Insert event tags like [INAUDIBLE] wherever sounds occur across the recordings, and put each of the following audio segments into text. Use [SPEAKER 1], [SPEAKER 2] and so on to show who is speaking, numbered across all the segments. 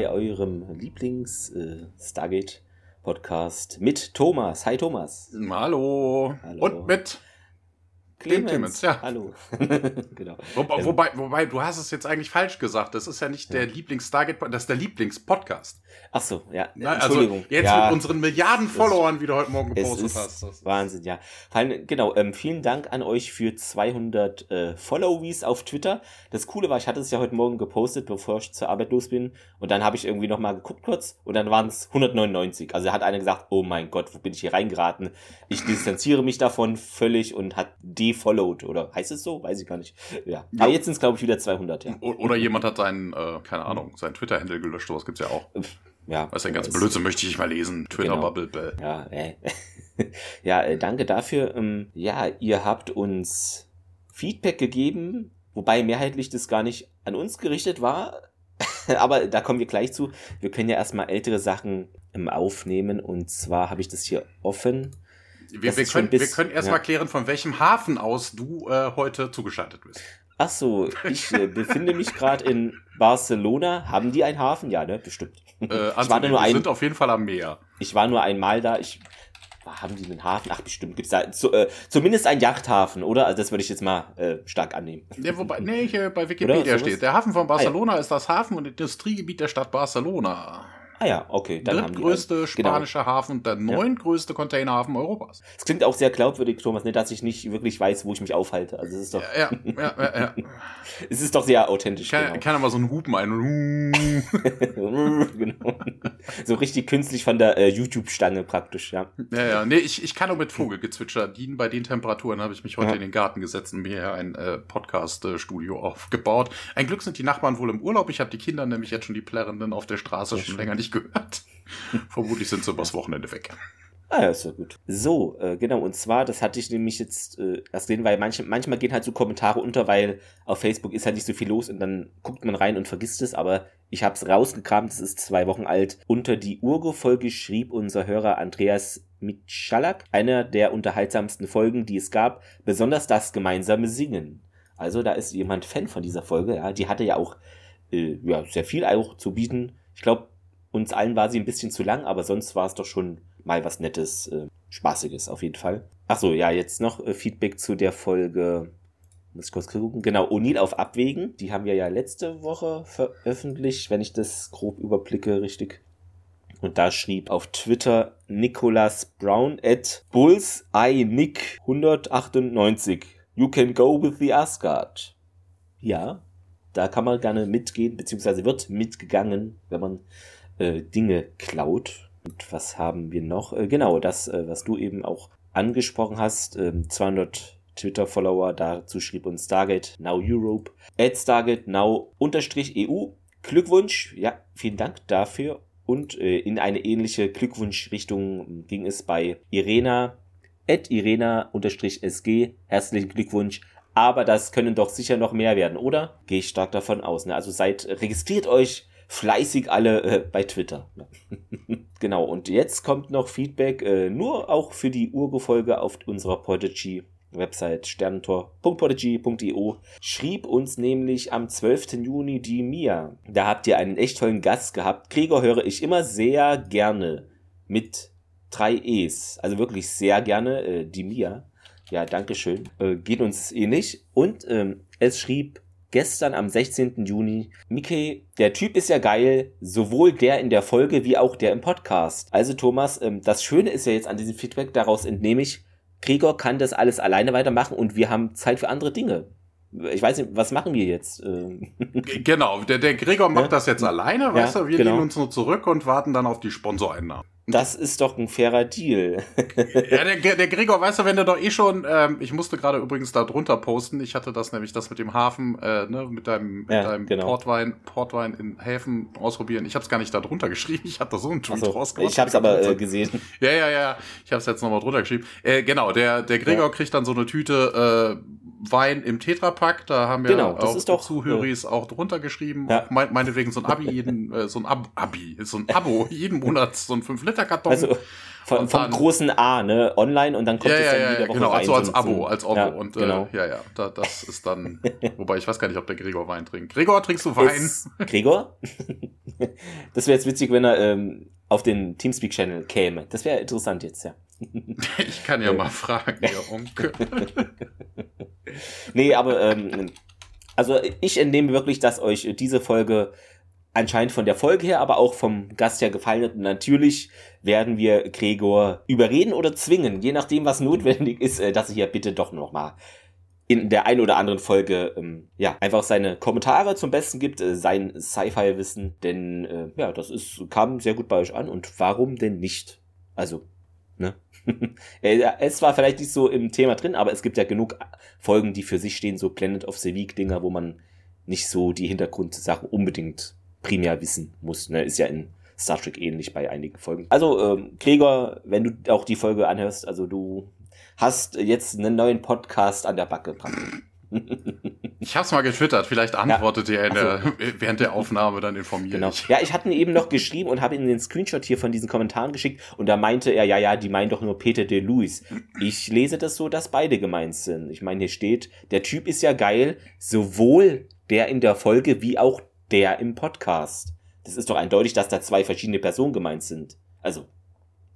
[SPEAKER 1] bei eurem Lieblings-Stargate-Podcast mit Thomas. Hi Thomas.
[SPEAKER 2] Hallo.
[SPEAKER 1] Hallo.
[SPEAKER 2] Und mit
[SPEAKER 1] Clemens.
[SPEAKER 2] Clemens, ja.
[SPEAKER 1] Hallo. [LAUGHS] genau.
[SPEAKER 2] Wo,
[SPEAKER 1] Ähm,
[SPEAKER 2] wobei, wobei, du hast es jetzt eigentlich falsch gesagt. Das ist ja nicht der Lieblings-Stargate, das ist der Lieblings-Podcast.
[SPEAKER 1] Ach so, ja.
[SPEAKER 2] Na, Also
[SPEAKER 1] Entschuldigung.
[SPEAKER 2] jetzt
[SPEAKER 1] ja,
[SPEAKER 2] mit unseren Milliarden Followern, wie du heute Morgen
[SPEAKER 1] es
[SPEAKER 2] gepostet
[SPEAKER 1] ist
[SPEAKER 2] hast.
[SPEAKER 1] Wahnsinn, ja. Vor allem, genau, ähm, vielen Dank an euch für 200 äh, Followies auf Twitter. Das Coole war, ich hatte es ja heute Morgen gepostet, bevor ich zur Arbeit los bin. Und dann habe ich irgendwie nochmal geguckt kurz und dann waren es 199. Also hat einer gesagt, oh mein Gott, wo bin ich hier reingeraten? Ich distanziere mich davon völlig und hat defollowed. Oder heißt es so? Weiß ich gar nicht. Ja.
[SPEAKER 2] Ja.
[SPEAKER 1] Aber jetzt sind es, glaube ich, wieder 200, ja.
[SPEAKER 2] Oder jemand hat seinen, äh, keine Ahnung, seinen Twitter-Handle gelöscht. Sowas gibt's ja auch.
[SPEAKER 1] Ja.
[SPEAKER 2] Was denn ganz
[SPEAKER 1] Es-
[SPEAKER 2] Blödsinn möchte ich mal lesen. Twitter-Bubble. bäh.
[SPEAKER 1] Ja, äh. [LAUGHS] ja, äh, danke dafür. Ähm, ja, ihr habt uns Feedback gegeben, wobei mehrheitlich das gar nicht an uns gerichtet war. [LAUGHS] Aber da kommen wir gleich zu. Wir können ja erstmal ältere Sachen ähm, aufnehmen. Und zwar habe ich das hier offen.
[SPEAKER 2] Wir, wir, können,
[SPEAKER 1] bis-
[SPEAKER 2] wir können erstmal
[SPEAKER 1] ja.
[SPEAKER 2] klären, von welchem Hafen aus du äh, heute zugeschaltet bist.
[SPEAKER 1] Ach so, ich äh, befinde mich gerade in Barcelona. Haben die einen Hafen? Ja, ne? Bestimmt.
[SPEAKER 2] Äh,
[SPEAKER 1] ich, war
[SPEAKER 2] Anthony,
[SPEAKER 1] nur
[SPEAKER 2] wir
[SPEAKER 1] ein,
[SPEAKER 2] sind auf jeden Fall am Meer.
[SPEAKER 1] ich war nur einmal da. Ich haben die einen Hafen? Ach, bestimmt gibt's da zu, äh, zumindest einen Yachthafen, oder? Also das würde ich jetzt mal äh, stark annehmen.
[SPEAKER 2] Ja, wobei, nee, hier bei Wikipedia steht, der Hafen von Barcelona ist das Hafen- und Industriegebiet der Stadt Barcelona.
[SPEAKER 1] Ah ja, okay. Dann haben die
[SPEAKER 2] Drittgrößte
[SPEAKER 1] einen. Genau.
[SPEAKER 2] spanische Hafen, der neuntgrößte Containerhafen Europas.
[SPEAKER 1] Es klingt auch sehr glaubwürdig, Thomas, nicht, dass ich nicht wirklich weiß, wo ich mich aufhalte. Also es ist doch,
[SPEAKER 2] Ja, ja, ja, ja. [LAUGHS]
[SPEAKER 1] es ist doch sehr authentisch.
[SPEAKER 2] Kann, kann aber so ein Hupen ein.
[SPEAKER 1] genau. [LAUGHS] genau. So richtig künstlich von der äh, YouTube-Stange praktisch, ja.
[SPEAKER 2] Ja, ja. Nee, ich, ich kann nur mit Vogelgezwitscher dienen. Bei den Temperaturen habe ich mich heute
[SPEAKER 1] Ja.
[SPEAKER 2] in den Garten gesetzt und mir hier ein äh, Podcast-Studio aufgebaut. Ein Glück sind die Nachbarn wohl im Urlaub. Ich habe die Kinder nämlich jetzt schon die Plärrenden auf der Straße schon länger nicht gehört. [LAUGHS] Vermutlich sind sie übers Wochenende weg.
[SPEAKER 1] Ah ja, ist ja gut. So, äh, genau, und zwar, das hatte ich nämlich jetzt äh, erst gesehen, weil manche, manchmal gehen halt so Kommentare unter, weil auf Facebook ist halt nicht so viel los und dann guckt man rein und vergisst es, aber ich habe es rausgekramt, es ist zwei Wochen alt. Unter die Urgo-Folge schrieb unser Hörer Andreas Mitschalak, einer der unterhaltsamsten Folgen, die es gab, besonders das gemeinsame Singen. Also da ist jemand Fan von dieser Folge, ja, die hatte ja auch äh, ja, sehr viel auch zu bieten. Ich glaube, uns allen war sie ein bisschen zu lang, aber sonst war es doch schon mal was Nettes, äh, Spaßiges auf jeden Fall. Ach so, ja, jetzt noch äh, Feedback zu der Folge. Muss ich kurz gucken. Genau, O'Neill auf Abwägen. Die haben wir ja letzte Woche veröffentlicht, wenn ich das grob überblicke, richtig. Und da schrieb auf Twitter Nicholas Brown at Bullseye Nick 198. You can go with the Asgard. Ja, da kann man gerne mitgehen, beziehungsweise wird mitgegangen, wenn man äh, Dinge klaut. Und was haben wir noch? Äh, genau, das, äh, was du eben auch angesprochen hast, ähm, 200 Twitter-Follower, dazu schrieb uns Stargate Now Europe, at Stargate Now unterstrich EU. Glückwunsch, ja, vielen Dank dafür. Und äh, in eine ähnliche Glückwunschrichtung ging es bei Irena, at Irena unterstrich SG. Herzlichen Glückwunsch. Aber das können doch sicher noch mehr werden, oder? Gehe ich stark davon aus. Ne? Also seid, registriert euch fleißig alle äh, bei Twitter. [LAUGHS] Genau, und jetzt kommt noch Feedback, äh, nur auch für die Urgo-Folge auf unserer Podigy Website sternentor.podigy.io schrieb uns nämlich am 12. Juni die Mia. Da habt ihr einen echt tollen Gast gehabt. Gregor höre ich immer sehr gerne mit drei E's. Also wirklich sehr gerne äh, die Mia. Ja, Dankeschön. Äh, geht uns ähnlich. Und ähm, es schrieb gestern am 16. Juni, Miki, der Typ ist ja geil, sowohl der in der Folge wie auch der im Podcast. Also Thomas, ähm, das Schöne ist ja jetzt an diesem Feedback, daraus entnehme ich, Gregor kann das alles alleine weitermachen und wir haben Zeit für andere Dinge. Ich weiß nicht, was machen wir jetzt? Ähm,
[SPEAKER 2] Genau, der, der Gregor macht
[SPEAKER 1] Ja.
[SPEAKER 2] das jetzt alleine, weißt du? Wir
[SPEAKER 1] genau.
[SPEAKER 2] lehnen uns nur zurück und warten dann auf die Sponsoreinnahmen.
[SPEAKER 1] Das ist doch ein fairer Deal.
[SPEAKER 2] Ja, der, der Gregor, weißt du, wenn der doch eh schon, ähm, ich musste gerade übrigens da drunter posten, ich hatte das nämlich, das mit dem Hafen, äh, ne, mit deinem, mit
[SPEAKER 1] Ja,
[SPEAKER 2] deinem
[SPEAKER 1] genau.
[SPEAKER 2] Portwein, Portwein in Häfen ausprobieren. Ich habe es gar nicht da drunter geschrieben, ich hatte da so einen Tweet
[SPEAKER 1] Also,
[SPEAKER 2] rausgemacht.
[SPEAKER 1] ich habe es aber äh, gesehen.
[SPEAKER 2] Ja, ja, ja, ich habe es jetzt nochmal drunter geschrieben. Äh, genau, der, der Gregor
[SPEAKER 1] Ja.
[SPEAKER 2] kriegt dann so eine Tüte äh, Wein im Tetrapack, da haben wir
[SPEAKER 1] Genau,
[SPEAKER 2] auch
[SPEAKER 1] doch,
[SPEAKER 2] Zuhöris auch drunter geschrieben.
[SPEAKER 1] Ja.
[SPEAKER 2] Mein, meinetwegen so ein Abi, jeden, [LAUGHS] äh, so ein Ab Abi, so ein Abo, [LAUGHS] jeden Monat so ein 5-Liter-Karton.
[SPEAKER 1] Also Von, vom
[SPEAKER 2] dann-
[SPEAKER 1] großen A, ne? Online und dann kommt
[SPEAKER 2] ja,
[SPEAKER 1] es
[SPEAKER 2] ja,
[SPEAKER 1] dann
[SPEAKER 2] ja,
[SPEAKER 1] jede
[SPEAKER 2] ja, genau, also als Abo, als Abo.
[SPEAKER 1] Ja,
[SPEAKER 2] und
[SPEAKER 1] genau.
[SPEAKER 2] äh, ja, ja, da, das [LAUGHS] ist dann. wobei ich weiß gar nicht, ob der Gregor Wein trinkt. Gregor, trinkst du Wein?
[SPEAKER 1] Ist Gregor? das wäre jetzt witzig, wenn er ähm, auf den Teamspeak-Channel käme. Das wäre interessant jetzt, ja. [LAUGHS]
[SPEAKER 2] Ich kann ja mal fragen, ihr Onkel. [LAUGHS]
[SPEAKER 1] Nee, aber ähm, also ich entnehme wirklich, dass euch diese Folge anscheinend von der Folge her, aber auch vom Gast her gefallen hat. Und natürlich werden wir Gregor überreden oder zwingen, je nachdem, was notwendig ist, äh, dass er hier bitte doch noch mal in der ein oder anderen Folge ähm, ja einfach seine Kommentare zum Besten gibt, äh, sein Sci-Fi-Wissen, denn äh, ja, das ist kam sehr gut bei euch an und warum denn nicht? Also ne? [LAUGHS] Äh, es war vielleicht nicht so im Thema drin, aber es gibt ja genug Folgen, die für sich stehen, so Planet of the Week Dinger, wo man nicht so die Hintergrundsachen unbedingt primär wissen muss. Ne? Ist ja in Star Trek ähnlich bei einigen Folgen. Also ähm, Gregor, wenn du auch die Folge anhörst, also du hast jetzt einen neuen Podcast an der Backe. praktisch.
[SPEAKER 2] Ich hab's mal getwittert, vielleicht antwortet ihr in der, während der Aufnahme, dann informiere
[SPEAKER 1] Genau.
[SPEAKER 2] ich.
[SPEAKER 1] Ja, ich hatte ihn eben noch geschrieben und habe ihm den Screenshot hier von diesen Kommentaren geschickt und da meinte er, ja, ja, die meinen doch nur Peter de Luis. Ich lese das so, dass beide gemeint sind. Ich meine, hier steht, der Typ ist ja geil, sowohl der in der Folge wie auch der im Podcast. Das ist doch eindeutig, dass da zwei verschiedene Personen gemeint sind. Also,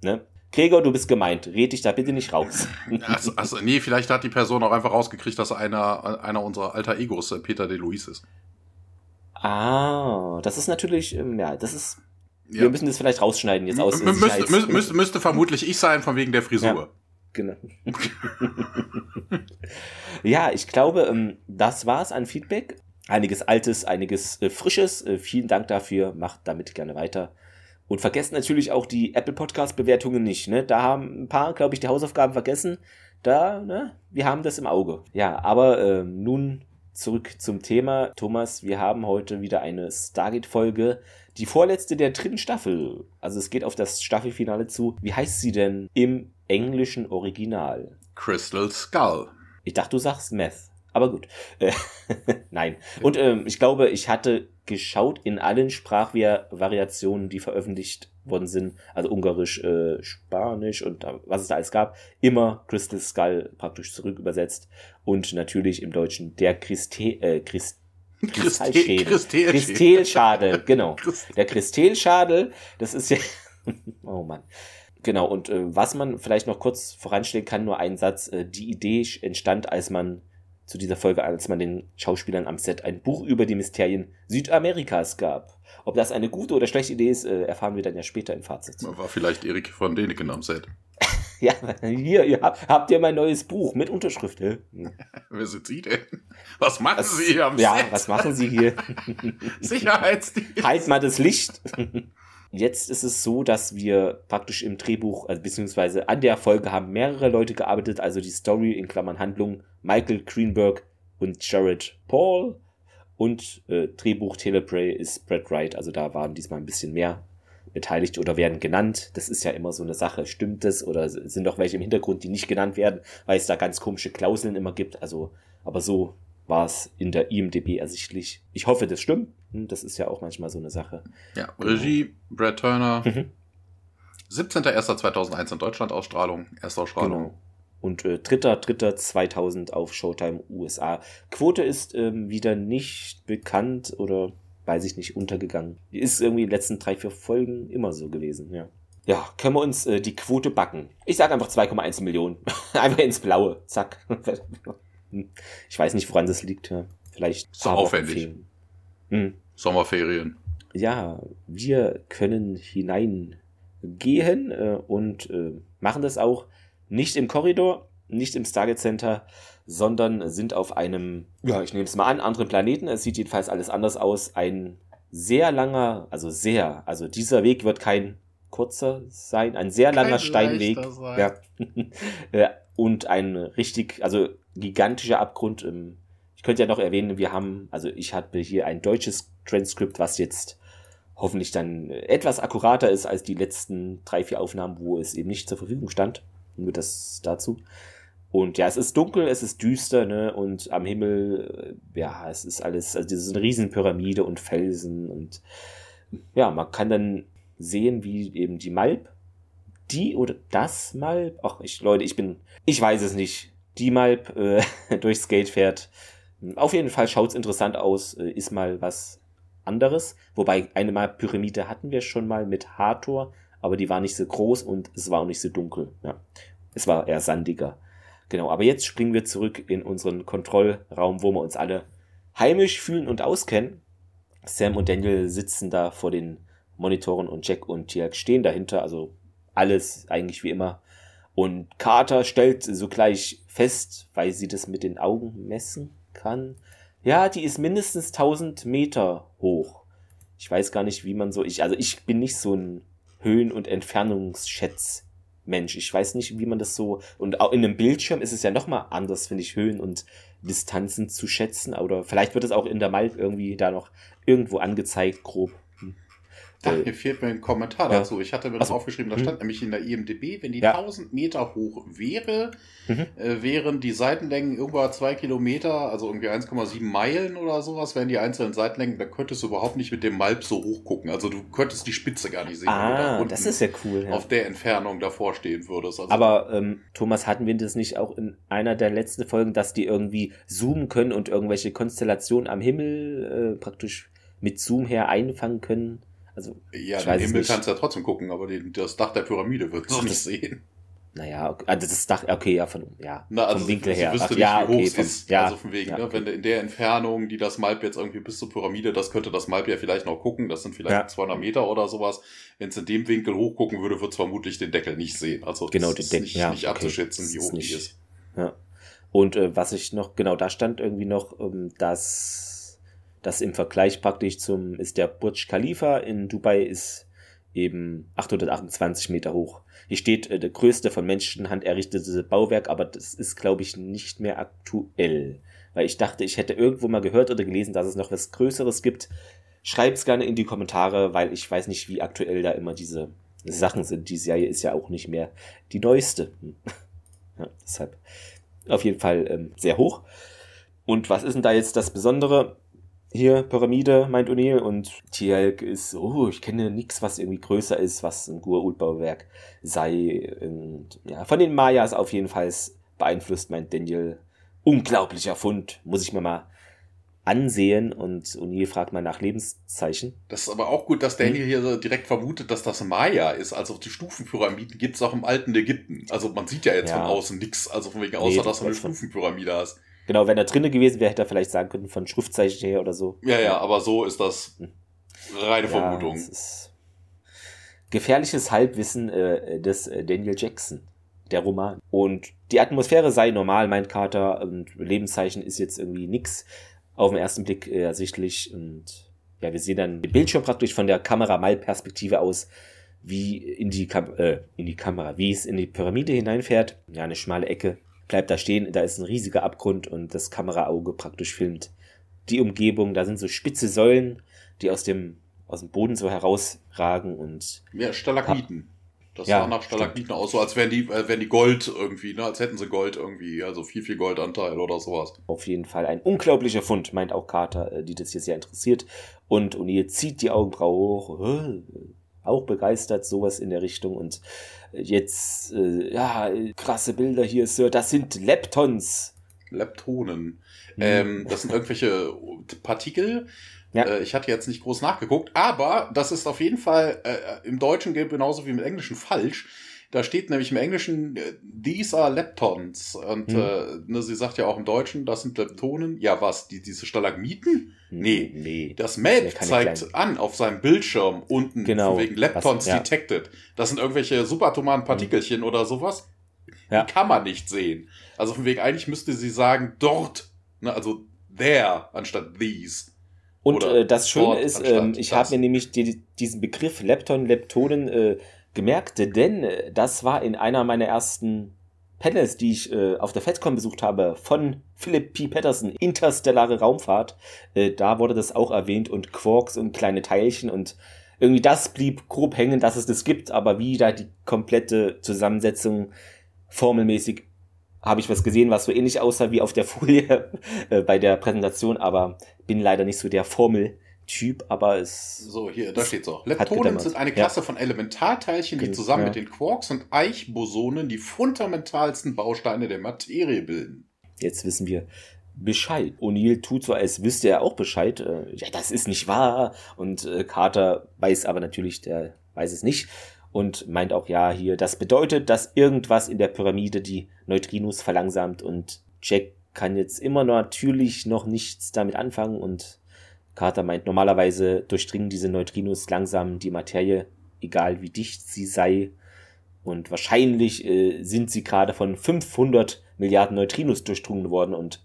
[SPEAKER 1] ne? Gregor, du bist gemeint. Red dich da bitte nicht raus. [LAUGHS]
[SPEAKER 2] Also, also, nee, vielleicht hat die Person auch einfach rausgekriegt, dass einer, einer unserer alter Egos äh, Peter de Luis ist.
[SPEAKER 1] ah, das ist natürlich, ähm, ja, das ist.
[SPEAKER 2] Ja.
[SPEAKER 1] Wir müssen das vielleicht rausschneiden jetzt aus.
[SPEAKER 2] M- müsste, müsste, müsste, müsste vermutlich ich sein, von wegen der Frisur.
[SPEAKER 1] Genau. [LAUGHS] ja, ich glaube, ähm, das war's an Feedback. Einiges Altes, einiges äh, Frisches. Äh, vielen Dank dafür. Macht damit gerne weiter. Und vergesst natürlich auch die Apple Podcast Bewertungen nicht. Ne? Da haben ein paar, glaube ich, die Hausaufgaben vergessen. Da, ne? Wir haben das im Auge. Ja, aber ähm, nun zurück zum Thema. Thomas, wir haben heute wieder eine Stargate-Folge. Die vorletzte der dritten Staffel. Also es geht auf das Staffelfinale zu. Wie heißt sie denn im englischen Original?
[SPEAKER 2] Crystal Skull.
[SPEAKER 1] Ich dachte, du sagst Meth. Aber gut. Äh, [LAUGHS] Nein. Und ähm, ich glaube, ich hatte geschaut in allen Sprachvariationen, die veröffentlicht worden sind, also Ungarisch, äh, Spanisch und was es da alles gab, immer Crystal Skull praktisch zurück übersetzt. Und natürlich im Deutschen der Christe äh, Christ Kristallschädel. Kristälschadel, genau. [LAUGHS] Der Kristälschadel, das ist ja. [LAUGHS] oh Mann. Genau, und äh, was man vielleicht noch kurz voranstellen kann, nur ein Satz. Äh, die Idee entstand, als man zu dieser Folge, als man den Schauspielern am Set ein Buch über die Mysterien Südamerikas gab. Ob das eine gute oder schlechte Idee ist, äh, erfahren wir dann ja später im Fazit.
[SPEAKER 2] War vielleicht Erik von Deneken am Set. [LAUGHS]
[SPEAKER 1] Ja, hier, ihr habt, habt ihr mein neues Buch mit Unterschrift? Hä? [LAUGHS]
[SPEAKER 2] Wer sind Sie denn? Was machen
[SPEAKER 1] Was,
[SPEAKER 2] Sie hier am
[SPEAKER 1] ja,
[SPEAKER 2] Set?
[SPEAKER 1] was machen Sie hier? [LAUGHS]
[SPEAKER 2] Sicherheitsdienst.
[SPEAKER 1] halt mal das Licht. Jetzt ist es so, dass wir praktisch im Drehbuch, also beziehungsweise an der Folge haben mehrere Leute gearbeitet, also die Story in Klammern Handlung, Michael Greenberg und Jared Paul und äh, Drehbuch Teleplay ist Brad Wright, also da waren diesmal ein bisschen mehr beteiligt oder werden genannt. Das ist ja immer so eine Sache. Stimmt das oder sind doch welche im Hintergrund, die nicht genannt werden, weil es da ganz komische Klauseln immer gibt. Also, aber so war es in der IMDB ersichtlich. Ich hoffe, das stimmt. Hm, Das ist ja auch manchmal so eine Sache.
[SPEAKER 2] Ja, Regie, Brad Turner. [LAUGHS]
[SPEAKER 1] Mhm.
[SPEAKER 2] 17.01.2001 in Deutschland Ausstrahlung. Erstausstrahlung.
[SPEAKER 1] Genau. Und äh, 3.3.2000 auf Showtime USA. Quote ist ähm, wieder nicht bekannt oder weiß ich nicht, untergegangen. Ist irgendwie in den letzten drei, vier Folgen immer so gewesen, ja. Ja, können wir uns äh, die Quote backen. Ich sage einfach 2,1 Millionen. [LAUGHS] einfach ins Blaue. Zack. [LAUGHS] Hm. ich weiß nicht, woran das liegt. Vielleicht.
[SPEAKER 2] So aufwendig.
[SPEAKER 1] Hm.
[SPEAKER 2] Sommerferien.
[SPEAKER 1] ja, wir können hineingehen äh, und äh, machen das auch nicht im Korridor, nicht im Stargate Center, sondern sind auf einem, ja, ich nehme es mal an, anderen Planeten. Es sieht jedenfalls alles anders aus. Ein sehr langer, also sehr, also dieser Weg wird kein kurzer sein, ein sehr langer
[SPEAKER 2] Kein
[SPEAKER 1] Steinweg.
[SPEAKER 2] leichter sein.
[SPEAKER 1] Ja. [LAUGHS] Und ein richtig, also gigantischer Abgrund. ähm, Ich könnte ja noch erwähnen, wir haben, also ich hatte hier ein deutsches Transkript, was jetzt hoffentlich dann etwas akkurater ist als die letzten drei, vier Aufnahmen, wo es eben nicht zur Verfügung stand. Nur das dazu. Und ja, es ist dunkel, es ist düster, ne? Und am Himmel, äh, ja, es ist alles, also das ist eine riesen Pyramide und Felsen und ja, man kann dann sehen, wie eben die Malp die oder das Malp, ach ich, Leute, ich bin, ich weiß es nicht, die Malp äh, [LAUGHS] durchs Gate fährt. Auf jeden Fall schaut es interessant aus, äh, ist mal was anderes. Wobei eine Mal Pyramide hatten wir schon mal mit Hathor, aber die war nicht so groß und es war auch nicht so dunkel. Ja. Es war eher sandiger. Genau, aber jetzt springen wir zurück in unseren Kontrollraum, wo wir uns alle heimisch fühlen und auskennen. Sam und Daniel sitzen da vor den Monitoren und Jack und Tiak stehen dahinter, also alles eigentlich wie immer. Und Carter stellt sogleich fest, weil sie das mit den Augen messen kann. Ja, die ist mindestens 1000 Meter hoch. Ich weiß gar nicht, wie man so, ich, also ich bin nicht so ein Höhen- und Entfernungsschätz Mensch. Ich weiß nicht, wie man das so. Und auch in einem Bildschirm ist es ja nochmal anders, finde ich, Höhen und Distanzen zu schätzen. Oder vielleicht wird es auch in der Malp irgendwie da noch irgendwo angezeigt, grob.
[SPEAKER 2] Ach, hier fehlt mir ein Kommentar ja. dazu. Ich hatte mir das also, aufgeschrieben, da hm. stand nämlich in der IMDB, wenn die ja. 1000 Meter hoch wäre, mhm. äh, wären die Seitenlängen irgendwo zwei Kilometer, also irgendwie 1,7 Meilen oder sowas, wären die einzelnen Seitenlängen, da könntest du überhaupt nicht mit dem Malp so hoch gucken. Also du könntest die Spitze gar nicht sehen.
[SPEAKER 1] Ah, da das ist ja cool. Ja.
[SPEAKER 2] Auf der Entfernung davor stehen würdest. Also
[SPEAKER 1] Aber ähm, Thomas, hatten wir das nicht auch in einer der letzten Folgen, dass die irgendwie zoomen können und irgendwelche Konstellationen am Himmel äh, praktisch mit Zoom her einfangen können? Also,
[SPEAKER 2] ja, den Himmel kannst du ja trotzdem gucken, aber den, das Dach der Pyramide wird du [LAUGHS] nicht sehen.
[SPEAKER 1] Naja, okay, also das Dach, okay, ja, von, ja,
[SPEAKER 2] Na, also vom Winkel her.
[SPEAKER 1] Ach,
[SPEAKER 2] nicht,
[SPEAKER 1] ja,
[SPEAKER 2] wie hoch okay, es ist, ja, also von wegen, ja, ne? Okay. wenn in der Entfernung, die das Malp jetzt irgendwie bis zur Pyramide, das könnte das Malp ja vielleicht noch gucken, das sind vielleicht ja. 200 Meter oder sowas. Wenn es in dem Winkel hochgucken würde, wird es vermutlich den Deckel nicht sehen. Also
[SPEAKER 1] genau, den Deckel,
[SPEAKER 2] nicht, ja, nicht abzuschätzen, wie hoch nicht, die ist.
[SPEAKER 1] Ja. Und äh, was ich noch, genau, da stand irgendwie noch, ähm, dass das im Vergleich praktisch zum, ist der Burj Khalifa in Dubai ist eben 828 Meter hoch. Hier steht äh, der größte von Menschenhand errichtete Bauwerk, aber das ist, glaube ich, nicht mehr aktuell. Weil ich dachte, ich hätte irgendwo mal gehört oder gelesen, dass es noch was Größeres gibt. Schreibt's gerne in die Kommentare, weil ich weiß nicht, wie aktuell da immer diese Sachen sind. Die Serie ist ja auch nicht mehr die neueste. [LAUGHS] ja, deshalb auf jeden Fall ähm, sehr hoch. Und was ist denn da jetzt das Besondere? Hier Pyramide, meint O'Neill, und Tielk ist, oh, ich kenne nichts, was irgendwie größer ist, was ein Gur-Ult-Bauwerk sei. Und ja, von den Mayas auf jeden Fall beeinflusst, meint Daniel. Unglaublicher Fund, muss ich mir mal ansehen und O'Neill fragt mal nach Lebenszeichen.
[SPEAKER 2] Das ist aber auch gut, dass Daniel hm. hier so direkt vermutet, dass das Maya ist. Also die Stufenpyramiden gibt es auch im alten Ägypten. Also man sieht ja jetzt ja. von außen nichts, also von wegen außer, nee, dass du eine Stufenpyramide hast.
[SPEAKER 1] Genau, wenn er drinnen gewesen wäre, hätte er vielleicht sagen können, von Schriftzeichen her oder so.
[SPEAKER 2] Ja, ja, aber so ist das reine ja, Vermutung.
[SPEAKER 1] gefährliches Halbwissen äh, des äh, Daniel Jackson, der Roman. Und die Atmosphäre sei normal, meint Carter, und Lebenszeichen ist jetzt irgendwie nix auf den ersten Blick äh, ersichtlich. Und ja, wir sehen dann den Bildschirm praktisch von der Kamera-Mal-Perspektive aus, wie in die, Kam äh, in die Kamera, wie es in die Pyramide hineinfährt. Ja, eine schmale Ecke bleibt da stehen, da ist ein riesiger Abgrund und das Kameraauge praktisch filmt die Umgebung. Da sind so spitze Säulen, die aus dem, aus dem Boden so herausragen und.
[SPEAKER 2] Ja, Stalagmiten. Das ja, sah nach Stalagmiten aus, so als wären die, äh, wären die Gold irgendwie, ne? als hätten sie Gold irgendwie, also viel, viel Goldanteil oder sowas.
[SPEAKER 1] Auf jeden Fall ein unglaublicher Fund, meint auch Carter, äh, die das hier sehr interessiert. Und O'Neill zieht die Augenbraue hoch, auch begeistert, sowas in der Richtung. Und jetzt, äh, ja, krasse Bilder hier, Sir, das sind Leptons.
[SPEAKER 2] Leptonen. Mhm. Ähm, das sind irgendwelche Partikel. Ja. Äh, ich hatte jetzt nicht groß nachgeguckt, aber das ist auf jeden Fall äh, im Deutschen genauso wie im Englischen falsch. Da steht nämlich im Englischen, äh, these are Leptons. Und hm. äh, ne, sie sagt ja auch im Deutschen, das sind Leptonen. Ja, was? Die, diese Stalagmiten? Hm, nee. nee. Das Map zeigt kleinen. an auf seinem Bildschirm unten
[SPEAKER 1] genau.
[SPEAKER 2] wegen Leptons was, ja. detected. Das sind irgendwelche subatomaren hm. Partikelchen hm. oder sowas. Ja. Die kann man nicht sehen. Also von wegen, eigentlich müsste sie sagen, dort. Ne, also there anstatt these.
[SPEAKER 1] Und äh, das Schöne ist, ähm, ich habe mir nämlich die, diesen Begriff Lepton, Leptonen äh, gemerkt, denn äh, das war in einer meiner ersten Panels, die ich äh, auf der FedCon besucht habe, von Philip P. Patterson, Interstellare Raumfahrt. Äh, da wurde das auch erwähnt und Quarks und kleine Teilchen und irgendwie das blieb grob hängen, dass es das gibt, aber wie da die komplette Zusammensetzung formelmäßig habe ich was gesehen, was so ähnlich aussah wie auf der [LAUGHS] Folie äh, bei der Präsentation, aber bin leider nicht so der Formel Typ, aber es.
[SPEAKER 2] So, hier, da steht's auch. Leptonen sind eine Klasse ja. von Elementarteilchen, die zusammen ja. mit den Quarks und Eichbosonen die fundamentalsten Bausteine der Materie bilden.
[SPEAKER 1] Jetzt wissen wir Bescheid. O'Neill tut so, als wüsste er auch Bescheid. Äh, ja, das ist nicht wahr. Und äh, Carter weiß aber natürlich, der weiß es nicht. Und meint auch, ja, hier, das bedeutet, dass irgendwas in der Pyramide die Neutrinos verlangsamt und Jack kann jetzt immer natürlich noch nichts damit anfangen und Carter meint, normalerweise durchdringen diese Neutrinos langsam die Materie, egal wie dicht sie sei. Und wahrscheinlich äh, sind sie gerade von 500 Milliarden Neutrinos durchdrungen worden und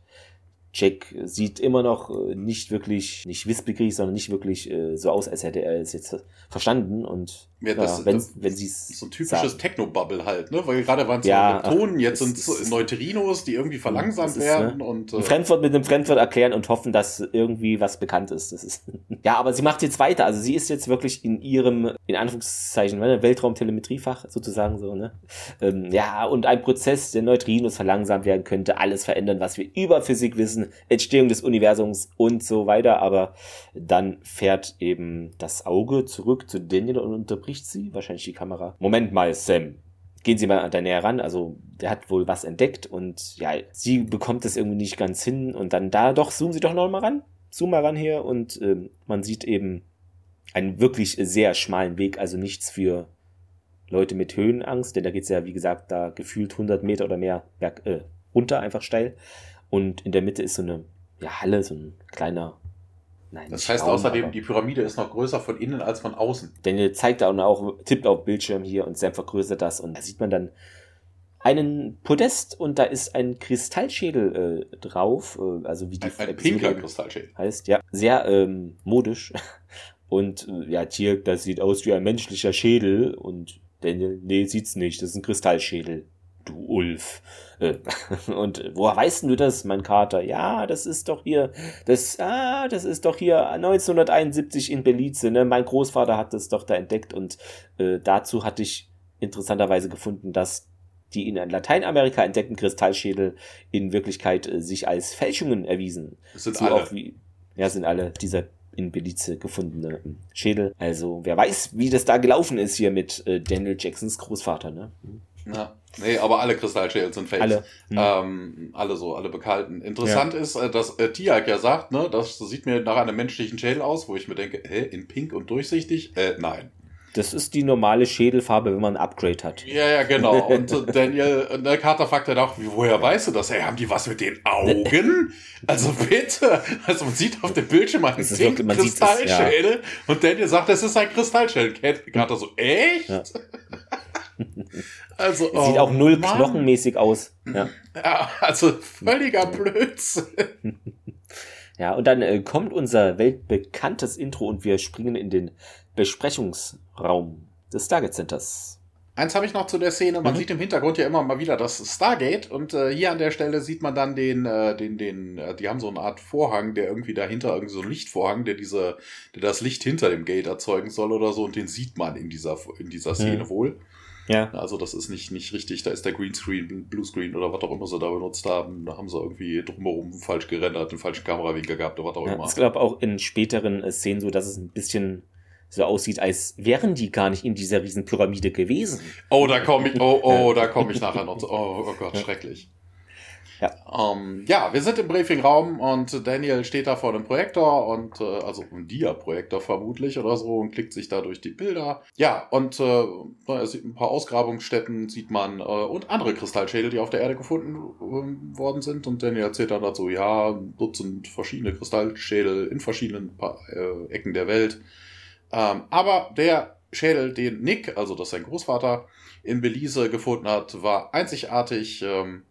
[SPEAKER 1] Jack sieht immer noch äh, nicht wirklich, nicht wissbegierig, sondern nicht wirklich äh, so aus, als hätte er es jetzt verstanden. Und
[SPEAKER 2] ja, das, ja, wenn, das, wenn sie es. So ein typisches Techno-Bubble halt, ne? Weil gerade waren es ja, Leptonen, jetzt sind es Neutrinos, die irgendwie verlangsamt ist, werden. Ne? und,
[SPEAKER 1] äh, ein Fremdwort mit einem Fremdwort erklären und hoffen, dass irgendwie was bekannt ist. Das ist [LAUGHS] ja, aber sie macht jetzt weiter. Also sie ist jetzt wirklich in ihrem, in Anführungszeichen, ne, Weltraumtelemetriefach sozusagen so, ne? Ähm, ja, und ein Prozess, der Neutrinos verlangsamt werden könnte, alles verändern, was wir über Physik wissen Entstehung des Universums und so weiter. Aber dann fährt eben das Auge zurück zu Daniel und unterbricht sie, wahrscheinlich die Kamera. Moment mal, Sam. Gehen Sie mal an der Nähe ran. Also, der hat wohl was entdeckt und ja, sie bekommt es irgendwie nicht ganz hin. Und dann da doch, zoomen Sie doch noch mal ran. Zoom mal ran hier und äh, man sieht eben einen wirklich sehr schmalen Weg, also nichts für Leute mit Höhenangst, denn da geht es ja, wie gesagt, da gefühlt 100 Meter oder mehr berg, äh, runter, einfach steil. Und in der Mitte ist so eine ja, Halle, so ein kleiner.
[SPEAKER 2] Nein, das heißt Raum, außerdem, die Pyramide ist noch größer von innen als von außen.
[SPEAKER 1] Daniel zeigt da auch, tippt auf Bildschirm hier und Sam vergrößert das und da sieht man dann einen Podest und da ist ein Kristallschädel äh, drauf, äh, also wie die
[SPEAKER 2] ein, ein pinker Kristallschädel.
[SPEAKER 1] heißt, ja, sehr ähm, modisch. [LAUGHS] Und äh, ja, Tier, das sieht aus wie ein menschlicher Schädel und Daniel, nee, sieht's nicht, das ist ein Kristallschädel du Ulf. Äh, [LAUGHS] und woher weißt du das, mein Kater? Ja, das ist doch hier, das, ah, das ist doch hier 1971 in Belize, ne? Mein Großvater hat das doch da entdeckt und äh, dazu hatte ich interessanterweise gefunden, dass die in Lateinamerika entdeckten Kristallschädel in Wirklichkeit äh, sich als Fälschungen erwiesen.
[SPEAKER 2] Das sind so alle. Auch
[SPEAKER 1] wie, ja, sind alle dieser in Belize gefundene ähm, Schädel. Also, wer weiß, wie das da gelaufen ist hier mit äh, Daniel Jacksons Großvater, ne?
[SPEAKER 2] Ja. Nee, aber alle Kristallschädel sind Fakes. Alle. Hm. Ähm, alle so, alle bekalten. Interessant ja. ist, äh, dass äh, Tiag ja sagt, ne, das sieht mir nach einem menschlichen Schädel aus, wo ich mir denke, hä, in pink und durchsichtig? Äh, nein.
[SPEAKER 1] Das ist die normale Schädelfarbe, wenn man ein Upgrade hat.
[SPEAKER 2] Ja, ja, genau. [LAUGHS] Und äh, Daniel, äh, der Carter fragt dann auch, woher weißt du das? Hey, haben die was mit den Augen? Also bitte. Also man sieht auf dem Bildschirm einen Kristallschädel. Ja. Und Daniel sagt, das ist ein Kristallschädel. Carter so, echt? Ja. [LAUGHS] [LAUGHS]
[SPEAKER 1] Also, Sieht oh, auch null Mann. knochenmäßig aus. Ja.
[SPEAKER 2] ja, also völliger Blödsinn.
[SPEAKER 1] Ja, und dann äh, kommt unser weltbekanntes Intro und wir springen in den Besprechungsraum des Stargate Centers.
[SPEAKER 2] Eins habe ich noch zu der Szene. Man mhm. sieht im Hintergrund ja immer mal wieder das Stargate und äh, hier an der Stelle sieht man dann den, äh, den, den, äh, die haben so eine Art Vorhang, der irgendwie dahinter, irgendwie so ein Lichtvorhang, der diese, der das Licht hinter dem Gate erzeugen soll oder so und den sieht man in dieser, in dieser Szene mhm. wohl. Ja. Also das ist nicht, nicht richtig, da ist der Greenscreen, Bluescreen oder was auch immer sie da benutzt haben. Da haben sie irgendwie drumherum falsch gerendert, einen falschen Kamerawinkel gehabt oder was auch ja, immer.
[SPEAKER 1] Ich glaube auch in späteren äh, Szenen so, dass es ein bisschen so aussieht, als wären die gar nicht in dieser Riesenpyramide gewesen.
[SPEAKER 2] Oh, da komme ich, oh, oh, da komme ich nachher noch zu. Oh, oh Gott, schrecklich. Ja. Ähm, ja, wir sind im Briefingraum und Daniel steht da vor dem Projektor und äh, also ein Dia-Projektor vermutlich oder so und klickt sich da durch die Bilder. Ja, und äh, ein paar Ausgrabungsstätten sieht man äh, und andere Kristallschädel, die auf der Erde gefunden äh, worden sind. Und Daniel erzählt dann dazu, ja, Dutzend verschiedene Kristallschädel in verschiedenen äh, Ecken der Welt. Ähm, aber der Schädel, den Nick, also das sein Großvater, in Belize gefunden hat, war einzigartig. Ähm,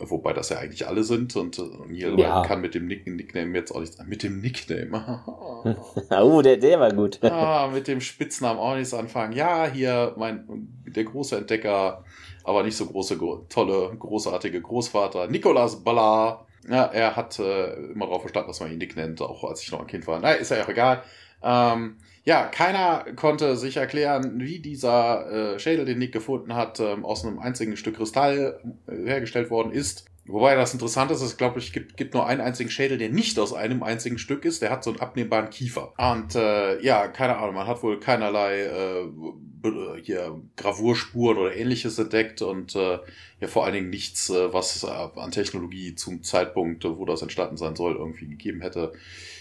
[SPEAKER 2] Wobei das ja eigentlich alle sind und Neil äh, ja. kann mit dem Nick Nickname jetzt auch nichts. Mit dem Nickname. [LAUGHS] [LAUGHS]
[SPEAKER 1] oh, der, der war gut.
[SPEAKER 2] ah, mit dem Spitznamen auch nichts anfangen. Ja, hier mein der große Entdecker, aber nicht so große, tolle, großartige Großvater, Nicolas Ballard. Ja, er hat äh, immer darauf verstanden, dass man ihn Nick nennt, auch als ich noch ein Kind war. Na, ist ja auch egal. Ähm, ja, keiner konnte sich erklären, wie dieser äh, Schädel, den Nick gefunden hat, ähm, aus einem einzigen Stück Kristall äh, hergestellt worden ist. Wobei das interessant ist, es glaube ich gibt, gibt nur einen einzigen Schädel, der nicht aus einem einzigen Stück ist. Der hat so einen abnehmbaren Kiefer. Und äh, ja, keine Ahnung, man hat wohl keinerlei äh, hier Gravurspuren oder ähnliches entdeckt und äh, ja vor allen Dingen nichts, äh, was äh, an Technologie zum Zeitpunkt, wo das entstanden sein soll, irgendwie gegeben hätte.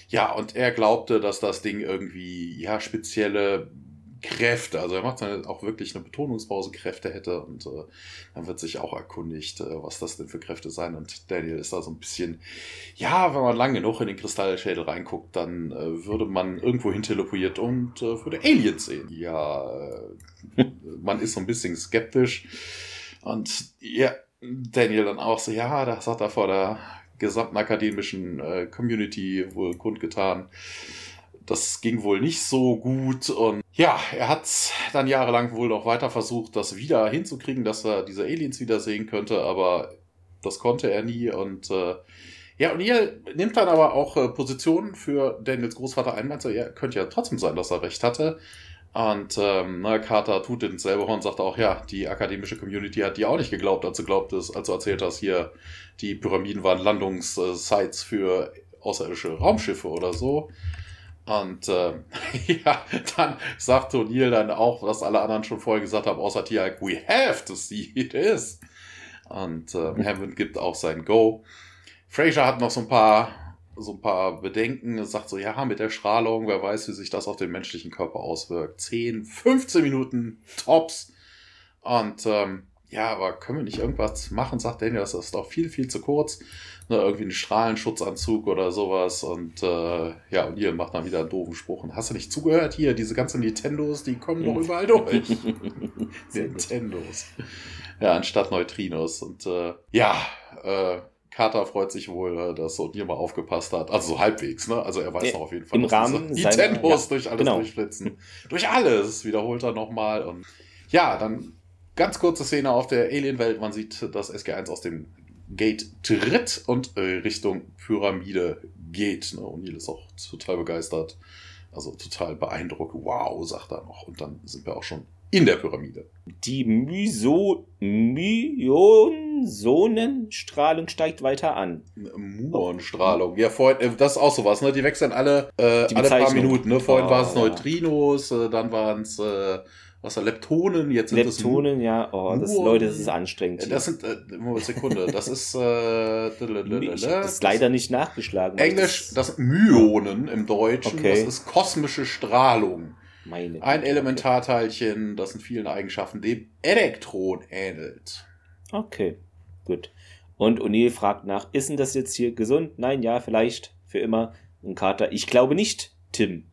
[SPEAKER 2] Ja, und er glaubte, dass das Ding irgendwie ja spezielle Kräfte. Also er macht dann auch wirklich eine Betonungspause, Kräfte hätte und äh, dann wird sich auch erkundigt, äh, was das denn für Kräfte sein. Und Daniel ist da so ein bisschen, ja, wenn man lang genug in den Kristallschädel reinguckt, dann äh, würde man irgendwo hin teleportiert und äh, würde Aliens sehen. Ja, äh, man ist so ein bisschen skeptisch und ja, Daniel dann auch so, ja, das hat er vor der gesamten akademischen äh, Community wohl kundgetan. Das ging wohl nicht so gut und ja, er hat dann jahrelang wohl noch weiter versucht, das wieder hinzukriegen, dass er diese Aliens wiedersehen könnte, aber das konnte er nie und äh, ja, und ihr nimmt dann aber auch äh, Positionen für Daniels Großvater ein, meint so, ja, könnte ja trotzdem sein, dass er recht hatte. Und ähm, na, Carter tut ins selbe Horn und sagt auch, ja, die akademische Community hat die auch nicht geglaubt, als du glaubtest, als du erzählt hast, hier, die Pyramiden waren Landungssites für außerirdische Raumschiffe oder so. Und äh, [LAUGHS] ja, dann sagt O'Neill dann auch, was alle anderen schon vorher gesagt haben, außer Tiag, we have to see it is. Und äh. Hammond gibt auch sein Go. Fraser hat noch so ein paar so ein paar Bedenken. Er sagt so, ja, mit der Strahlung, wer weiß, wie sich das auf den menschlichen Körper auswirkt. 10, 15 Minuten tops. Und ähm, ja, aber können wir nicht irgendwas machen, sagt Daniel, das ist doch viel, viel zu kurz ne, irgendwie einen Strahlenschutzanzug oder sowas. Und äh, ja, und ihr macht dann wieder einen doofen Spruch. Und hast du nicht zugehört? Hier, diese ganzen Nintendos, die kommen doch überall [LAUGHS] durch. [LAUGHS] Nintendos. Ja, anstatt Neutrinos. Und äh, ja, äh, Carter freut sich wohl, äh, dass O'Neill mal aufgepasst hat. Also so halbwegs, ne? Also er weiß doch auf jeden Fall,
[SPEAKER 1] Im Rahmen
[SPEAKER 2] Nintendos ja, durch alles genau. durchflitzen. durch alles, wiederholt er nochmal. Und ja, dann ganz kurze Szene auf der Alien-Welt. Man sieht das SG-1 aus dem Gate tritt und äh, Richtung Pyramide geht. Ne? O'Neill ist auch total begeistert. Also total beeindruckt. Wow, sagt er noch. Und dann sind wir auch schon in der Pyramide.
[SPEAKER 1] Die Myso Myosonenstrahlung steigt weiter an.
[SPEAKER 2] Muonstrahlung. Ja, vorhin, äh, das ist auch sowas, ne? Die wechseln alle, äh, alle paar Minuten. Ne? Vorhin oh, waren es Neutrinos, äh, dann waren es äh, was da, Leptonen, jetzt
[SPEAKER 1] sind Leptonen, das ja, oh, das, Leute, das ist anstrengend.
[SPEAKER 2] Hier. Das sind, äh, Sekunde, das ist, äh,
[SPEAKER 1] ich das ist leider nicht nachgeschlagen.
[SPEAKER 2] Englisch, das, das Myonen im Deutschen, okay. das ist kosmische Strahlung. Meine Ein Elementarteilchen, das in vielen Eigenschaften dem Elektron ähnelt.
[SPEAKER 1] Okay, gut. Und O'Neill fragt nach, ist denn das jetzt hier gesund? Nein, ja, vielleicht, für immer. Und Carter, ich glaube nicht, Tim.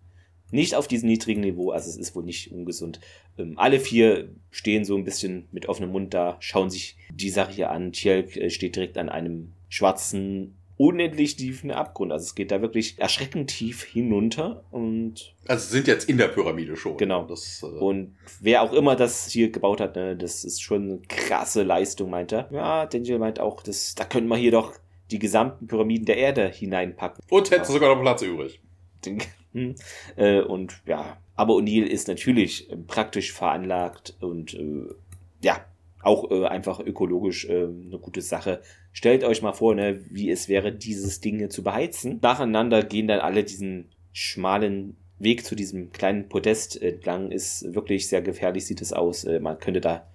[SPEAKER 1] Nicht auf diesem niedrigen Niveau, also es ist wohl nicht ungesund. Ähm, alle vier stehen so ein bisschen mit offenem Mund da, schauen sich die Sache hier an. Tjelk äh, steht direkt an einem schwarzen, unendlich tiefen Abgrund. Also es geht da wirklich erschreckend tief hinunter und.
[SPEAKER 2] Also sind jetzt in der Pyramide schon.
[SPEAKER 1] Genau. Das, äh und wer auch immer das hier gebaut hat, ne, das ist schon eine krasse Leistung, meint er. Ja, Daniel meint auch, das, da könnten wir hier doch die gesamten Pyramiden der Erde hineinpacken.
[SPEAKER 2] Und hätte sogar noch Platz übrig. [LAUGHS]
[SPEAKER 1] Hm. Äh, und ja, aber O'Neill ist natürlich äh, praktisch veranlagt und äh, ja, auch äh, einfach ökologisch äh, eine gute Sache. Stellt euch mal vor, ne, wie es wäre, dieses Ding zu beheizen. Nacheinander gehen dann alle diesen schmalen Weg zu diesem kleinen Podest entlang. Ist wirklich sehr gefährlich, sieht es aus. Äh, man könnte da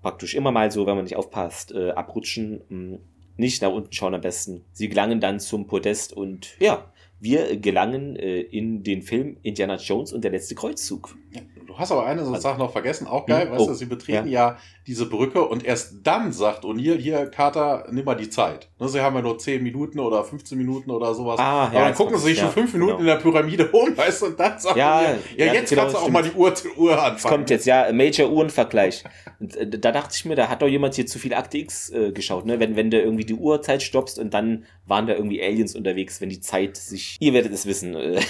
[SPEAKER 1] praktisch immer mal so, wenn man nicht aufpasst, äh, abrutschen. Hm, nicht nach unten schauen am besten. Sie gelangen dann zum Podest und ja, wir gelangen äh, in den Film Indiana Jones und der letzte Kreuzzug.
[SPEAKER 2] Ja, du hast aber eine so also, Sache noch vergessen, auch geil, hm? weißt oh, du, sie betreten ja. ja. diese Brücke und erst dann sagt O'Neill, hier, Carter, nimm mal die Zeit. Ne, sie haben ja nur 10 Minuten oder 15 Minuten oder sowas. Ah, aber ja, dann gucken sie sich schon 5 Minuten genau. in der Pyramide um, [LAUGHS] weißt du, und dann sagt
[SPEAKER 1] ja,
[SPEAKER 2] O'Neill, ja, jetzt genau, kannst du auch mal die Uhr, Uhr anfangen. Das
[SPEAKER 1] kommt jetzt, ja, Major-Uhrenvergleich. Äh, da dachte ich mir, da hat doch jemand hier zu viel Akte X äh, geschaut, ne? Wenn, wenn du irgendwie die Uhrzeit stoppst und dann waren da irgendwie Aliens unterwegs, wenn die Zeit sich, ihr werdet es wissen, äh,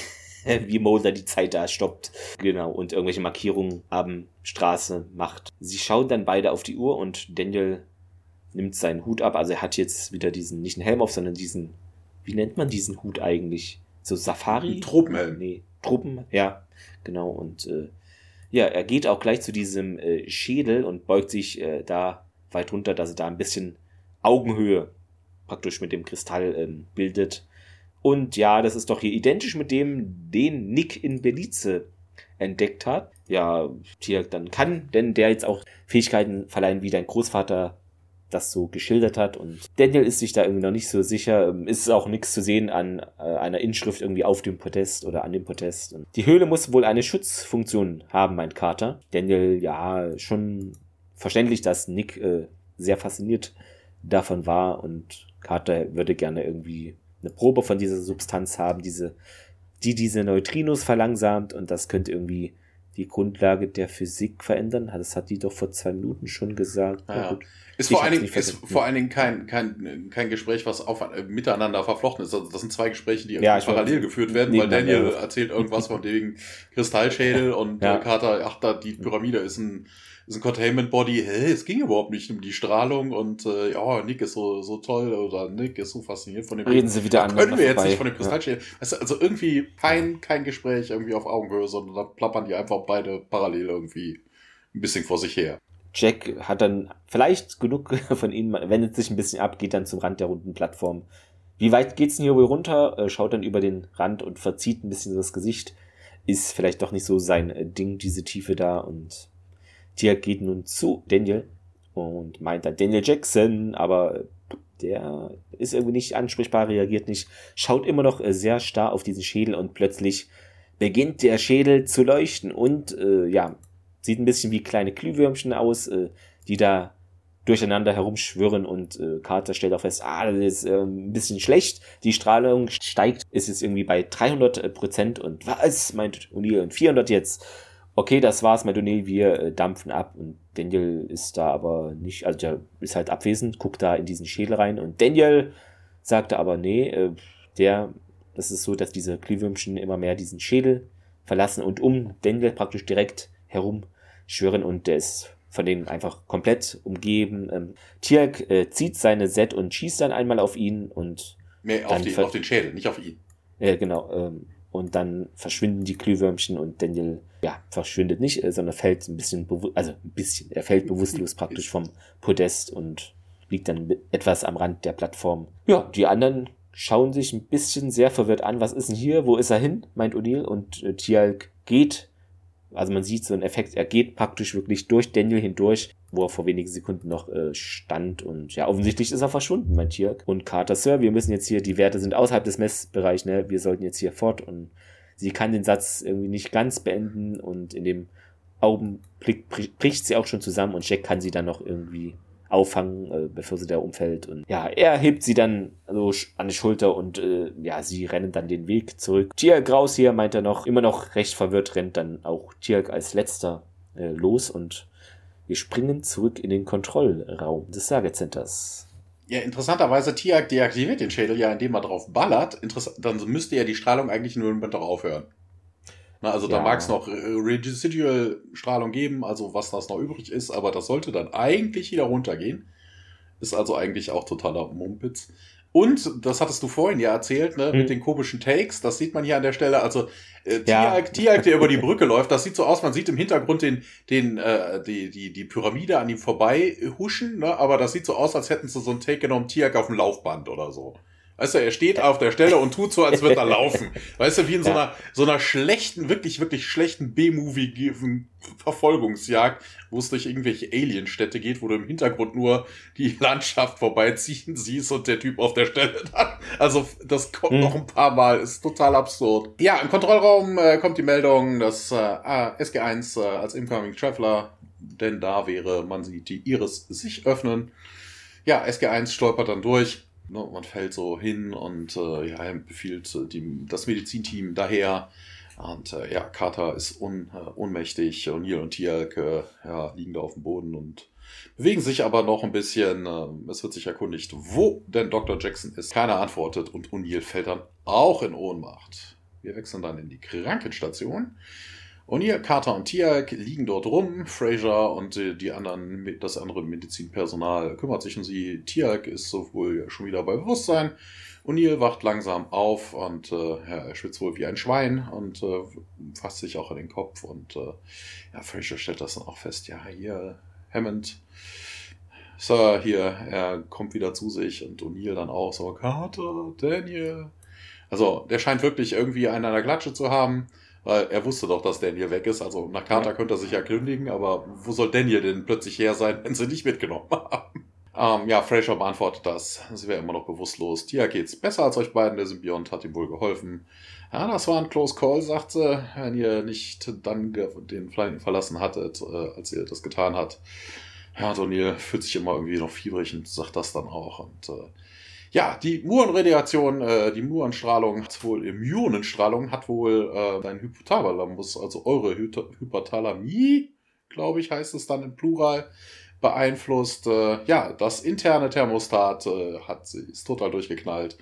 [SPEAKER 1] [LAUGHS] wie Mulder die Zeit da stoppt. Genau, und irgendwelche Markierungen haben, Straße macht. Sie schauen dann beide auf die Uhr und Daniel nimmt seinen Hut ab. Also er hat jetzt wieder diesen, nicht einen Helm auf, sondern diesen, wie nennt man diesen Hut eigentlich? So Safari?
[SPEAKER 2] Tropenhelm.
[SPEAKER 1] Nee, Truppen, ja, genau. Und äh, ja, er geht auch gleich zu diesem äh, Schädel und beugt sich äh, da weit runter, dass er da ein bisschen Augenhöhe praktisch mit dem Kristall ähm, bildet. Und ja, das ist doch hier identisch mit dem, den Nick in Belize entdeckt hat. Ja, Tiak dann kann, denn der jetzt auch Fähigkeiten verleihen, wie dein Großvater das so geschildert hat. Und Daniel ist sich da irgendwie noch nicht so sicher. Ähm, ist auch nichts zu sehen an äh, einer Inschrift irgendwie auf dem Podest oder an dem Podest. Und die Höhle muss wohl eine Schutzfunktion haben, meint Carter. Daniel, ja, schon verständlich, dass Nick äh, sehr fasziniert davon war und Carter würde gerne irgendwie eine Probe von dieser Substanz haben, diese, die diese Neutrinos verlangsamt und das könnte irgendwie die Grundlage der Physik verändern. Das hat die doch vor zwei Minuten schon gesagt.
[SPEAKER 2] Ja. Ist, vor allen, Dingen, ist vor allen Dingen kein, kein, kein Gespräch, was auf, äh, miteinander verflochten ist. Also das sind zwei Gespräche, die ja, parallel geführt werden, weil Daniel erzählt irgendwas von wegen Kristallschädel und ja. Carter, ach da, die Pyramide ist ein ist ein Containment Body, hä, es ging überhaupt nicht um die Strahlung und äh, ja, Nick ist so, so toll oder Nick ist so fasziniert von dem.
[SPEAKER 1] Reden Sie wieder an.
[SPEAKER 2] Können wir jetzt nicht von dem Kristallschädel. Ja. Also, also irgendwie kein, kein Gespräch irgendwie auf Augenhöhe, sondern da plappern die einfach beide parallel irgendwie ein bisschen vor sich her.
[SPEAKER 1] Jack hat dann vielleicht genug [LAUGHS] von ihnen, wendet sich ein bisschen ab, geht dann zum Rand der runden Plattform. Wie weit geht's denn hier wohl runter? Äh, schaut dann über den Rand und verzieht ein bisschen das Gesicht. Ist vielleicht doch nicht so sein äh, Ding, diese Tiefe da. Und Tia geht nun zu Daniel und meint dann Daniel Jackson, aber der ist irgendwie nicht ansprechbar, reagiert nicht, schaut immer noch äh, sehr starr auf diesen Schädel und plötzlich beginnt der Schädel zu leuchten und äh, ja, Sieht ein bisschen wie kleine Glühwürmchen aus, äh, die da durcheinander herumschwirren und äh, Carter stellt auch fest, ah, das ist äh, ein bisschen schlecht. Die Strahlung steigt, ist jetzt irgendwie bei 300 äh, Prozent und was, meint O'Neill, und 400 jetzt. Okay, das war's, O'Neill, wir äh, dampfen ab und Daniel ist da aber nicht, also der ist halt abwesend, guckt da in diesen Schädel rein und Daniel sagte aber, nee, äh, der, das ist so, dass diese Glühwürmchen immer mehr diesen Schädel verlassen und um Daniel praktisch direkt herum schwören und der ist von denen einfach komplett umgeben. Ähm, Tirk äh, zieht seine Set und schießt dann einmal auf ihn und.
[SPEAKER 2] Nee, auf, die, auf den Schädel, nicht auf ihn.
[SPEAKER 1] Ja, genau. Ähm, und dann verschwinden die Glühwürmchen und Daniel, ja, verschwindet nicht, äh, sondern fällt ein bisschen, also ein bisschen, er fällt bewusstlos praktisch vom Podest und liegt dann etwas am Rand der Plattform. Ja, die anderen schauen sich ein bisschen sehr verwirrt an. Was ist denn hier? Wo ist er hin? meint O'Neill. Und äh, Tialk geht also man sieht so einen Effekt, er geht praktisch wirklich durch Daniel hindurch, wo er vor wenigen Sekunden noch äh, stand und ja, offensichtlich ist er verschwunden, mein Tirk. Und Carter, Sir, wir müssen jetzt hier, die Werte sind außerhalb des Messbereichs, ne, wir sollten jetzt hier fort und sie kann den Satz irgendwie nicht ganz beenden und in dem Augenblick bricht sie auch schon zusammen und Jack kann sie dann noch irgendwie auffangen, äh, bevor sie da umfällt. Und ja, er hebt sie dann so an die Schulter und äh, ja, sie rennen dann den Weg zurück. Tiak Graus hier, meint er noch, immer noch recht verwirrt, rennt dann auch Tiak als letzter äh, los und wir springen zurück in den Kontrollraum des Sagecenters.
[SPEAKER 2] Ja, interessanterweise, Tiak deaktiviert den Schädel ja, indem er drauf ballert. Interess dann müsste ja die Strahlung eigentlich nur mit drauf aufhören. Na, also ja. da mag es noch äh, Residual-Strahlung geben, also was das noch übrig ist, aber das sollte dann eigentlich wieder runtergehen. Ist also eigentlich auch totaler Mumpitz. Und, das hattest du vorhin ja erzählt, ne, hm. mit den komischen Takes, das sieht man hier an der Stelle, also äh, ja. Tiag, der über die Brücke [LAUGHS] läuft, das sieht so aus, man sieht im Hintergrund den, den, äh, die, die, die Pyramide an ihm vorbei huschen, ne, aber das sieht so aus, als hätten sie so ein Take genommen, Tiag auf dem Laufband oder so. Weißt du, er steht auf der Stelle und tut so, als würde er [LAUGHS] laufen. Weißt du, wie in so einer, so einer schlechten, wirklich, wirklich schlechten B-Movie Verfolgungsjagd, wo es durch irgendwelche Alienstädte geht, wo du im Hintergrund nur die Landschaft vorbeiziehen siehst und der Typ auf der Stelle [LAUGHS] dann. Also, das kommt hm. noch ein paar Mal, ist total absurd. Ja, im Kontrollraum äh, kommt die Meldung, dass äh, SG1 äh, als Incoming Traveler, denn da wäre, man sieht die Iris sich öffnen. Ja, SG1 stolpert dann durch ne, man fällt so hin und äh, ja, befiehlt äh, die, das Medizinteam daher. Und äh, ja, Carter ist un, äh, ohnmächtig, O'Neill und Tialk ja, liegen da auf dem Boden und bewegen sich aber noch ein bisschen. Äh, es wird sich erkundigt, wo denn Dr. Jackson ist. Keiner antwortet und O'Neill fällt dann auch in Ohnmacht. Wir wechseln dann in die Krankenstation. O'Neill, Carter und Tiag liegen dort rum. Fraser und die anderen, das andere Medizinpersonal kümmert sich um sie. Tiag ist sowohl schon wieder bei Bewusstsein. O'Neill wacht langsam auf und äh, ja, er schwitzt wohl wie ein Schwein und äh, fasst sich auch in den Kopf. Und äh, ja, Fraser stellt das dann auch fest. Ja, hier, Hammond Sir hier, er kommt wieder zu sich und O'Neill dann auch so, Carter, Daniel. Also, der scheint wirklich irgendwie einen an der Klatsche zu haben, weil er wusste doch, dass Daniel weg ist. Also, nach Carter ja. könnte er sich ja kündigen, aber wo soll Daniel denn plötzlich her sein, wenn sie nicht mitgenommen haben? Ähm, ja, Fraser beantwortet das. Sie wäre immer noch bewusstlos. Tia geht's besser als euch beiden. Der Symbiont hat ihm wohl geholfen. Ja, das war ein Close Call, sagt sie, wenn ihr nicht dann den Planeten verlassen hattet, äh, als ihr das getan habt. Ja, O'Neill fühlt sich immer irgendwie noch fiebrig und sagt das dann auch. Und äh, ja, die Murenradiation, äh, die Murenstrahlung hat wohl, Immunenstrahlung hat wohl äh, dein Hypothalamus, also eure Hy Hypothalamie, glaube ich, heißt es dann im Plural, beeinflusst. Äh, ja, das interne Thermostat äh, hat, ist total durchgeknallt.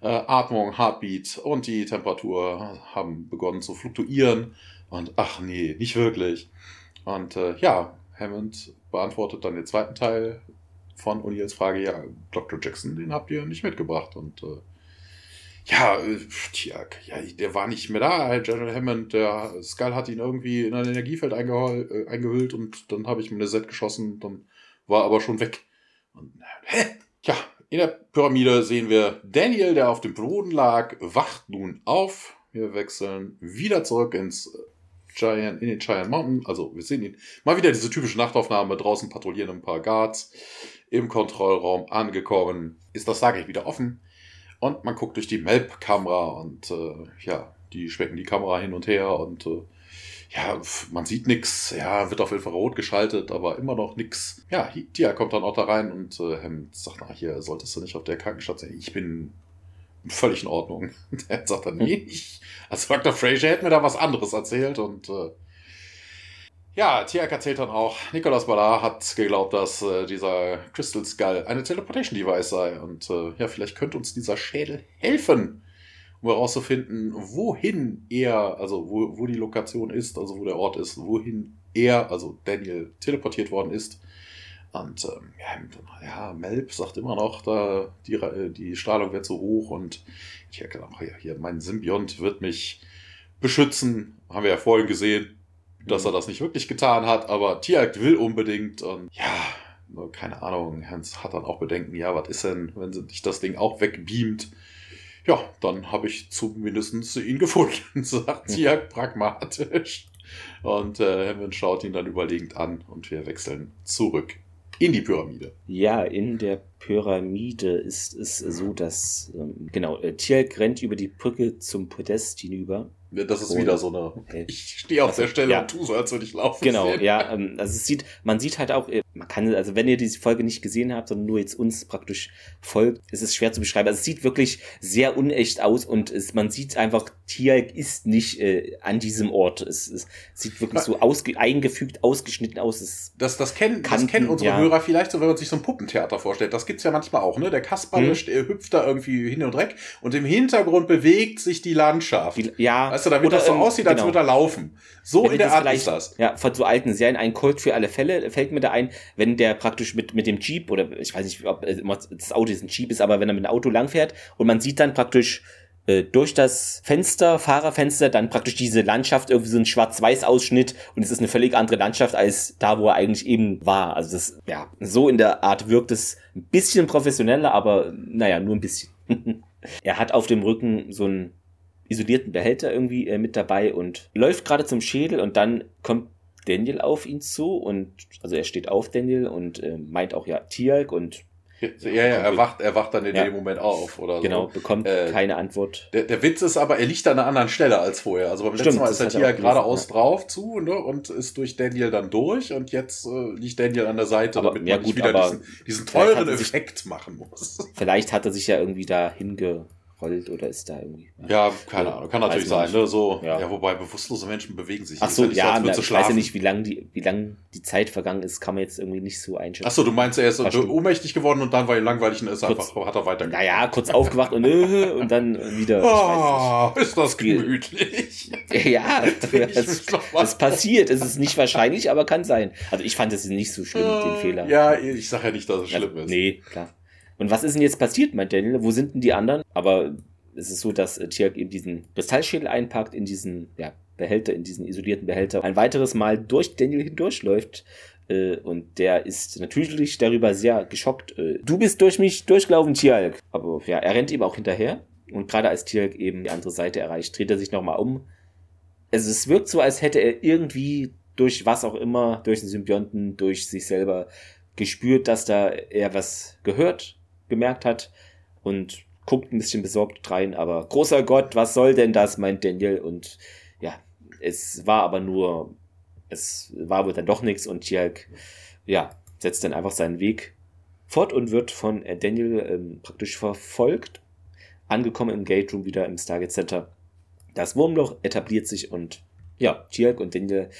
[SPEAKER 2] Äh, Atmung, Heartbeat und die Temperatur haben begonnen zu fluktuieren. Und ach nee, nicht wirklich. Und äh, ja, Hammond beantwortet dann den zweiten Teil von O'Neills Frage, ja, Dr. Jackson, den habt ihr nicht mitgebracht. Und äh, ja, äh, tja, ja, der war nicht mehr da, General Hammond. Der Skull hat ihn irgendwie in ein Energiefeld eingehüllt, äh, eingehüllt und dann habe ich mir eine Set geschossen, dann war aber schon weg. Und, hä? Ja, in der Pyramide sehen wir Daniel, der auf dem Boden lag, wacht nun auf. Wir wechseln wieder zurück ins Giant, in den Giant Mountain. Also wir sehen ihn. Mal wieder diese typische Nachtaufnahme. Draußen patrouillieren ein paar Guards. Im Kontrollraum angekommen. Ist das Sargate wieder offen. Und man guckt durch die Melp-Kamera und äh, ja, die schwenken die Kamera hin und her und äh, ja, man sieht nichts. Ja, wird auf Infrarot geschaltet, aber immer noch nichts. Ja, Tia kommt dann auch da rein und äh, Hammond sagt, na, hier solltest du nicht auf der Krankenstation. Ich bin völlig in Ordnung. [LAUGHS] Der sagt dann, nee, ich, also Dr. Fraser hätte mir da was anderes erzählt und äh, ja, Tiak erzählt dann auch, Nicolas Ballard hat geglaubt, dass äh, dieser Crystal Skull eine Teleportation Device sei und äh, ja, vielleicht könnte uns dieser Schädel helfen, um herauszufinden, wohin er, also wo, wo die Lokation ist, also wo der Ort ist, wohin er, also Daniel, teleportiert worden ist. Und ähm, ja, Melb sagt immer noch, da die, äh, die Strahlung wird so hoch und ich habe gedacht, ja, hier, mein Symbiont wird mich beschützen. Haben wir ja vorhin gesehen, dass er das nicht wirklich getan hat, aber Tiag will unbedingt und ja, keine Ahnung, Hans hat dann auch Bedenken, ja, was ist denn, wenn sich das Ding auch wegbeamt? Ja, dann habe ich zumindest ihn gefunden, [LAUGHS] sagt Tiag pragmatisch. Und äh, schaut ihn dann überlegend an und wir wechseln zurück in die Pyramide.
[SPEAKER 1] Ja, in der Pyramide ist es so, dass, ähm, genau, äh, Tierk rennt über die Brücke zum Podest hinüber
[SPEAKER 2] das ist wieder so eine. Ich stehe auf also, der Stelle ja. und tu so, als würde ich laufen.
[SPEAKER 1] Genau, sehen. ja. Ähm, also es sieht, man sieht halt auch, äh, man kann, also wenn ihr diese Folge nicht gesehen habt, sondern nur jetzt uns praktisch folgt, ist es schwer zu beschreiben. Also es sieht wirklich sehr unecht aus und es, man sieht einfach, Tialk ist nicht äh, an diesem Ort. Es, es sieht wirklich so ausge, eingefügt, ausgeschnitten aus. Es
[SPEAKER 2] das, das, kennen, Kanten, das kennen unsere ja. Hörer vielleicht so, wenn man sich so ein Puppentheater vorstellt. Das gibt's ja manchmal auch, ne? Der Kasperle hm. hüpft da irgendwie hin und weg und im Hintergrund bewegt sich die Landschaft. Die,
[SPEAKER 1] ja.
[SPEAKER 2] Weißt du, damit Oder, das so ähm, aussieht, als genau. würde er laufen. So wenn in der Art ist das.
[SPEAKER 1] Ja, von so alten Serien, ein Colt für alle Fälle, fällt mir da ein, wenn der praktisch mit, mit dem Jeep oder ich weiß nicht, ob das Auto ist ein Jeep ist, aber wenn er mit dem Auto langfährt und man sieht dann praktisch äh, durch das Fenster, Fahrerfenster, dann praktisch diese Landschaft, irgendwie so ein Schwarz-Weiß-Ausschnitt und es ist eine völlig andere Landschaft als da, wo er eigentlich eben war. Also das, ja, so in der Art wirkt es ein bisschen professioneller, aber naja, nur ein bisschen. [LAUGHS] er hat auf dem Rücken so einen isolierten Behälter irgendwie äh, mit dabei und läuft gerade zum Schädel und dann kommt Daniel auf ihn zu und also er steht auf Daniel und äh, meint auch ja Tialk und
[SPEAKER 2] ja, ja, er wacht, er wacht dann in ja. dem Moment auf oder
[SPEAKER 1] so. Genau, bekommt äh, keine Antwort.
[SPEAKER 2] Der, der Witz ist aber, er liegt an einer anderen Stelle als vorher. Also beim Stimmt, letzten Mal ist der Tier geradeaus ja. drauf zu ne, und ist durch Daniel dann durch und jetzt äh, liegt Daniel an der Seite,
[SPEAKER 1] aber, damit man gut, wieder diesen,
[SPEAKER 2] diesen teuren Effekt machen muss.
[SPEAKER 1] Vielleicht hat er sich ja irgendwie da hinge rollt oder ist da irgendwie.
[SPEAKER 2] Ja, keine Ahnung, kann natürlich sein, ne? So, ja. ja. wobei bewusstlose Menschen bewegen sich.
[SPEAKER 1] Ach so, ja, so, ich weiß ja nicht, wie lang die, wie lang die Zeit vergangen ist, kann man jetzt irgendwie nicht so einschätzen.
[SPEAKER 2] Ach so, du meinst, er ist ohnmächtig geworden und dann war er langweilig und ist kurz, einfach, hat er weiter.
[SPEAKER 1] Naja, kurz aufgewacht und, äh, und dann wieder.
[SPEAKER 2] Oh, ist das gemütlich. [LAUGHS]
[SPEAKER 1] ja, es, es passiert, es ist nicht wahrscheinlich, aber kann sein. Also ich fand es nicht so schlimm, den Fehler.
[SPEAKER 2] Ja, ich sag ja nicht, dass es schlimm
[SPEAKER 1] also,
[SPEAKER 2] ist.
[SPEAKER 1] Nee, klar. Und was ist denn jetzt passiert, meint Daniel? Wo sind denn die anderen? Aber es ist so, dass äh, Tiak eben diesen Kristallschädel einpackt in diesen ja, Behälter, in diesen isolierten Behälter, ein weiteres Mal durch Daniel hindurchläuft. Äh, und der ist natürlich darüber sehr geschockt. Äh, du bist durch mich durchgelaufen, Tjalk. Aber ja, er rennt ihm auch hinterher. Und gerade als Tjalk eben die andere Seite erreicht, dreht er sich nochmal um. Also es wirkt so, als hätte er irgendwie durch was auch immer, durch den Symbionten, durch sich selber gespürt, dass da er was gehört, gemerkt hat und guckt ein bisschen besorgt rein, aber großer Gott, was soll denn das, meint Daniel. Und ja, es war aber nur, es war wohl dann doch nichts. Und Tjalk, ja, setzt dann einfach seinen Weg fort und wird von Daniel ähm, praktisch verfolgt, angekommen im Gate Room wieder im Stargate Center. Das Wurmloch etabliert sich und ja, Tjalk und Daniel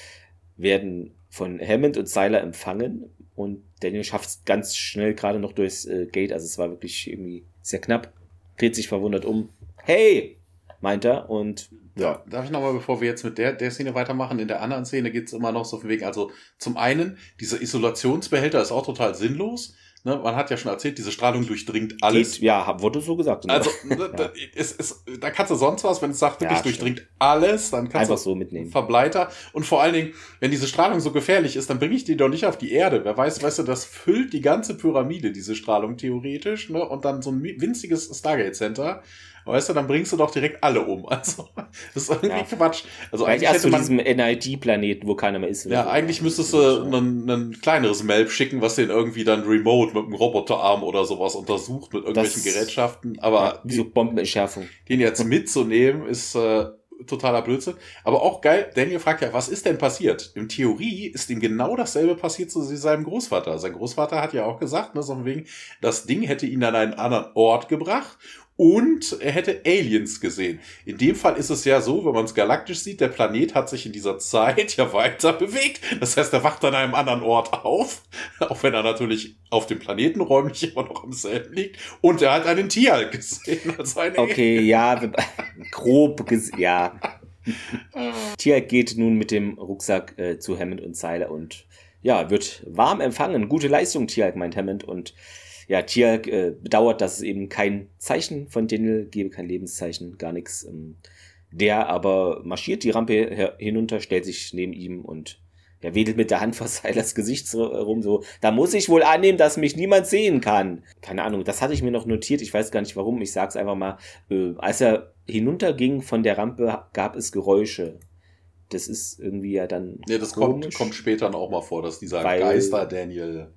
[SPEAKER 1] werden von Hammond und Seiler empfangen und Daniel schafft es ganz schnell gerade noch durchs äh, Gate, also es war wirklich irgendwie sehr knapp, dreht sich verwundert um. Hey! meint er und
[SPEAKER 2] ja. Darf ich nochmal, bevor wir jetzt mit der, der Szene weitermachen, in der anderen Szene geht es immer noch so von wegen, also zum einen, dieser Isolationsbehälter ist auch total sinnlos. Ne, man hat ja schon erzählt, diese Strahlung durchdringt alles.
[SPEAKER 1] Geht, ja, wurde so gesagt.
[SPEAKER 2] Also, [LAUGHS] da, es, es, da kannst du sonst was, wenn es sagt, wirklich ja, durchdringt alles, dann kannst
[SPEAKER 1] Einfach du so mitnehmen.
[SPEAKER 2] Verbleiter. Und vor allen Dingen, wenn diese Strahlung so gefährlich ist, dann bringe ich die doch nicht auf die Erde. Wer weiß, weißt du, das füllt die ganze Pyramide, diese Strahlung theoretisch, ne? Und dann so ein winziges Stargate Center. Weißt du, dann bringst du doch direkt alle um. [LAUGHS] Also, das ist irgendwie ja. Quatsch. Also
[SPEAKER 1] Vielleicht eigentlich hätte man diesem NID-Planeten, wo keiner mehr ist.
[SPEAKER 2] Ja, so. eigentlich müsstest du ein, ein kleineres Melb schicken, was den irgendwie dann remote mit einem Roboterarm oder sowas untersucht, mit irgendwelchen das, Gerätschaften. Aber ja,
[SPEAKER 1] so Bombenentschärfung.
[SPEAKER 2] Den jetzt mitzunehmen, ist äh, totaler Blödsinn. Aber auch geil, Daniel fragt ja, was ist denn passiert? In Theorie ist ihm genau dasselbe passiert zu seinem Großvater. Sein Großvater hat ja auch gesagt, ne, so von wegen, das Ding hätte ihn an einen anderen Ort gebracht und er hätte Aliens gesehen. In dem Fall ist es ja so, wenn man es galaktisch sieht, der Planet hat sich in dieser Zeit [LAUGHS] ja weiter bewegt. Das heißt, er wacht an einem anderen Ort auf, [LAUGHS] auch wenn er natürlich auf dem Planeten räumlich immer noch am selben liegt. Und er hat einen Tier gesehen. [LAUGHS]
[SPEAKER 1] Also okay, ja, grob gesehen, ja. Tier geht nun mit dem Rucksack äh, zu Hammond und Seiler und ja, wird warm empfangen. Gute Leistung, Tier, meint Hammond und ja, Tier äh, bedauert, dass es eben kein Zeichen von Daniel gebe, kein Lebenszeichen, gar nichts. Ähm, der aber marschiert die Rampe hinunter, stellt sich neben ihm und er wedelt mit der Hand [LAUGHS] vor Silers Gesicht rum, so, da muss ich wohl annehmen, dass mich niemand sehen kann. Keine Ahnung, das hatte ich mir noch notiert, ich weiß gar nicht warum, ich sag's einfach mal. Äh, als er hinunterging von der Rampe, gab es Geräusche. Das ist irgendwie ja dann.
[SPEAKER 2] Nee, das kommt, kommt später noch mal vor, dass dieser Geister Daniel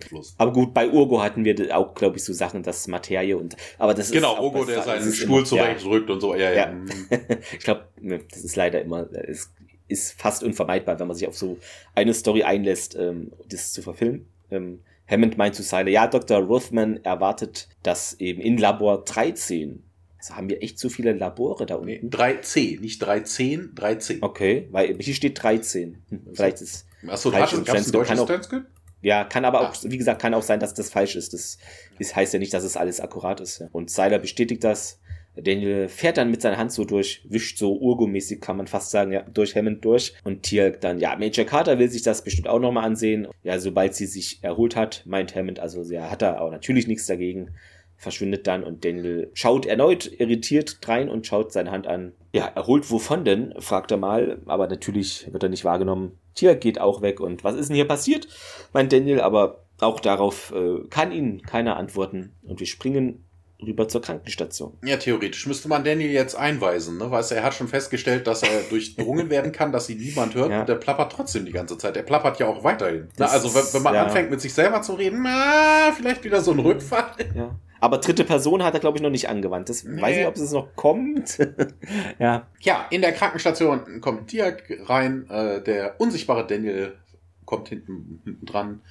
[SPEAKER 1] Fluss. Aber gut, bei Urgo hatten wir auch, glaube ich, so Sachen, dass Materie und, aber das
[SPEAKER 2] genau, ist. Genau, Urgo, der seinen Stuhl zurechtrückt ja. und so, ja, ja. ja.
[SPEAKER 1] Mhm. [LAUGHS] ich glaube, ne, das ist leider immer, es ist fast unvermeidbar, wenn man sich auf so eine Story einlässt, ähm, das zu verfilmen. Ähm, Hammond meint zu Seiler, ja, Dr. Rothman erwartet, dass eben in Labor 13 also haben wir echt so viele Labore da unten. Nee,
[SPEAKER 2] 3C, nicht 310, 13.
[SPEAKER 1] Okay, weil hier steht 13. Hm, vielleicht ist.
[SPEAKER 2] Achso, gab es ein deutsches
[SPEAKER 1] Transkript? Ja, kann aber auch, wie gesagt, kann auch sein, dass das falsch ist. Das, das heißt ja nicht, dass es alles akkurat ist. Ja. Und Seiler bestätigt das. Daniel fährt dann mit seiner Hand so durch, wischt so urgomäßig, kann man fast sagen, ja, durch Hammond durch. Und Tielk dann, ja, Major Carter will sich das bestimmt auch nochmal ansehen. Ja, sobald sie sich erholt hat, meint Hammond, also ja, hat er auch natürlich nichts dagegen verschwindet dann und Daniel schaut erneut irritiert rein und schaut seine Hand an. Ja, erholt wovon denn? fragt er mal, aber natürlich wird er nicht wahrgenommen. Tier geht auch weg und was ist denn hier passiert? meint Daniel, aber auch darauf äh, kann ihn keiner antworten und wir springen rüber zur Krankenstation.
[SPEAKER 2] Ja, theoretisch müsste man Daniel jetzt einweisen, ne? Weißt du, er hat schon festgestellt, dass er [LAUGHS] durchdrungen werden kann, dass ihn niemand hört ja. und der plappert trotzdem die ganze Zeit. Der plappert ja auch weiterhin. Na, also wenn, wenn man ja. anfängt mit sich selber zu reden, na, vielleicht wieder so ein Rückfall.
[SPEAKER 1] Ja. Aber dritte Person hat er, glaube ich, noch nicht angewandt. Das nee. weiß ich, ob es noch kommt. [LAUGHS]
[SPEAKER 2] ja. Ja, in der Krankenstation kommt Diak rein. Äh, der unsichtbare Daniel kommt hinten, hinten dran.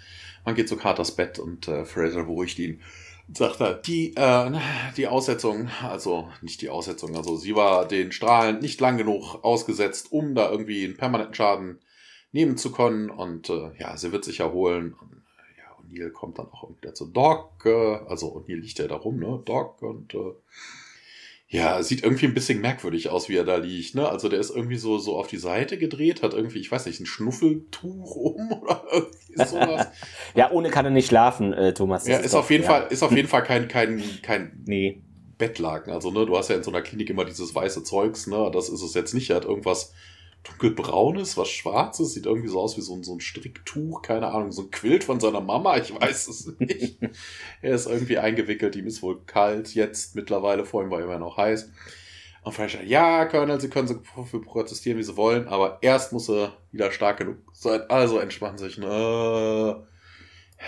[SPEAKER 2] Man geht zu Carters Bett und äh, Fraser beruhigt ihn. Sagt er, die, äh, die Aussetzung, also nicht die Aussetzung, also sie war den Strahlen nicht lang genug ausgesetzt, um da irgendwie einen permanenten Schaden nehmen zu können. Und äh, ja, sie wird sich erholen. O'Neill kommt dann auch wieder zu Doc. Äh, also O'Neill liegt ja da rum, ne? Doc und äh, ja, sieht irgendwie ein bisschen merkwürdig aus, wie er da liegt, ne? Also der ist irgendwie so, so auf die Seite gedreht, hat irgendwie, ich weiß nicht, ein Schnuffeltuch [LAUGHS] um oder irgendwie
[SPEAKER 1] sowas. [LAUGHS] ja, ohne kann er nicht schlafen, äh, Thomas.
[SPEAKER 2] Ja, ist, ist auf jeden ja. Fall, ist auf jeden Fall kein, kein, kein [LAUGHS] nee. Bettlaken. Also, ne, du hast ja in so einer Klinik immer dieses weiße Zeugs, ne? Das ist es jetzt nicht. Er hat irgendwas dunkelbraunes, was schwarzes, sieht irgendwie so aus wie so ein, so ein Stricktuch, keine Ahnung, so ein Quilt von seiner Mama, ich weiß es nicht. er ist irgendwie eingewickelt, ihm ist wohl kalt jetzt mittlerweile, vorhin war immer noch heiß. Und French ja, Colonel, Sie können so protestieren, wie Sie wollen, aber erst muss er wieder stark genug sein. Also entspannen sich. Ne?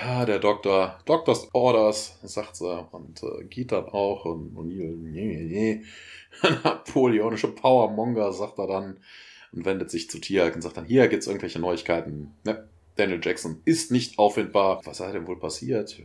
[SPEAKER 2] Ja, der Doktor, Doctors Orders, sagt sie, und äh, geht dann auch. Und O'Neill, nee, nee, nee. Napoleonische Powermonger, sagt er dann und wendet sich zu Tiag und sagt dann, hier gibt's irgendwelche Neuigkeiten. Ne? Daniel Jackson ist nicht auffindbar. Was sei denn wohl passiert?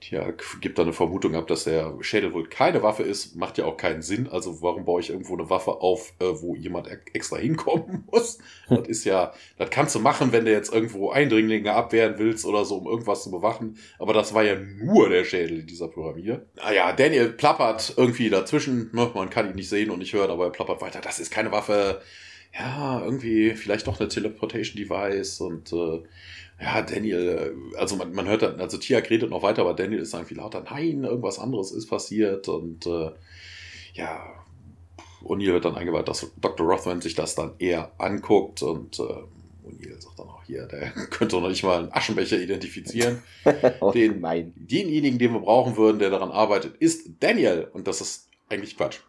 [SPEAKER 2] Tja, gibt da eine Vermutung ab, dass der Schädel wohl keine Waffe ist. Macht ja auch keinen Sinn. Also warum baue ich irgendwo eine Waffe auf, äh, wo jemand extra hinkommen [LAUGHS] muss? Das ist ja, das kannst du machen, wenn du jetzt irgendwo Eindringlinge abwehren willst oder so, um irgendwas zu bewachen. Aber das war ja nur der Schädel in dieser Pyramide. Naja, Daniel plappert irgendwie dazwischen. Ne? Man kann ihn nicht sehen und nicht hören, aber er plappert weiter. Das ist keine Waffe. Ja, irgendwie vielleicht doch eine Teleportation Device und äh, ja, Daniel, äh, also man, man hört dann, also Tia redet noch weiter, aber Daniel ist irgendwie lauter, nein, irgendwas anderes ist passiert und äh, ja, O'Neill wird dann eingeweiht, dass Dr. Rothman sich das dann eher anguckt und äh, O'Neill sagt dann auch hier, der [LAUGHS] könnte noch nicht mal einen Aschenbecher identifizieren. [LAUGHS] oh, den, denjenigen, den wir brauchen würden, der daran arbeitet, ist Daniel und das ist eigentlich Quatsch.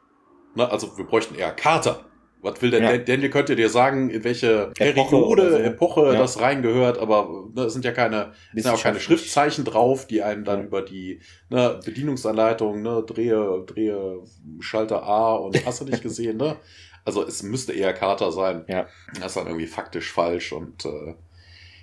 [SPEAKER 2] Ne? Also wir bräuchten eher Carter. Was will denn ja. Daniel könnte dir sagen, in welche Periode, so. Epoche ja. das reingehört, aber ne, es sind ja keine, es sind auch keine Schriftzeichen drauf, die einem dann ja. über die ne, Bedienungsanleitung, ne, drehe, drehe Schalter A und [LAUGHS] hast du nicht gesehen, ne? Also es müsste eher Kater sein. Ja. Das ist dann irgendwie faktisch falsch und äh,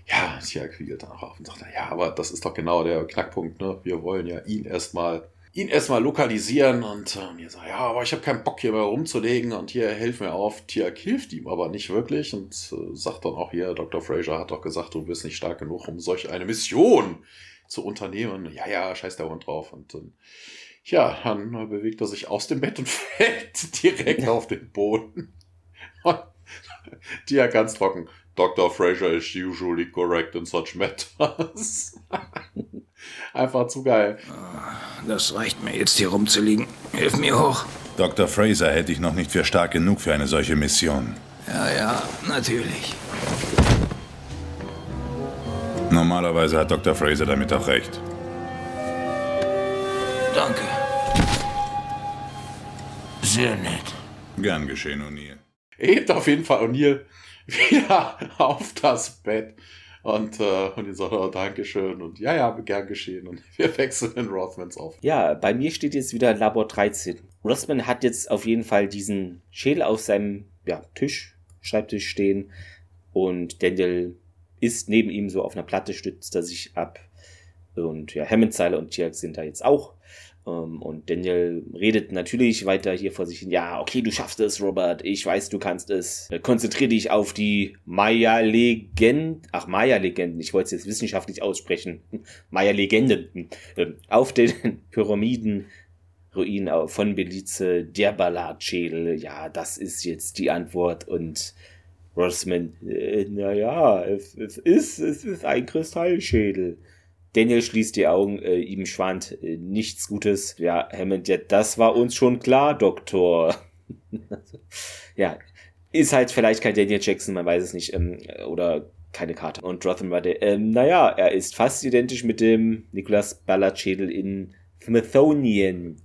[SPEAKER 2] ja, Tia quielt dann auch auf und sagt, ja, aber das ist doch genau der Knackpunkt, ne? Wir wollen ja ihn erstmal ihn erstmal lokalisieren und äh, mir sagt, ja, aber ich habe keinen Bock hier mehr rumzulegen und hier hilf mir auf. Tiak hilft ihm aber nicht wirklich und äh, sagt dann auch hier, Dr. Fraser hat doch gesagt, du bist nicht stark genug, um solch eine Mission zu unternehmen. Ja, ja, scheiß der Hund drauf. Und dann, ja, dann bewegt er sich aus dem Bett und [LAUGHS] fällt direkt auf den Boden. Tiak ganz trocken. Dr. Fraser is usually correct in such matters. [LAUGHS] [LAUGHS] Einfach zu geil.
[SPEAKER 3] Das reicht mir jetzt hier rumzuliegen. Hilf mir hoch.
[SPEAKER 4] Dr. Fraser hält dich noch nicht für stark genug für eine solche Mission.
[SPEAKER 3] Ja, ja, natürlich.
[SPEAKER 4] Normalerweise hat Dr. Fraser damit auch recht.
[SPEAKER 3] Danke. Sehr nett.
[SPEAKER 4] Gern geschehen, O'Neill.
[SPEAKER 2] Hebt auf jeden Fall O'Neill wieder [LAUGHS] auf das Bett. Und, äh, und die sagt, oh, Dankeschön. Und ja, ja, gern geschehen. Und [LAUGHS] wir wechseln in Rothmans auf.
[SPEAKER 1] Ja, bei mir steht jetzt wieder Labor 13. Rothman hat jetzt auf jeden Fall diesen Schädel auf seinem ja, Tisch, Schreibtisch stehen. Und Daniel ist neben ihm so auf einer Platte, stützt er sich ab. Und ja, Hammond, und Tiak sind da jetzt auch. Ähm, und Daniel redet natürlich weiter hier vor sich hin. Ja, okay, du schaffst es, Robert. Ich weiß, du kannst es. Äh, konzentrier dich auf die Maya-Legenden. Ach, Maya-Legenden. Ich wollte es jetzt wissenschaftlich aussprechen. [LAUGHS] Maya-Legenden. Ähm, auf den [LAUGHS] Pyramiden. Ruinen von Belize, der Balladschädel. Ja, das ist jetzt die Antwort. Und Rossman, äh, naja, es, es, ist, es ist ein Kristallschädel. Daniel schließt die Augen, äh, ihm schwant äh, nichts Gutes. Ja, Hammond, ja, das war uns schon klar, Doktor. [LAUGHS] ja, ist halt vielleicht kein Daniel Jackson, man weiß es nicht, ähm, oder keine Karte. Und Rotham war der, ähm, naja, er ist fast identisch mit dem Nicholas Ballard-Schädel in Smithsonian.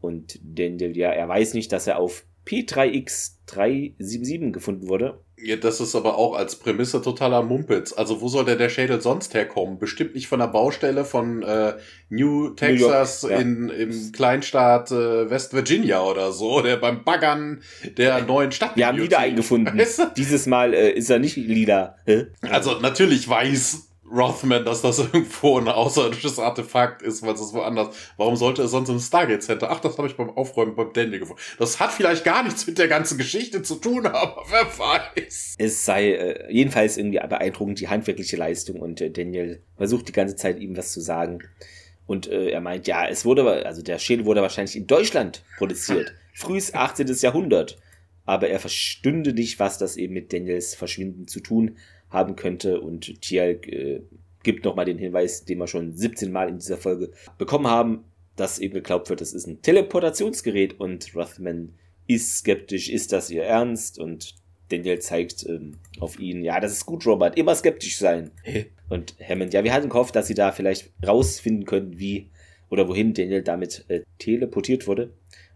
[SPEAKER 1] Und Daniel, ja, er weiß nicht, dass er auf P3X377 gefunden wurde.
[SPEAKER 2] Ja, das ist aber auch als Prämisse totaler Mumpitz. Also wo soll denn der Schädel sonst herkommen? Bestimmt nicht von der Baustelle von äh, New Texas New York, ja. in, im Kleinstaat äh, West Virginia oder so, der beim Baggern der neuen Stadt.
[SPEAKER 1] Wir haben Lieder eingefunden. [LAUGHS] Weißt du? Dieses Mal äh, ist er nicht lila.
[SPEAKER 2] Also natürlich weiß Rothman, dass das [LAUGHS] irgendwo ein außerirdisches Artefakt ist, weil es ist woanders. Warum sollte es sonst im Stargate Center? Ach, das habe ich beim Aufräumen beim Dandy gefunden. Das hat vielleicht gar nichts mit der ganzen Geschichte zu tun, [LAUGHS] aber wer weiß.
[SPEAKER 1] Es sei äh, jedenfalls irgendwie beeindruckend die handwerkliche Leistung und äh, Daniel versucht die ganze Zeit ihm was zu sagen. Und äh, er meint, ja, es wurde, also der Schädel wurde wahrscheinlich in Deutschland produziert. [LAUGHS] Frühes 18. Jahrhundert. Aber er verstünde nicht, was das eben mit Daniels Verschwinden zu tun haben könnte. Und Tialk äh, gibt nochmal den Hinweis, den wir schon 17 Mal in dieser Folge bekommen haben, dass eben geglaubt wird, das ist ein Teleportationsgerät und Rothman ist skeptisch, ist das ihr Ernst? Und Daniel zeigt ähm, auf ihn, ja, das ist gut, Robert, immer skeptisch sein. Und Hammond, ja, wir hatten gehofft, dass sie da vielleicht rausfinden können, wie oder wohin Daniel damit äh, teleportiert wurde.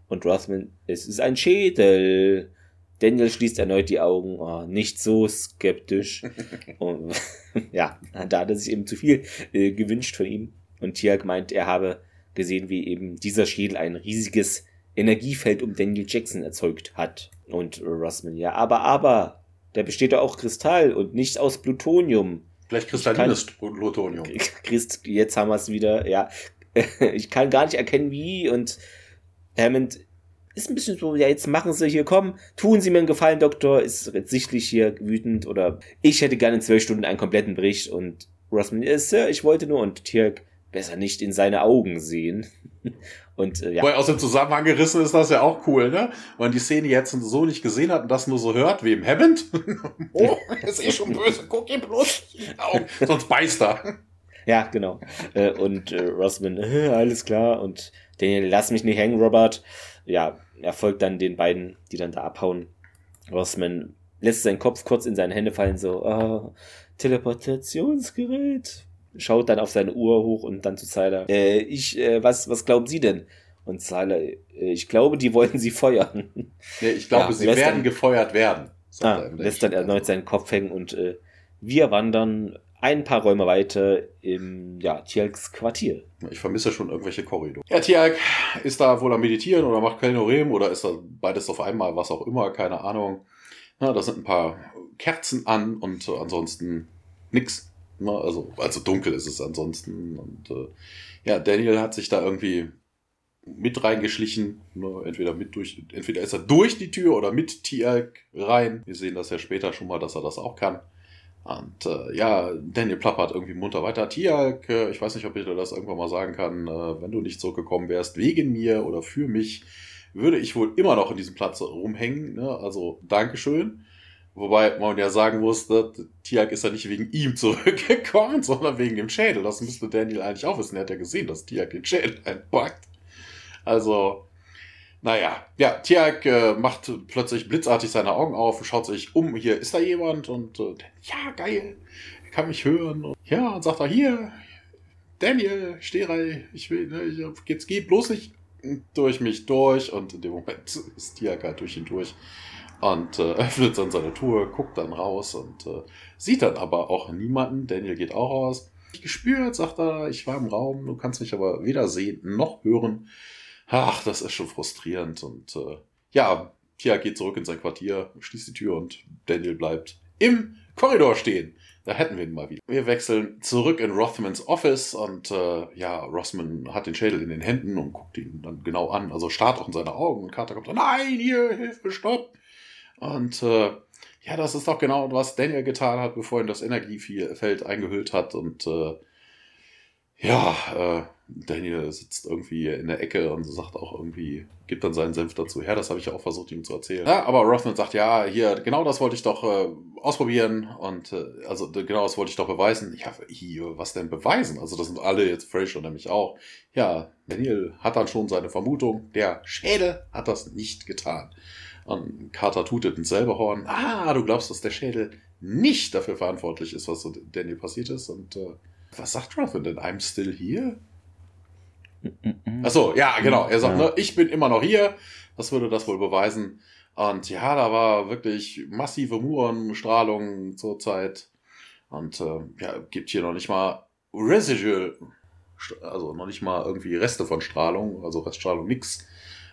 [SPEAKER 1] Und Rothman, es ist ein Schädel. Daniel schließt erneut die Augen, oh, nicht so skeptisch. [LAUGHS] und, [LAUGHS] ja, da hat er sich eben zu viel äh, gewünscht von ihm. Und Tiag meint, er habe gesehen, wie eben dieser Schädel ein riesiges Energiefeld um Daniel Jackson erzeugt hat. Und Rossman, ja, aber, aber, der besteht ja auch Kristall und nicht aus Plutonium.
[SPEAKER 2] Vielleicht kristallines Plutonium.
[SPEAKER 1] Christ, jetzt haben wir es wieder, ja. [LAUGHS] ich kann gar nicht erkennen, wie und Hammond ist ein bisschen so, ja, jetzt machen Sie hier, komm, tun Sie mir einen Gefallen, Doktor, ist sichtlich hier wütend oder ich hätte gerne in zwölf Stunden einen kompletten Bericht und Rossman, ja, Sir, ich wollte nur und Tirk, besser nicht in seine Augen sehen. [LAUGHS] Und, äh, ja.
[SPEAKER 2] Weil aus dem Zusammenhang gerissen ist das ja auch cool, ne? Wenn man die Szene jetzt so nicht gesehen hat und das nur so hört, wie im Hammond. [LAUGHS] oh, ist eh schon böse, guck ihm bloß Augen, [LAUGHS] sonst beißt er.
[SPEAKER 1] Ja, genau. Äh, und äh, Rossman, äh, alles klar. Und Daniel, lass mich nicht hängen, Robert. Ja, er folgt dann den beiden, die dann da abhauen. Rossman lässt seinen Kopf kurz in seine Hände fallen, so, oh, Teleportationsgerät. Schaut dann auf seine Uhr hoch und dann zu Siler. Äh, ich, äh, was, was glauben Sie denn? Und Siler, äh, ich glaube, die wollen sie feuern. [LAUGHS]
[SPEAKER 2] Nee, ich glaube, ja, sie werden dann, gefeuert werden.
[SPEAKER 1] Ah, lässt dann erneut seinen Kopf hängen und äh, wir wandern ein paar Räume weiter im ja, Tialks Quartier.
[SPEAKER 2] Ich vermisse schon irgendwelche Korridore. Ja, Tialk ist da wohl am Meditieren oder macht Kelnorem oder ist da beides auf einmal, was auch immer, keine Ahnung. Na, da sind ein paar Kerzen an und äh, ansonsten nix. Na, also, also dunkel ist es ansonsten. Und äh, ja, Daniel hat sich da irgendwie mit reingeschlichen. Ne? Entweder mit durch, entweder ist er durch die Tür oder mit Tialk rein. Wir sehen das ja später schon mal, dass er das auch kann. Und äh, ja, Daniel plappert irgendwie munter weiter. Tialk, äh, ich weiß nicht, ob ich dir das irgendwann mal sagen kann, äh, wenn du nicht zurückgekommen wärst, wegen mir oder für mich, würde ich wohl immer noch in diesem Platz rumhängen. Ne? Also Dankeschön. Wobei man ja sagen muss, Tiag ist ja nicht wegen ihm zurückgekommen, [LAUGHS] sondern wegen dem Schädel. Das müsste Daniel eigentlich auch wissen. Er hat ja gesehen, dass Tiag den Schädel einpackt. Also, naja, ja, Tiag äh, macht plötzlich blitzartig seine Augen auf und schaut sich um. Hier ist da jemand und äh, ja, geil, er kann mich hören. Und, ja, und sagt er, hier, Daniel, Sterei, ich will, ne, ich, jetzt geh bloß nicht durch mich durch. Und in dem Moment ist Tiag halt durch ihn durch und äh, [LAUGHS] öffnet dann seine Tour, guckt dann raus und äh, sieht dann aber auch niemanden. Daniel geht auch raus. Ich gespürt, sagt er, ich war im Raum, du kannst mich aber weder sehen noch hören. Ach, das ist schon frustrierend. Und äh, ja, Tia geht zurück in sein Quartier, schließt die Tür und Daniel bleibt im Korridor stehen. Da hätten wir ihn mal wieder. Wir wechseln zurück in Rothmans Office und äh, ja, Rothman hat den Schädel in den Händen und guckt ihn dann genau an. Also starrt auch in seine Augen und Carter kommt dann, nein, hier, Hilfe, stopp. Und äh, ja, das ist doch genau, was Daniel getan hat, bevor ihn das Energiefeld eingehüllt hat. Und äh, ja, äh, Daniel sitzt irgendwie in der Ecke und sagt auch irgendwie, gibt dann seinen Senf dazu her. Das habe ich ja auch versucht, ihm zu erzählen. Ja, aber Rothman sagt, ja, hier, genau das wollte ich doch äh, ausprobieren und äh, also genau das wollte ich doch beweisen. Ja, hier, was denn beweisen? Also das sind alle jetzt, Fraser nämlich auch. Ja, Daniel hat dann schon seine Vermutung, der Schädel hat das nicht getan. Und Carter tutet ins selbe Horn. Ah, du glaubst, dass der Schädel nicht dafür verantwortlich ist, was so Daniel passiert ist. Und äh, was sagt Rothman denn? I'm still here? Achso, ja, genau. Er sagt, ja. ne, ich bin immer noch hier. Was würde das wohl beweisen? Und ja, da war wirklich massive Murenstrahlung zur Zeit. Und äh, ja, gibt hier noch nicht mal Residual, also noch nicht mal irgendwie Reste von Strahlung, also Reststrahlung nix.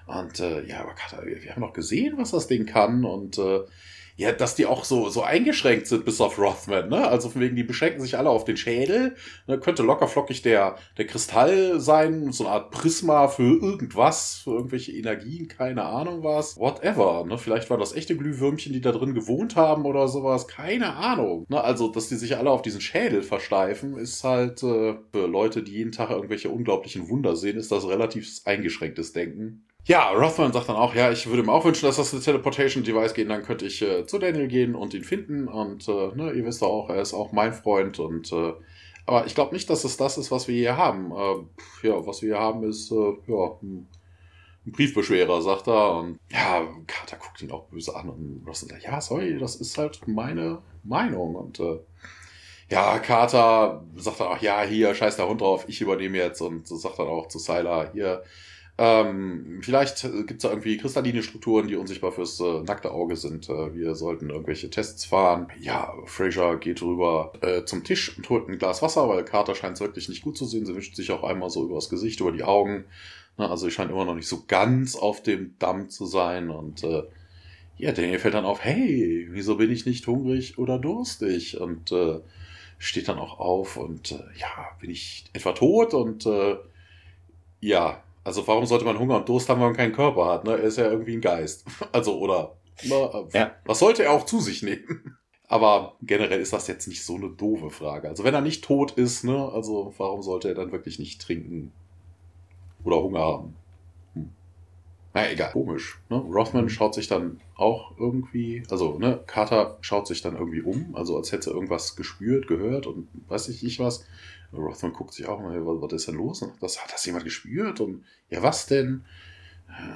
[SPEAKER 2] Und äh, ja, aber Kater, wir, wir haben noch gesehen, was das Ding kann. Und äh, ja, dass die auch so, so eingeschränkt sind bis auf Rothman, ne? Also von wegen, die beschränken sich alle auf den Schädel. Ne? Könnte lockerflockig der, der Kristall sein, so eine Art Prisma für irgendwas, für irgendwelche Energien, keine Ahnung was. Whatever, ne? Vielleicht waren das echte Glühwürmchen, die da drin gewohnt haben oder sowas, keine Ahnung. Ne? Also, dass die sich alle auf diesen Schädel versteifen, ist halt äh, für Leute, die jeden Tag irgendwelche unglaublichen Wunder sehen, ist das relativ eingeschränktes Denken. Ja, Rothman sagt dann auch, ja, ich würde mir auch wünschen, dass das eine Teleportation Device geht, dann könnte ich äh, zu Daniel gehen und ihn finden und äh, ne, ihr wisst auch, er ist auch mein Freund und äh, aber ich glaube nicht, dass es das ist, was wir hier haben. Äh, ja, was wir hier haben ist, äh, ja, ein Briefbeschwerer, sagt er. Und ja, Carter guckt ihn auch böse an und Ross sagt, ja, sorry, das ist halt meine Meinung. Und äh, ja, Carter sagt dann auch, ja, hier, scheiß der Hund drauf, ich übernehme jetzt. Und sagt dann auch zu Sylar, hier, ähm, vielleicht gibt es da irgendwie kristalline Strukturen, die unsichtbar fürs äh, nackte Auge sind. Äh, wir sollten irgendwelche Tests fahren. Ja, Fraser geht rüber äh, zum Tisch und holt ein Glas Wasser, weil Carter scheint es wirklich nicht gut zu sehen. Sie wischt sich auch einmal so über das Gesicht, über die Augen. Na, also sie scheint immer noch nicht so ganz auf dem Damm zu sein. Und äh, ja, Daniel fällt dann auf, hey, wieso bin ich nicht hungrig oder durstig? Und äh, steht dann auch auf und äh, ja, bin ich etwa tot? Und äh, ja, also warum sollte man Hunger und Durst haben, wenn man keinen Körper hat? Ne? Er ist ja irgendwie ein Geist. [LAUGHS] Also, oder na, ja. was sollte er auch zu sich nehmen? [LAUGHS] Aber generell ist das jetzt nicht so eine doofe Frage. Also wenn er nicht tot ist, ne, also warum sollte er dann wirklich nicht trinken oder Hunger haben? Hm. Na egal, komisch. Ne? Rothman schaut sich dann auch irgendwie, also ne, Carter schaut sich dann irgendwie um, also als hätte er irgendwas gespürt, gehört und weiß ich nicht was. Rothman guckt sich auch mal, was, was ist denn los? Das, hat das jemand gespürt? Und ja, was denn?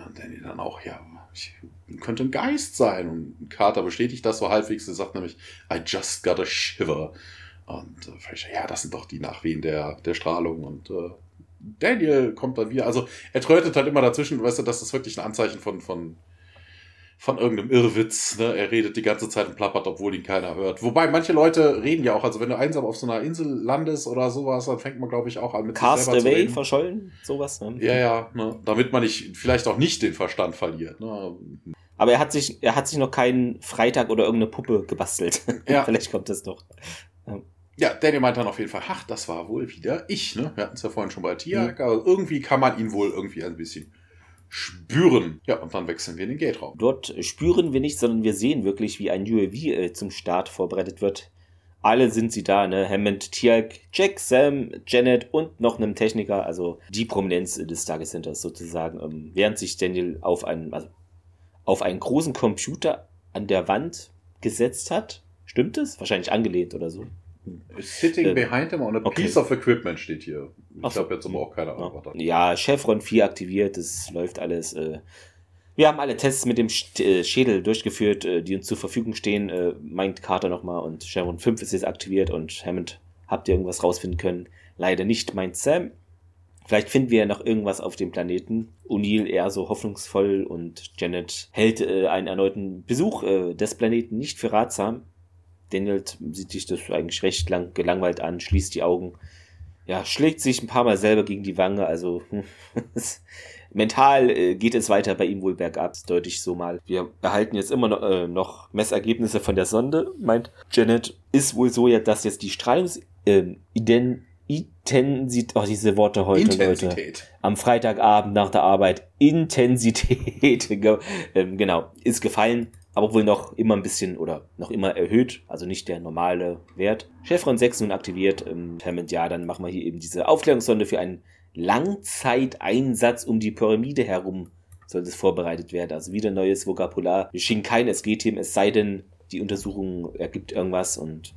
[SPEAKER 2] Und Danny dann auch, ja, ich könnte ein Geist sein. Und Carter bestätigt das so halbwegs. Er sagt nämlich, I just got a shiver. Und äh, ja, das sind doch die Nachwehen der, der Strahlung. Und äh, Daniel kommt dann wieder. Also er trötet halt immer dazwischen, weißt du, das ist wirklich ein Anzeichen von, von von irgendeinem Irrwitz. Ne? Er redet die ganze Zeit und plappert, obwohl ihn keiner hört. Wobei manche Leute reden ja auch. Also wenn du einsam auf so einer Insel landest oder sowas, dann fängt man, glaube ich, auch an mit
[SPEAKER 1] Cast sich away, verschollen, sowas. Ne?
[SPEAKER 2] Ja, ja. Ne? Damit man nicht, vielleicht auch nicht den Verstand verliert. Ne?
[SPEAKER 1] Aber er hat sich, er hat sich noch keinen Freitag oder irgendeine Puppe gebastelt. [LAUGHS] Ja. vielleicht kommt das doch.
[SPEAKER 2] Ja. Danny meint dann auf jeden Fall, ach, das war wohl wieder ich, ne? Wir hatten es ja vorhin schon bei Tiak, mhm. aber irgendwie kann man ihn wohl irgendwie ein bisschen spüren. Ja, und dann wechseln wir in den Gate-Raum.
[SPEAKER 1] Dort spüren wir nicht, sondern wir sehen wirklich, wie ein UAV äh, zum Start vorbereitet wird. Alle sind sie da, ne? Hammond, Tialk, Jack, Sam, Janet und noch einem Techniker, also die Prominenz des Target Centers sozusagen, ähm, während sich Daniel auf einen, also auf einen großen Computer an der Wand gesetzt hat. Stimmt es? Wahrscheinlich angelehnt oder so.
[SPEAKER 2] Sitting äh, behind him on a okay. piece of equipment steht hier. Ich glaube jetzt aber auch keine Ahnung.
[SPEAKER 1] Ja, Chevron 4 aktiviert, das läuft alles. Äh. Wir haben alle Tests mit dem äh, Schädel durchgeführt, die uns zur Verfügung stehen, äh, meint Carter nochmal. Und Chevron 5 ist jetzt aktiviert und Hammond, habt ihr irgendwas rausfinden können? Leider nicht, meint Sam. Vielleicht finden wir ja noch irgendwas auf dem Planeten. O'Neill eher so hoffnungsvoll und Janet hält äh, einen erneuten Besuch äh, des Planeten nicht für ratsam. Daniel sieht sich das eigentlich recht lang, gelangweilt an, schließt die Augen, ja, schlägt sich ein paar Mal selber gegen die Wange, also [LAUGHS] mental äh, geht es weiter bei ihm wohl bergab, deutlich so mal. Wir erhalten jetzt immer noch, äh, noch Messergebnisse von der Sonde, meint Janet. Ist wohl so, ja, dass jetzt die Strahlungs... Äh, Intensität, oh, diese Worte heute, Intensität. Leute. Am Freitagabend nach der Arbeit. Intensität, [LAUGHS] ähm, genau, ist gefallen aber wohl noch immer ein bisschen oder noch immer erhöht, also nicht der normale Wert. Chevron 6 nun aktiviert. Ähm, Hammond, ja, dann machen wir hier eben diese Aufklärungssonde für einen Langzeiteinsatz um die Pyramide herum soll das vorbereitet werden. Also wieder neues Vokabular. Wir schicken kein SG-Team, es sei denn, die Untersuchung ergibt irgendwas und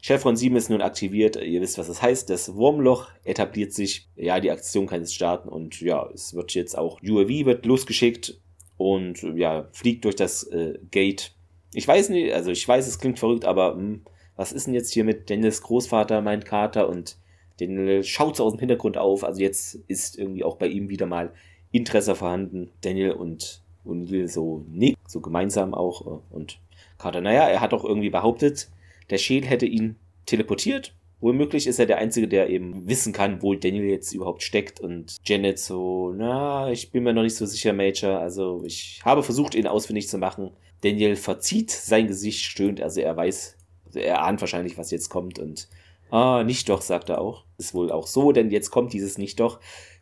[SPEAKER 1] Chevron 7 ist nun aktiviert. Ihr wisst, was das heißt. Das Wurmloch etabliert sich. Ja, die Aktion kann jetzt starten und ja, es wird jetzt auch UAV wird losgeschickt und ja, fliegt durch das äh, Gate. Ich weiß nicht, also ich weiß, es klingt verrückt, aber mh, hm, was ist denn jetzt hier mit Daniels Großvater, mein Kater und Daniel schaut so aus dem Hintergrund auf. Also jetzt ist irgendwie auch bei ihm wieder mal Interesse vorhanden. Daniel und O'Neill so nick, so gemeinsam auch. Äh, und Carter, naja, er hat doch irgendwie behauptet, der Schädel hätte ihn teleportiert Womöglich ist er der Einzige, der eben wissen kann, wo Daniel jetzt überhaupt steckt. Und Janet so, na, ich bin mir noch nicht so sicher, Major. Also ich habe versucht, ihn ausfindig zu machen. Daniel verzieht sein Gesicht, stöhnt, also er weiß, also er ahnt wahrscheinlich, was jetzt kommt. Und, ah, nicht doch, sagt er auch. Ist wohl auch so, denn jetzt kommt dieses nicht doch.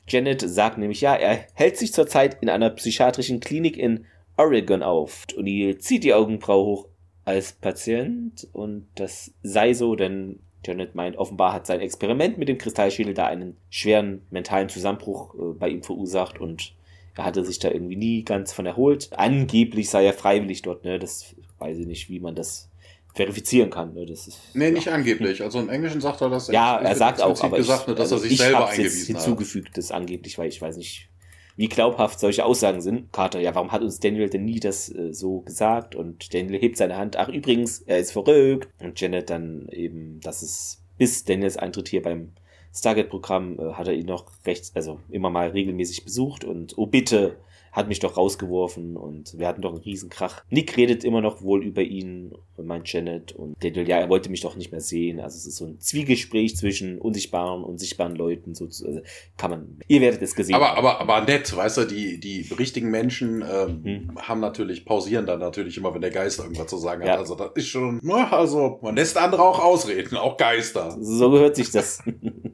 [SPEAKER 1] Janet sagt nämlich, ja, er hält sich zurzeit in einer psychiatrischen Klinik in Oregon auf. Und O'Neill zieht die Augenbraue hoch als Patient und das sei so, denn Janet meint, offenbar hat sein Experiment mit dem Kristallschädel da einen schweren mentalen Zusammenbruch äh, bei ihm verursacht und er hatte sich da irgendwie nie ganz von erholt. Angeblich sei er freiwillig dort, ne? Das weiß ich nicht, wie man das verifizieren kann. Ne? Das ist,
[SPEAKER 2] nee, nicht angeblich. Also im Englischen sagt er das.
[SPEAKER 1] Ja, er sagt auch, aber
[SPEAKER 2] gesagt,
[SPEAKER 1] ich,
[SPEAKER 2] dass also er sich selber eingewiesen
[SPEAKER 1] jetzt hinzugefügt, das angeblich, weil ich weiß nicht, wie glaubhaft solche Aussagen sind. Carter, ja, warum hat uns Daniel denn nie das äh, so gesagt? Und Daniel hebt seine Hand, ach übrigens, er ist verrückt. Und Janet dann eben, dass es bis Daniels Eintritt hier beim Stargate-Programm äh, hat er ihn noch recht, also immer mal regelmäßig besucht und oh bitte, hat mich doch rausgeworfen und wir hatten doch einen Riesenkrach. Nick redet immer noch wohl über ihn, meint Janet, und Daniel, ja, er wollte mich doch nicht mehr sehen. Also es ist so ein Zwiegespräch zwischen unsichtbaren und sichtbaren Leuten, so also kann man, ihr werdet es gesehen
[SPEAKER 2] aber. Aber, aber nett, weißt du, die, die richtigen Menschen ähm, hm. haben natürlich, pausieren dann natürlich immer, wenn der Geist irgendwas zu sagen hat. Ja. Also das ist schon, also man lässt andere auch ausreden, auch Geister.
[SPEAKER 1] So gehört sich das.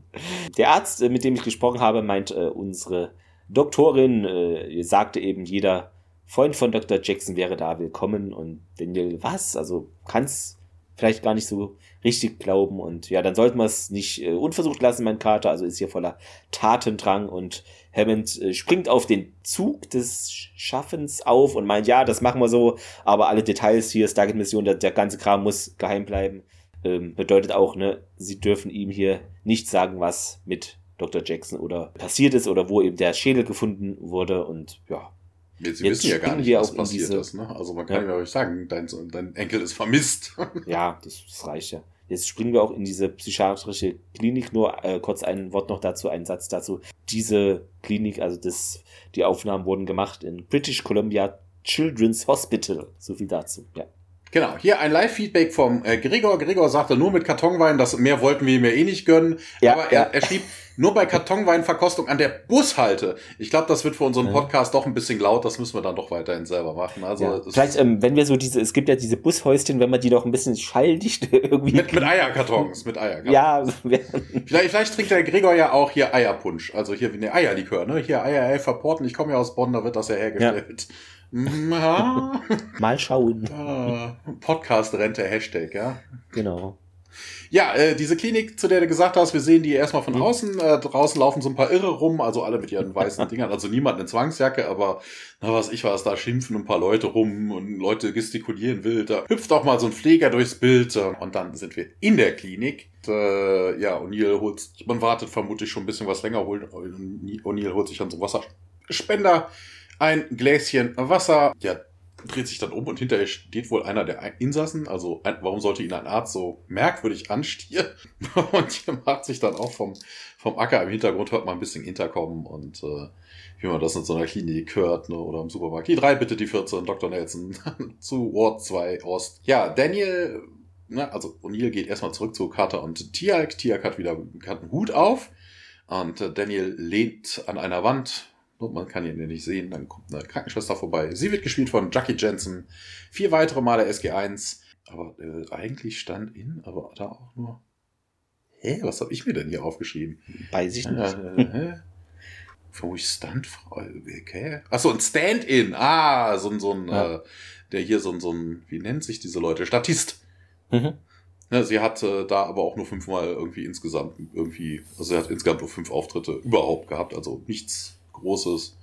[SPEAKER 1] [LAUGHS] der Arzt, äh, mit dem ich gesprochen habe, meint, äh, unsere Doktorin äh, sagte eben, jeder Freund von Dr. Jackson wäre da willkommen und Daniel, was? Also kann's vielleicht gar nicht so richtig glauben und ja, dann sollten wir es nicht äh, unversucht lassen, mein Kater, also ist hier voller Tatendrang und Hammond äh, springt auf den Zug des Schaffens auf und meint, ja, das machen wir so, aber alle Details hier, Stargate-Mission, der, der ganze Kram muss geheim bleiben. Ähm, bedeutet auch, ne, sie dürfen ihm hier nicht sagen, was mit Dr. Jackson oder passiert ist oder wo eben der Schädel gefunden wurde und ja.
[SPEAKER 2] Jetzt, Sie jetzt wissen ja gar nicht, was passiert diese, ist. Ne? Also man kann ja, ja euch sagen, dein, dein, Enkel ist vermisst. [LAUGHS]
[SPEAKER 1] ja, das, das, reicht ja. Jetzt springen wir auch in diese psychiatrische Klinik. Nur äh, kurz ein Wort noch dazu, ein Satz dazu. Diese Klinik, also das, die Aufnahmen wurden gemacht in British Columbia Children's Hospital. So viel dazu, ja.
[SPEAKER 2] Genau, hier ein Live-Feedback vom äh, Gregor. Gregor sagte nur mit Kartonwein, das mehr wollten wir ihm ja eh nicht gönnen. Ja, aber er, ja. er schrieb, nur bei Kartonweinverkostung an der Bushalte. Ich glaube, das wird für unseren Podcast doch ein bisschen laut, das müssen wir dann doch weiterhin selber machen. Also
[SPEAKER 1] ja. Vielleicht, ähm, wenn wir so diese, es gibt ja diese Bushäuschen, wenn man die doch ein bisschen schalldicht [LAUGHS] irgendwie.
[SPEAKER 2] Mit, mit Eierkartons, mit Eierkartons.
[SPEAKER 1] Ja. [LAUGHS]
[SPEAKER 2] vielleicht, vielleicht trinkt der Gregor ja auch hier Eierpunsch, also hier wie eine Eierlikör, ne? Hier Eierelfer Porten, ich komme ja aus Bonn, da wird das ja hergestellt. Ja.
[SPEAKER 1] Ja. [LAUGHS] Mal schauen.
[SPEAKER 2] Podcast-Rente, Hashtag, ja.
[SPEAKER 1] Genau.
[SPEAKER 2] Ja, äh, diese Klinik, zu der du gesagt hast, wir sehen die erstmal von mhm. außen. Äh, draußen laufen so ein paar Irre rum, also alle mit ihren weißen [LAUGHS] Dingern. Also niemand in Zwangsjacke, aber na was ich weiß, da schimpfen ein paar Leute rum und Leute gestikulieren wild. Da hüpft auch mal so ein Pfleger durchs Bild und dann sind wir in der Klinik. Und, äh, ja, O'Neill holt, man wartet vermutlich schon ein bisschen was länger. O'Neill holt sich dann so Wasserspender ein Gläschen Wasser. Ja, dreht sich dann um und hinterher steht wohl einer der Insassen. Also, warum sollte ihn ein Arzt so merkwürdig anstieren? [LAUGHS] Und der macht sich dann auch vom, vom Acker im Hintergrund, hört man ein bisschen Intercom und äh, wie man das in so einer Klinik hört, ne, oder im Supermarkt. Die drei bitte die 14, Dr. Nelson [LAUGHS] zu Ward 2 Ost. Ja, Daniel, ne, also O'Neill geht erstmal zurück zu Carter und Tiak. Tiak hat wieder hat einen Hut auf und äh, Daniel lehnt an einer Wand, man kann ihn nicht sehen, dann kommt eine Krankenschwester vorbei. Sie wird gespielt von Jackie Jensen. Vier weitere Male SG1. Aber äh, eigentlich stand in, aber da auch nur. Hä, was habe ich mir denn hier aufgeschrieben?
[SPEAKER 1] Weiß ich nicht. Äh,
[SPEAKER 2] wo ich Stuntfrau. Okay. Achso, ein Stand-in. Ah, so, ein, so ein, ja. äh, der hier so ein, so ein, wie nennt sich diese Leute? Statist. Mhm. Ja, sie hat äh, da aber auch nur fünfmal irgendwie insgesamt irgendwie, also sie hat insgesamt nur fünf Auftritte überhaupt gehabt, also nichts Großes.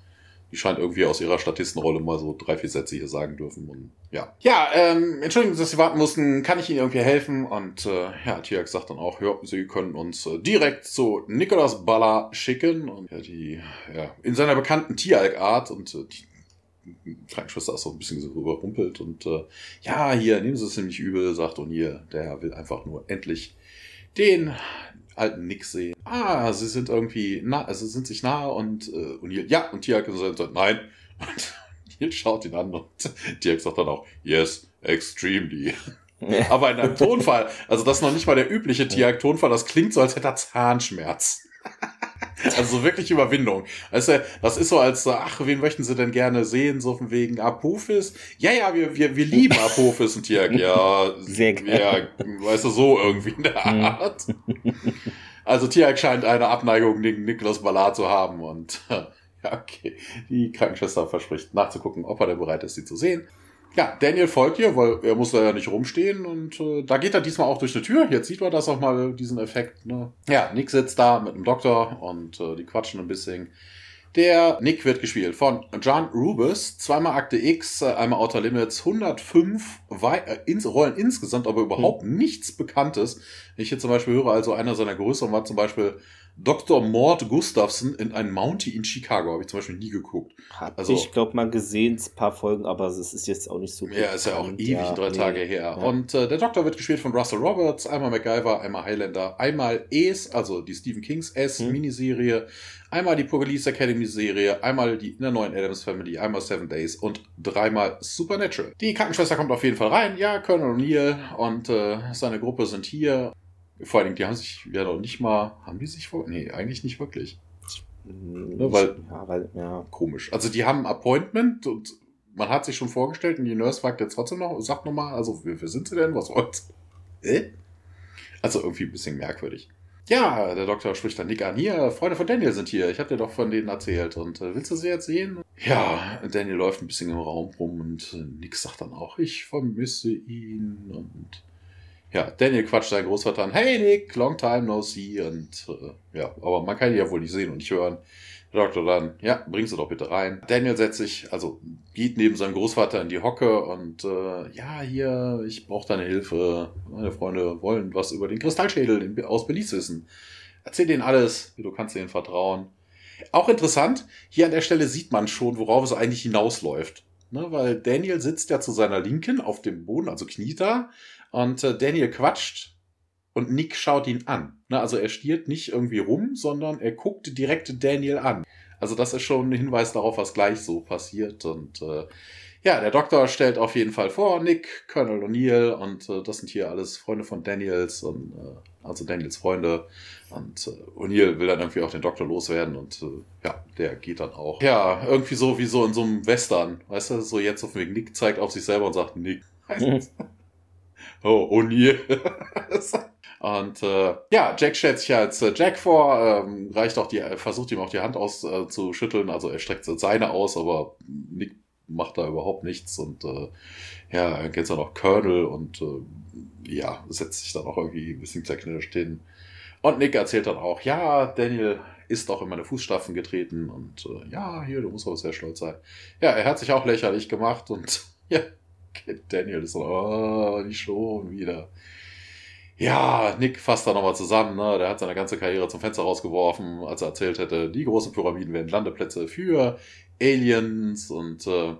[SPEAKER 2] Die scheint irgendwie aus ihrer Statistenrolle mal so drei, vier Sätze hier sagen dürfen. Und ja. Ja, ähm, Entschuldigung, dass Sie warten mussten. Kann ich Ihnen irgendwie helfen? Und äh, ja, Tiak sagt dann auch, ja, Sie können uns äh, direkt zu Nicolas Balla schicken. Und ja, die, ja, in seiner bekannten Tialk-Art und äh, die Krankenschwester ist so ein bisschen so überrumpelt und äh, ja, hier, nehmen Sie es nämlich übel, sagt und hier, der will einfach nur endlich den alten Nick sehen. Ah, sie sind irgendwie nah, also sind sich nahe und, äh, und ja, und Tiak sagt, nein. [LAUGHS] Und Neil schaut ihn an und [LAUGHS] Tiak sagt dann auch, yes, extremely. [LAUGHS] Aber in einem Tonfall, also das ist noch nicht mal der übliche Tiak-Tonfall, das klingt so, als hätte er Zahnschmerz. [LAUGHS] Also wirklich Überwindung. Also, das ist so als, ach, wen möchten Sie denn gerne sehen? So von wegen Apophis? Ja, ja, wir, wir, wir lieben Apophis und Tiak. Ja, [LAUGHS] Sehr geil. ja, weißt du, so irgendwie in der mhm. Art. Also Tiak scheint eine Abneigung gegen Niklas Ballard zu haben und [LAUGHS] ja, okay. Die Krankenschwester verspricht nachzugucken, ob er denn bereit ist, sie zu sehen. Ja, Daniel folgt ihr, weil er muss da ja nicht rumstehen und äh, da geht er diesmal auch durch eine Tür. Jetzt sieht man das auch mal, diesen Effekt. Ne? Ja, Nick sitzt da mit dem Doktor und äh, die quatschen ein bisschen. Der Nick wird gespielt von John Rubis, zweimal Akte X, äh, einmal Outer Limits, 105 Wei äh, ins Rollen insgesamt, aber überhaupt hm. nichts Bekanntes. Ich hier zum Beispiel höre, also einer seiner größeren war zum Beispiel Dr. Mord Gustafson in ein Mountie in Chicago. Habe ich zum Beispiel nie geguckt.
[SPEAKER 1] Hab also, ich glaube mal gesehen, ein paar Folgen, aber es ist jetzt auch nicht so
[SPEAKER 2] gut. Ja, ist ja auch ewig, ja, drei nee, Tage her. Ja. Und äh, der Doktor wird gespielt von Russell Roberts, einmal MacGyver, einmal Highlander, einmal Es, also die Stephen Kings S-Miniserie, hm. einmal die Police Academy-Serie, einmal die in der neuen Adams Family, einmal Seven Days und dreimal Supernatural. Die Krankenschwester kommt auf jeden Fall rein. Ja, Colonel O'Neill und äh, seine Gruppe sind hier. Vor allen Dingen, die haben sich ja noch nicht mal, haben die sich vor, nee, eigentlich nicht wirklich. Ne, weil, ja, weil, ja. Komisch. Also die haben ein Appointment und man hat sich schon vorgestellt und die Nurse fragt jetzt trotzdem noch, sagt nochmal, also wer, sind sie denn, was wollt äh? Also irgendwie ein bisschen merkwürdig. Ja, der Doktor spricht dann Nick an. Hier, Freunde von Daniel sind hier. Ich habe dir doch von denen erzählt. Und äh, willst du sie jetzt sehen? Ja, Daniel läuft ein bisschen im Raum rum und äh, Nick sagt dann auch, ich vermisse ihn. Und ja, Daniel quatscht seinen Großvater an. Hey Nick, long time no see. Und äh, ja, aber man kann ihn ja wohl nicht sehen und nicht hören. Der Doktor dann, ja, bring sie doch bitte rein. Daniel setzt sich, also geht neben seinem Großvater in die Hocke und äh, ja, hier, ich brauche deine Hilfe. Meine Freunde wollen was über den Kristallschädel aus Belize wissen. Erzähl denen alles, du kannst denen vertrauen. Auch interessant, hier an der Stelle sieht man schon, worauf es eigentlich hinausläuft. Ne, weil Daniel sitzt ja zu seiner Linken auf dem Boden, also kniet da, und äh, Daniel quatscht und Nick schaut ihn an. Ne, also er stiert nicht irgendwie rum, sondern er guckt direkt Daniel an. Also das ist schon ein Hinweis darauf, was gleich so passiert. Und äh, ja, der Doktor stellt auf jeden Fall vor, Nick, Colonel O'Neill und äh, das sind hier alles Freunde von Daniels und äh, also Daniels Freunde. Und äh, O'Neill will dann irgendwie auch den Doktor loswerden und äh, ja, der geht dann auch. Ja, irgendwie so wie so in so einem Western, weißt du, so jetzt auf dem Weg, Nick zeigt auf sich selber und sagt Nick. [LAUGHS] oh, O'Neill. [LAUGHS] Und äh, ja, Jack stellt sich als äh, Jack vor, ähm, reicht auch die, versucht ihm auch die Hand auszuschütteln. Äh, also er streckt seine aus, aber Nick macht da überhaupt nichts. Und äh, ja, dann geht es dann noch Colonel und äh, ja, setzt sich dann auch irgendwie ein bisschen zerknirscht hin. Und Nick erzählt dann auch, ja, Daniel ist auch in meine Fußstapfen getreten und äh, ja, hier, du musst aber sehr stolz sein. Ja, er hat sich auch lächerlich gemacht und [LAUGHS] ja, Daniel ist so, oh, nicht schon wieder. Ja, Nick fasst da nochmal zusammen. Ne? Der hat seine ganze Karriere zum Fenster rausgeworfen, als er erzählt hätte, die großen Pyramiden wären Landeplätze für Aliens und äh,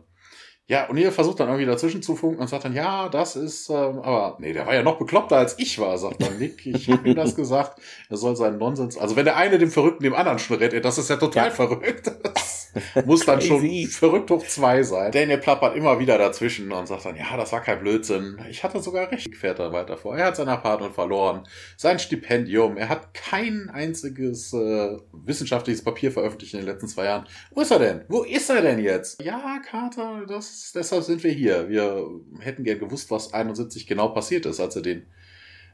[SPEAKER 2] ja, und ihr versucht dann irgendwie dazwischen zu funken und sagt dann, ja, das ist, ähm, aber nee, der war ja noch bekloppter als ich war, sagt dann Nick. Ich habe ihm das gesagt. Er soll seinen Nonsens. Also wenn der eine dem Verrückten dem anderen schon rettet, das ist ja total ja. verrückt. Das muss dann schon verrückt hoch zwei sein. Daniel plappert immer wieder dazwischen und sagt dann, ja, das war kein Blödsinn. Ich hatte sogar recht, fährt er weiter vor. Er hat seine Partnerin verloren, sein Stipendium. Er hat kein einziges äh, wissenschaftliches Papier veröffentlicht in den letzten zwei Jahren. Wo ist er denn? Wo ist er denn jetzt? Ja, Carter, das, deshalb sind wir hier. Wir hätten gern gewusst, was 71 genau passiert ist, als er den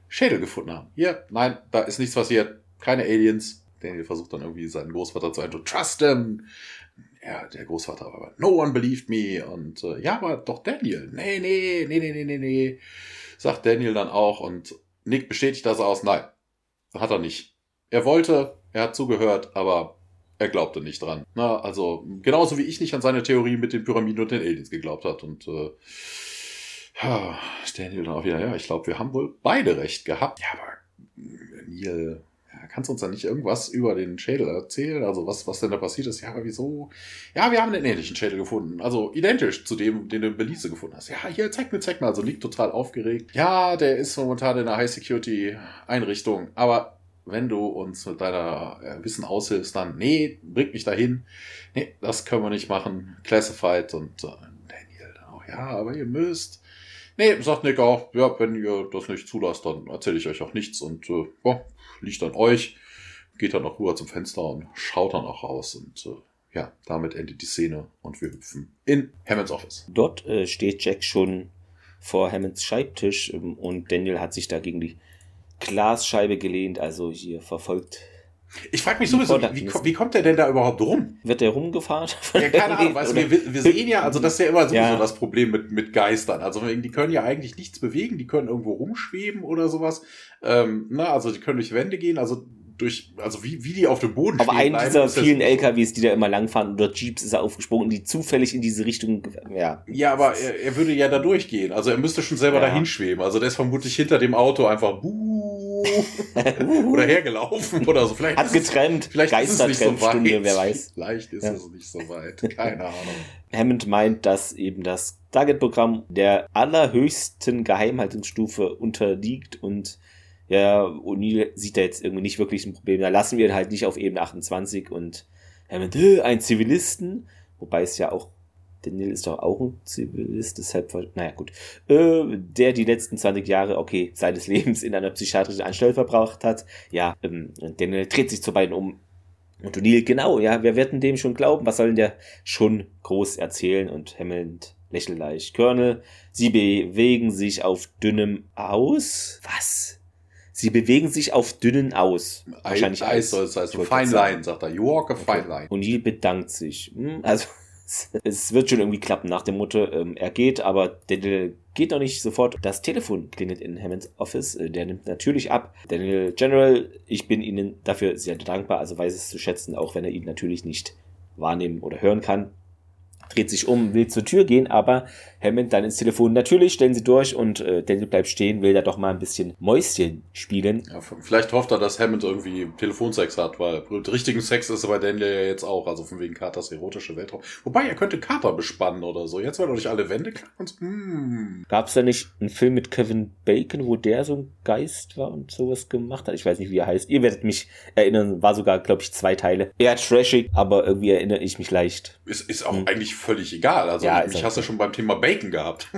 [SPEAKER 2] Schädel gefunden haben. Hier, nein, da ist nichts passiert. Keine Aliens. Daniel versucht dann irgendwie seinen Großvater zu ein, trust him ja, der Großvater war aber, no one believed me. Und äh, ja, aber doch Daniel. Nee, nee, nee, nee, nee, nee, nee. Sagt Daniel dann auch. Und Nick bestätigt das aus. Nein, hat er nicht. Er wollte, er hat zugehört, aber er glaubte nicht dran. Na, also genauso wie ich nicht an seine Theorie mit den Pyramiden und den Aliens geglaubt hat. Und äh, ja, Daniel dann auch wieder, ja, ich glaube, wir haben wohl beide recht gehabt. Ja, aber Neil kannst du uns da nicht irgendwas über den Schädel erzählen? Also was, was denn da passiert ist? Ja, aber wieso? Ja, wir haben einen ähnlichen Schädel gefunden. Also identisch zu dem, den du in Belize gefunden hast. Ja, hier, zeig mir, zeig mir. Also liegt total aufgeregt. Ja, der ist momentan in einer High-Security-Einrichtung. Aber wenn du uns mit deiner äh, Wissen aushilfst, dann, nee, bring mich dahin. Nee, das können wir nicht machen. Classified und äh, Daniel auch, ja, aber ihr müsst. Nee, sagt Nick auch, ja, wenn ihr das nicht zulasst, dann erzähle ich euch auch nichts und äh, ja, liegt an euch, geht dann auch rüber zum Fenster und schaut dann auch raus und äh, ja, damit endet die Szene und wir hüpfen in Hammonds Office.
[SPEAKER 1] Dort äh, steht Jack schon vor Hammonds Schreibtisch ähm, und Daniel hat sich da gegen die Glasscheibe gelehnt, also hier verfolgt
[SPEAKER 2] ich frage mich sowieso, wie, wie, kommt der denn da überhaupt rum?
[SPEAKER 1] Wird der rumgefahren?
[SPEAKER 2] Ja, keine [LAUGHS] Ahnung, weißt du, wir, wir sehen ja, also das ist ja immer sowieso ja. das Problem mit, mit Geistern. Also die können ja eigentlich nichts bewegen, die können irgendwo rumschweben oder sowas. Ähm, na, also die können durch Wände gehen, also durch, also wie, wie die auf dem Boden
[SPEAKER 1] Aber stehen. Aber einen dieser vielen LKWs, die da immer langfahren oder Jeeps ist er aufgesprungen, die zufällig in diese Richtung, ja.
[SPEAKER 2] Ja, aber er, er würde ja da durchgehen. Also er müsste schon selber ja. dahin schweben. Also der ist vermutlich hinter dem Auto einfach buh [LAUGHS] oder hergelaufen oder so.
[SPEAKER 1] Vielleicht Hat getrennt.
[SPEAKER 2] Vielleicht
[SPEAKER 1] Geistertrennstunde, so wer weiß.
[SPEAKER 2] Vielleicht ist ja. es nicht so weit. Keine Ahnung. [LAUGHS]
[SPEAKER 1] Hammond meint, dass eben das Target-Programm der allerhöchsten Geheimhaltungsstufe unterliegt und ja, O'Neill sieht da jetzt irgendwie nicht wirklich ein Problem. Da lassen wir ihn halt nicht auf Ebene 28 und Hammond, äh, ein Zivilisten, wobei es ja auch Daniel ist doch auch ein Zivilist, deshalb, naja, gut. Äh, der die letzten 20 Jahre, okay, seines [LAUGHS] Lebens in einer psychiatrischen Anstalt verbracht hat. Ja, ähm, Daniel dreht sich zu beiden um. Und O'Neill, genau, ja, wir werden dem schon glauben. Was soll denn der schon groß erzählen? Und Hammond lächelt leicht. Colonel, Sie bewegen sich auf dünnem Aus. Was? Sie bewegen sich auf dünnen Aus.
[SPEAKER 2] Wahrscheinlich Eis. Soll es heißen. Fine Line, sagt er. You walk a fine line.
[SPEAKER 1] O'Neill bedankt sich. Hm, also, [LAUGHS] es wird schon irgendwie klappen nach dem Motto, ähm, er geht, aber Daniel geht noch nicht sofort. Das Telefon klingelt in Hammonds Office. Äh, der nimmt natürlich ab. Daniel General, ich bin Ihnen dafür sehr dankbar, also weiß es zu schätzen, auch wenn er ihn natürlich nicht wahrnehmen oder hören kann dreht sich um, will zur Tür gehen, aber Hammond dann ins Telefon. Natürlich stellen sie durch und äh, Daniel bleibt stehen, will da doch mal ein bisschen Mäuschen spielen.
[SPEAKER 2] Ja, vielleicht hofft er, dass Hammond irgendwie Telefonsex hat, weil richtigen Sex ist er bei Daniel ja jetzt auch, also von wegen Carters erotische Weltraum. Wobei, er könnte Carter bespannen oder so. Jetzt werden doch nicht alle Wände klar und
[SPEAKER 1] mm. Gab es da nicht einen Film mit Kevin Bacon, wo der so ein Geist war und sowas gemacht hat? Ich weiß nicht, wie er heißt. Ihr werdet mich erinnern, war sogar, glaube ich, zwei Teile. Eher trashig, aber irgendwie erinnere ich mich leicht.
[SPEAKER 2] Ist, ist auch hm. eigentlich völlig egal. Also ja, mich hast du schon beim Thema Bacon gehabt. [LAUGHS]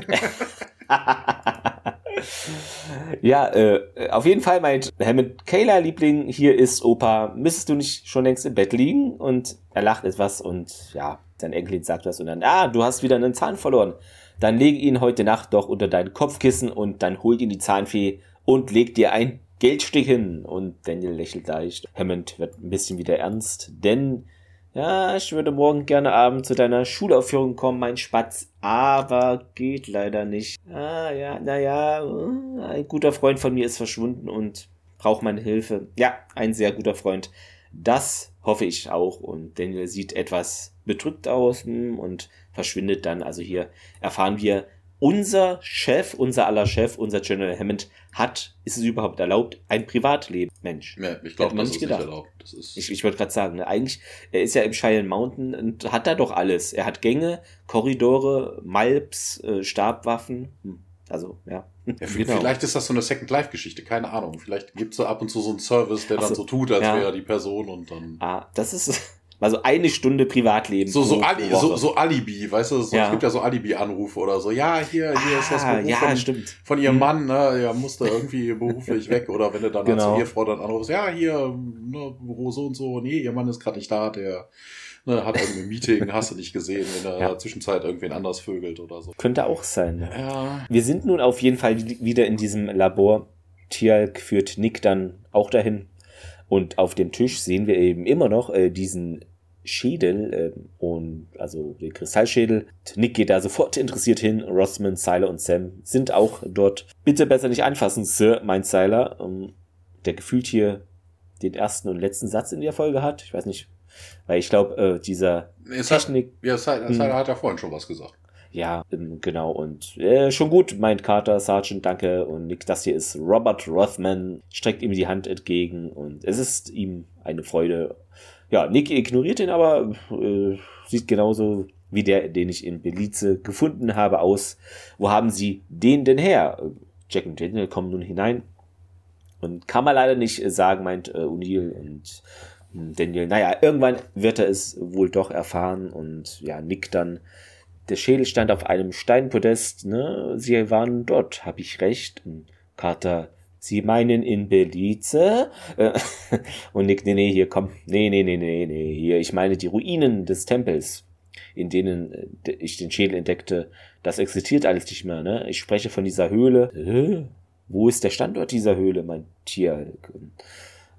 [SPEAKER 1] ja, äh, auf jeden Fall meint Hammond, Kayla, Liebling, hier ist Opa. Müsstest du nicht schon längst im Bett liegen? Und er lacht etwas und ja, sein Enkelin sagt was und dann, ah, du hast wieder einen Zahn verloren. Dann leg ihn heute Nacht doch unter dein Kopfkissen und dann hol ihn die Zahnfee und leg dir ein Geldstück hin. Und Daniel lächelt leicht. Hammond wird ein bisschen wieder ernst, denn ja, ich würde morgen gerne Abend zu deiner Schulaufführung kommen, mein Spatz, aber geht leider nicht. Ah, ja, naja, ein guter Freund von mir ist verschwunden und braucht meine Hilfe. Ja, ein sehr guter Freund. Das hoffe ich auch. Und Daniel sieht etwas bedrückt aus und verschwindet dann. Also hier erfahren wir, unser Chef, unser aller Chef, unser General Hammond hat, ist es überhaupt erlaubt, ein Privatleben? Mensch.
[SPEAKER 2] Ja, ich glaube, das nicht ist gedacht. nicht erlaubt. Das
[SPEAKER 1] ist ich ich wollte gerade sagen, ne, eigentlich, er ist ja im Cheyenne Mountain und hat da doch alles. Er hat Gänge, Korridore, Malps, äh, Stabwaffen. Hm. Also, ja.
[SPEAKER 2] ja [LAUGHS] genau. Vielleicht ist das so eine Second Life-Geschichte, keine Ahnung. Vielleicht gibt es da ab und zu so einen Service, der Ach dann so, tut, als ja. wäre die Person und dann.
[SPEAKER 1] Ah, das ist. [LAUGHS] Also eine Stunde Privatleben.
[SPEAKER 2] So, so, Ali, so, so Alibi, weißt du, so, ja. es gibt ja so Alibi-Anrufe oder so. Ja, hier, hier ah, ist das
[SPEAKER 1] ah, Beruf ja,
[SPEAKER 2] von,
[SPEAKER 1] stimmt.
[SPEAKER 2] von ihrem mhm. Mann, ne, ja, musste irgendwie [LAUGHS] beruflich weg. Oder wenn du dann genau. als Ehefrau dann anrufst, ja, hier, ne, Büro so und so, nee, ihr Mann ist gerade nicht da, der ne, hat irgendwie ein Meeting, hast du nicht gesehen, in der ja. Zwischenzeit irgendwen anders vögelt oder so.
[SPEAKER 1] Könnte auch sein. Ne?
[SPEAKER 2] Ja.
[SPEAKER 1] Wir sind nun auf jeden Fall wieder in diesem Labor. Tialk führt Nick dann auch dahin. Und auf dem Tisch sehen wir eben immer noch äh, diesen Schädel äh, und also den Kristallschädel. Nick geht da sofort interessiert hin. Rossman, Siler und Sam sind auch dort. Bitte besser nicht anfassen, Sir, meint Siler, ähm, der gefühlt hier den ersten und letzten Satz in der Folge hat. Ich weiß nicht, weil ich glaube, äh, dieser
[SPEAKER 2] es Technik. Hat, ja, Siler, Siler hat ja vorhin schon was gesagt.
[SPEAKER 1] Ja, ähm, genau. Und äh, schon gut, meint Carter, Sergeant, danke. Und Nick, das hier ist Robert Rothman, streckt ihm die Hand entgegen. Und es ist ihm eine Freude, ja, Nick ignoriert ihn aber, äh, sieht genauso wie der, den ich in Belize gefunden habe, aus. Wo haben sie den denn her? Jack und Daniel kommen nun hinein. Und kann man leider nicht sagen, meint äh, O'Neill und hm, Daniel. Naja, irgendwann wird er es wohl doch erfahren und ja, Nick dann. Der Schädel stand auf einem Steinpodest, ne? Sie waren dort, hab ich recht. Und Carter Sie meinen in Belize? Äh, [LAUGHS] und Nick, nee, nee, hier, komm. Nee, nee, nee, nee, nee, hier. Ich meine die Ruinen des Tempels, in denen äh, ich den Schädel entdeckte. Das existiert alles nicht mehr, ne? Ich spreche von dieser Höhle. Wo ist der Standort dieser Höhle, mein Tier?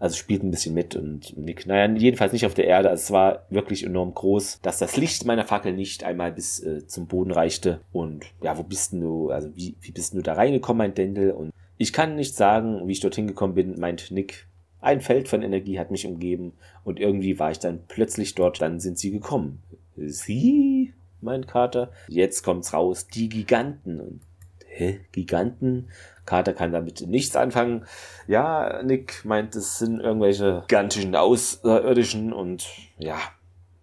[SPEAKER 1] Also spielt ein bisschen mit und Nick, naja, jedenfalls nicht auf der Erde. Also es war wirklich enorm groß, dass das Licht meiner Fackel nicht einmal bis äh, zum Boden reichte. Und ja, wo bist denn du, also wie, wie bist du da reingekommen, mein Dendel? Und ich kann nicht sagen, wie ich dorthin gekommen bin, meint Nick. Ein Feld von Energie hat mich umgeben und irgendwie war ich dann plötzlich dort, dann sind sie gekommen. Sie? meint Carter. Jetzt kommt's raus, die Giganten. Und, hä? Giganten? Carter kann damit nichts anfangen. Ja, Nick meint, es sind irgendwelche gigantischen Außerirdischen und ja,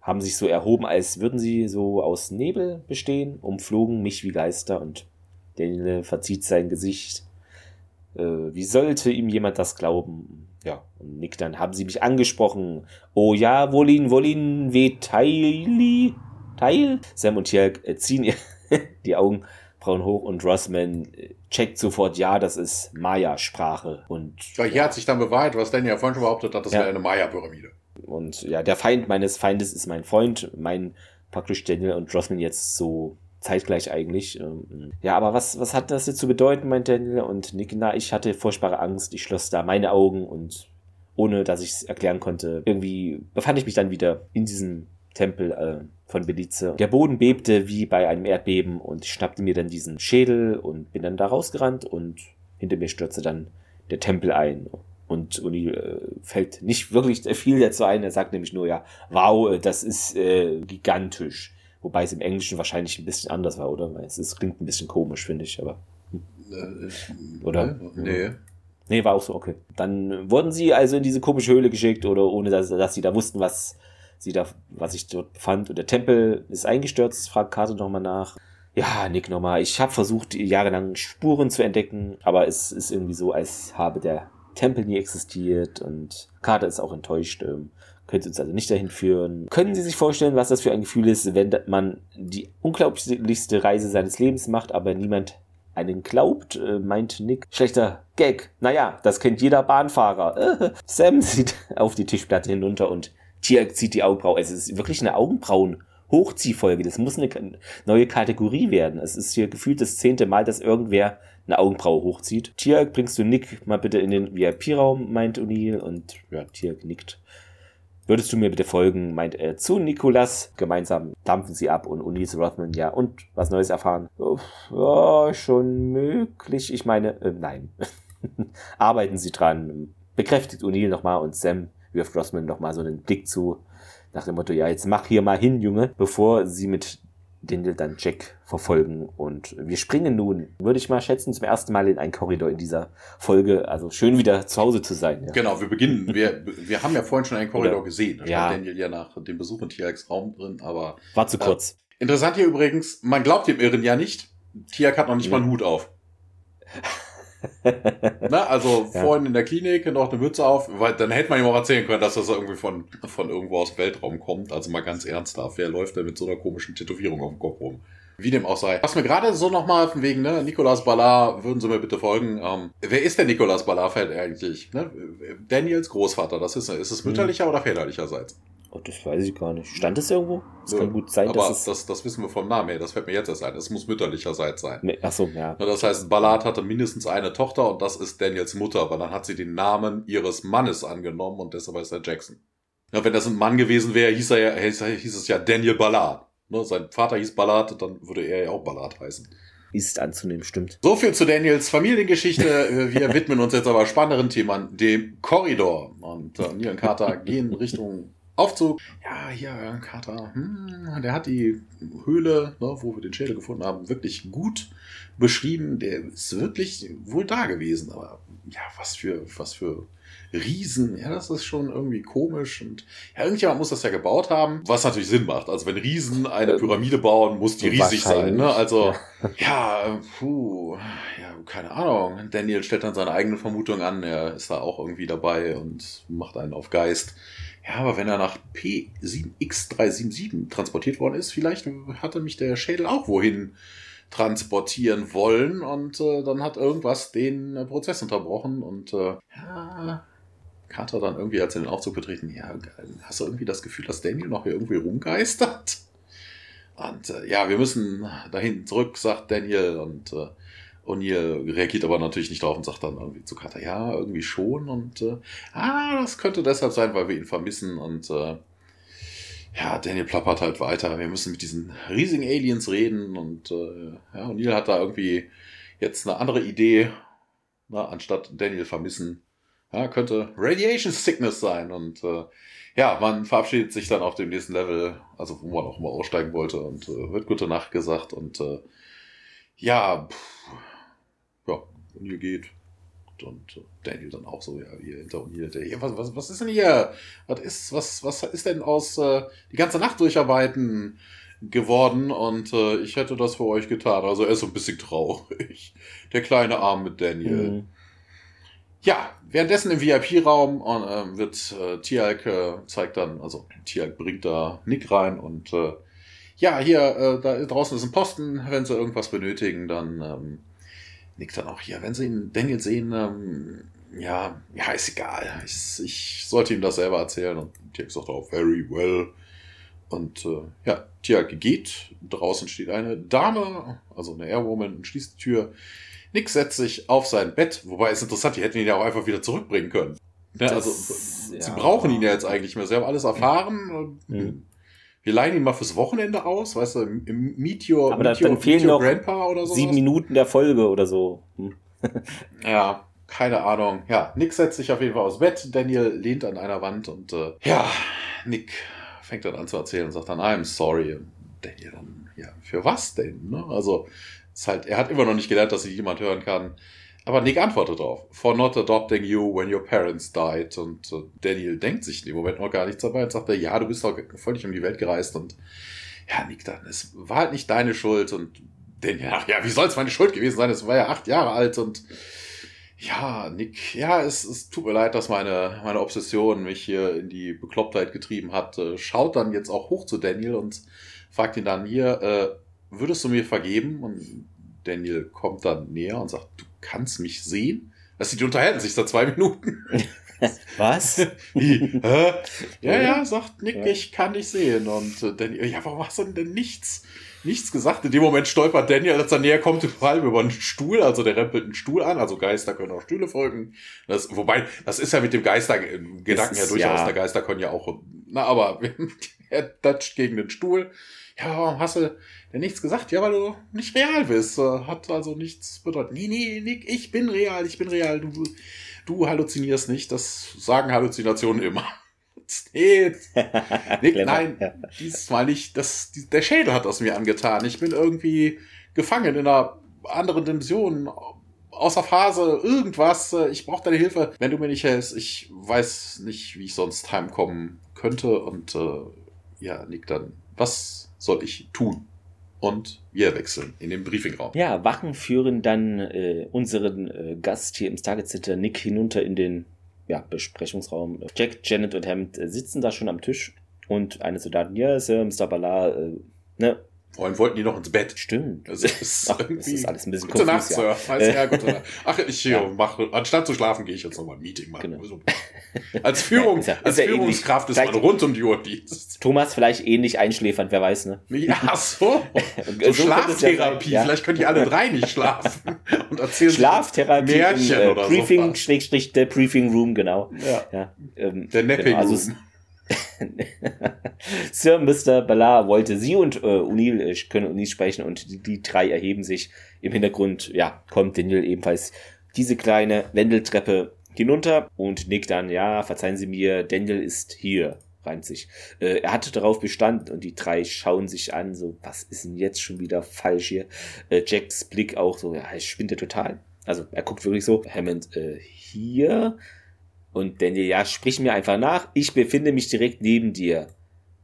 [SPEAKER 1] haben sich so erhoben, als würden sie so aus Nebel bestehen, umflogen mich wie Geister und Daniel verzieht sein Gesicht. Äh, wie sollte ihm jemand das glauben? Ja, und Nick, dann haben sie mich angesprochen. Oh ja, Wolin, Wolin, we Teili? Teil? Sam und Tjerk äh, ziehen ihr [LAUGHS] die Augenbrauen hoch und Rossman äh, checkt sofort, ja, das ist Maya-Sprache. Und
[SPEAKER 2] ja, hier ja. hat sich dann bewahrheit, was Danny ja vorhin schon behauptet hat, das ja. wäre eine Maya-Pyramide.
[SPEAKER 1] Und ja, der Feind meines Feindes ist mein Freund, mein praktisch Daniel und Rossman jetzt so zeitgleich eigentlich. Ähm, ja, aber was, was hat das jetzt zu bedeuten, meint Daniel und Nick? Na, ich hatte furchtbare Angst, ich schloss da meine Augen und ohne dass ich es erklären konnte, irgendwie befand ich mich dann wieder in diesem Tempel äh, von Belize. Der Boden bebte wie bei einem Erdbeben und ich schnappte mir dann diesen Schädel und bin dann da rausgerannt und hinter mir stürzte dann der Tempel ein. Und Uni äh, fällt nicht wirklich viel dazu ein. Er sagt nämlich nur, ja, wow, äh, das ist äh, gigantisch. Wobei es im Englischen wahrscheinlich ein bisschen anders war, oder? Es, es klingt ein bisschen komisch, finde ich, aber. Hm. Äh, oder? Nee. Nee, war auch so, okay. Dann wurden sie also in diese komische Höhle geschickt oder ohne dass, dass sie da wussten, was sie da, was sich dort befand. Und der Tempel ist eingestürzt, fragt Karte nochmal nach. Ja, Nick nochmal. Ich habe versucht, jahrelang Spuren zu entdecken, aber es ist irgendwie so, als habe der Tempel nie existiert und Carter ist auch enttäuscht. Ähm, könnte uns also nicht dahin führen. Können Sie sich vorstellen, was das für ein Gefühl ist, wenn man die unglaublichste Reise seines Lebens macht, aber niemand einen glaubt, äh, meint Nick. Schlechter Gag. Naja, das kennt jeder Bahnfahrer. [LAUGHS] Sam sieht auf die Tischplatte hinunter und Tier zieht die Augenbraue. Es ist wirklich eine Augenbrauen. Hochziehfolge. Das muss eine neue Kategorie werden. Es ist hier gefühlt das zehnte Mal, dass irgendwer eine Augenbraue hochzieht. Tier, bringst du Nick mal bitte in den VIP-Raum, meint O'Neill. Und ja, Tier nickt. Würdest du mir bitte folgen, meint er zu Nikolas. Gemeinsam dampfen sie ab und Unis Rothman, ja, und was Neues erfahren? Ja, schon möglich. Ich meine, äh, nein. [LAUGHS] Arbeiten sie dran. Bekräftigt O'Neill nochmal und Sam wirft Rothman nochmal so einen Blick zu. Nach dem Motto, ja, jetzt mach hier mal hin, Junge, bevor sie mit den dann Jack verfolgen. Und wir springen nun, würde ich mal schätzen, zum ersten Mal in einen Korridor in dieser Folge. Also schön wieder zu Hause zu sein.
[SPEAKER 2] Ja. Genau, wir beginnen. Wir, wir haben ja vorhin schon einen Korridor Oder, gesehen. Da ja. Daniel ja nach dem Besuch in Tiaks Raum drin, aber.
[SPEAKER 1] War zu äh, kurz.
[SPEAKER 2] Interessant hier übrigens, man glaubt dem Irren ja nicht. Tiak hat noch nicht ja. mal einen Hut auf. [LAUGHS] Na, also [LAUGHS] ja. vorhin in der Klinik noch eine Mütze auf, weil dann hätte man ihm auch erzählen können, dass das irgendwie von, von irgendwo aus dem Weltraum kommt. Also mal ganz ernsthaft, wer läuft denn mit so einer komischen Tätowierung auf dem Kopf rum? Wie dem auch sei. Was mir gerade so nochmal von wegen, ne, Nicolas Ballard, würden Sie mir bitte folgen. Ähm, wer ist der Nicolas Ballard eigentlich? Ne? Daniels Großvater, das ist, ist es mütterlicher hm. oder väterlicherseits?
[SPEAKER 1] Oh, das weiß ich gar nicht. Stand es irgendwo? Das ja, kann gut sein.
[SPEAKER 2] Aber dass es das, das wissen wir vom Namen her. Das fällt mir jetzt erst ein. Es muss mütterlicherseits sein.
[SPEAKER 1] Ach so, ja.
[SPEAKER 2] Das heißt, Ballard hatte mindestens eine Tochter und das ist Daniels Mutter. Aber dann hat sie den Namen ihres Mannes angenommen und deshalb ist er Jackson. Ja, wenn das ein Mann gewesen wäre, hieß, er ja, hieß, hieß es ja Daniel Ballard. Ne, sein Vater hieß Ballard, dann würde er ja auch Ballard heißen
[SPEAKER 1] ist anzunehmen, stimmt.
[SPEAKER 2] So viel zu Daniels Familiengeschichte. [LAUGHS] Wir widmen uns jetzt aber spannenderen Themen, dem Korridor. Und äh, Neil und Carter [LAUGHS] gehen Richtung Aufzug. Ja, hier, Kater. Hm, der hat die Höhle, ne, wo wir den Schädel gefunden haben, wirklich gut beschrieben. Der ist wirklich wohl da gewesen. Aber ja, was für, was für Riesen. Ja, das ist schon irgendwie komisch. Und ja, irgendjemand muss das ja gebaut haben. Was natürlich Sinn macht. Also wenn Riesen eine Pyramide bauen, muss die riesig sein. Ne? Also, ja. [LAUGHS] ja, puh, ja, keine Ahnung. Daniel stellt dann seine eigene Vermutung an. Er ist da auch irgendwie dabei und macht einen auf Geist. Ja, aber wenn er nach P7X377 transportiert worden ist, vielleicht hatte mich der Schädel auch wohin transportieren wollen und äh, dann hat irgendwas den äh, Prozess unterbrochen und äh, ja, Carter dann irgendwie, als er den Aufzug betreten, ja, hast du irgendwie das Gefühl, dass Daniel noch hier irgendwie rumgeistert? Und äh, ja, wir müssen dahin zurück, sagt Daniel und äh, O'Neill reagiert aber natürlich nicht drauf und sagt dann irgendwie zu Carter, ja, irgendwie schon. Und äh, ah, das könnte deshalb sein, weil wir ihn vermissen. Und äh, ja, Daniel plappert halt weiter. Wir müssen mit diesen riesigen Aliens reden. Und äh, ja, O'Neill hat da irgendwie jetzt eine andere Idee. Na, anstatt Daniel vermissen, ja, könnte Radiation Sickness sein. Und äh, ja, man verabschiedet sich dann auf dem nächsten Level, also wo man auch immer aussteigen wollte und äh, wird gute Nacht gesagt. Und äh, ja, pff, O'Neill geht. Und Daniel dann auch so, ja, hier hinter O'Neill. Ja, was, was, was ist denn hier? Was ist, was, was ist denn aus äh, die ganze Nacht durcharbeiten geworden? Und äh, ich hätte das für euch getan. Also er ist so ein bisschen traurig. Der kleine Arm mit Daniel. Mhm. Ja, währenddessen im VIP-Raum äh, wird äh, Tialk äh, zeigt dann, also Tialk bringt da Nick rein und äh, ja, hier, äh, da draußen ist ein Posten, wenn sie irgendwas benötigen, dann ähm, Nick dann auch hier, wenn sie ihn Daniel sehen, ähm, ja, ja, ist egal. Ich, ich sollte ihm das selber erzählen und Tialk sagt auch, very well. Und äh, ja, Tialk geht, draußen steht eine Dame, also eine Airwoman, und schließt die Tür. Nick setzt sich auf sein Bett, wobei es interessant, die hätten ihn ja auch einfach wieder zurückbringen können. Ja, also, ja, sie brauchen ihn ja jetzt eigentlich mehr. Sie haben alles erfahren. Mhm. Wir leihen ihn mal fürs Wochenende aus, weißt du, im Meteor,
[SPEAKER 1] Aber Meteor, dann fehlen Meteor noch Grandpa oder so. Sieben Minuten der Folge oder so. Hm. [LAUGHS]
[SPEAKER 2] ja, keine Ahnung. Ja, Nick setzt sich auf jeden Fall aufs Bett. Daniel lehnt an einer Wand und äh, ja, Nick fängt dann an zu erzählen und sagt dann, I'm sorry. Und Daniel dann, ja, für was denn? Ne? Also ist halt, er hat immer noch nicht gelernt, dass sich jemand hören kann. Aber Nick antwortet darauf. For not adopting you when your parents died. Und äh, Daniel denkt sich im Moment noch gar nichts dabei und sagt, er, ja, du bist doch völlig um die Welt gereist. Und ja, Nick dann, es war halt nicht deine Schuld. Und Daniel, ach ja, wie soll es meine Schuld gewesen sein? Es war ja acht Jahre alt und ja, Nick, ja, es, es tut mir leid, dass meine, meine Obsession mich hier in die Beklopptheit getrieben hat. Äh, schaut dann jetzt auch hoch zu Daniel und fragt ihn dann hier, äh, würdest du mir vergeben? Und Daniel kommt dann näher und sagt, du kannst mich sehen? Also die unterhalten sich da zwei Minuten. [LAUGHS]
[SPEAKER 1] Was? [LAUGHS]
[SPEAKER 2] Ja, ja, sagt Nick, ich kann dich sehen. Und äh, Daniel, ja, warum hast du denn nichts, nichts gesagt? In dem Moment stolpert Daniel, als er näher kommt, [LAUGHS] vor allem über einen Stuhl. Also der rempelt einen Stuhl an. Also Geister können auch Stühle folgen. Das, wobei, das ist ja mit dem Geister-Gedanken ja durchaus. Ja. Der Geister können ja auch, na, aber er toucht gegen den Stuhl. Ja, warum hast du der nichts gesagt, ja, weil du nicht real bist. Hat also nichts bedeutet. Nee, nee, Nick, ich bin real, ich bin real. Du, du halluzinierst nicht. Das sagen Halluzinationen immer. [LAUGHS] [LAUGHS] Nee, Nick, nein, dieses Mal nicht. Das, der Schädel hat aus mir angetan. Ich bin irgendwie gefangen in einer anderen Dimension, außer Phase, irgendwas. Ich brauche deine Hilfe. Wenn du mir nicht hilfst, ich weiß nicht, wie ich sonst heimkommen könnte. Und äh, ja, Nick, dann, was soll ich tun? und wir wechseln in den Briefingraum.
[SPEAKER 1] Ja, Wachen führen dann äh, unseren äh, Gast hier im Target Center, Nick, hinunter in den ja, Besprechungsraum. Jack, Janet und Hammond äh, sitzen da schon am Tisch und eine Soldatin, ja, Sir, Mr. Ballard, äh, ne,
[SPEAKER 2] vor allem wollten die noch ins Bett.
[SPEAKER 1] Stimmt.
[SPEAKER 2] Das ist, [LAUGHS]
[SPEAKER 1] Ach, das ist alles ein bisschen gute
[SPEAKER 2] Nacht, Sir. Ja. ja, gute Nacht. [LAUGHS] Ach, ich ja. mache, anstatt zu schlafen, gehe ich jetzt nochmal ein Meeting machen. Genau. Als [LAUGHS] Führung, ist ist als Führungskraft ist man rund um die Uhr Dienst.
[SPEAKER 1] Thomas vielleicht ähnlich einschläfernd, wer weiß, ne?
[SPEAKER 2] Ja, so. so, so Schlaftherapie. Vielleicht können die alle drei nicht schlafen und erzählen
[SPEAKER 1] Schlaftherapie
[SPEAKER 2] Märchen
[SPEAKER 1] im, äh,
[SPEAKER 2] oder
[SPEAKER 1] Briefing, so. Schrägstrich, der Briefing Room, genau.
[SPEAKER 2] Ja.
[SPEAKER 1] ja ähm,
[SPEAKER 2] der Napping genau, also Room. [LAUGHS]
[SPEAKER 1] Sir Mr. Ballard wollte sie und äh, O'Neill äh, können O'Neill sprechen und die, die, drei erheben sich. Im Hintergrund, ja, kommt Daniel ebenfalls diese kleine Wendeltreppe hinunter und Nick dann, ja, verzeihen Sie mir, Daniel ist hier, reimt sich. Äh, er hatte darauf bestanden und die drei schauen sich an, so, was ist denn jetzt schon wieder falsch hier? Äh, Jacks Blick auch so, ja, ich spinnt total. Also er guckt wirklich so, Hammond, äh, hier? Und Daniel, ja, sprich mir einfach nach. Ich befinde mich direkt neben dir.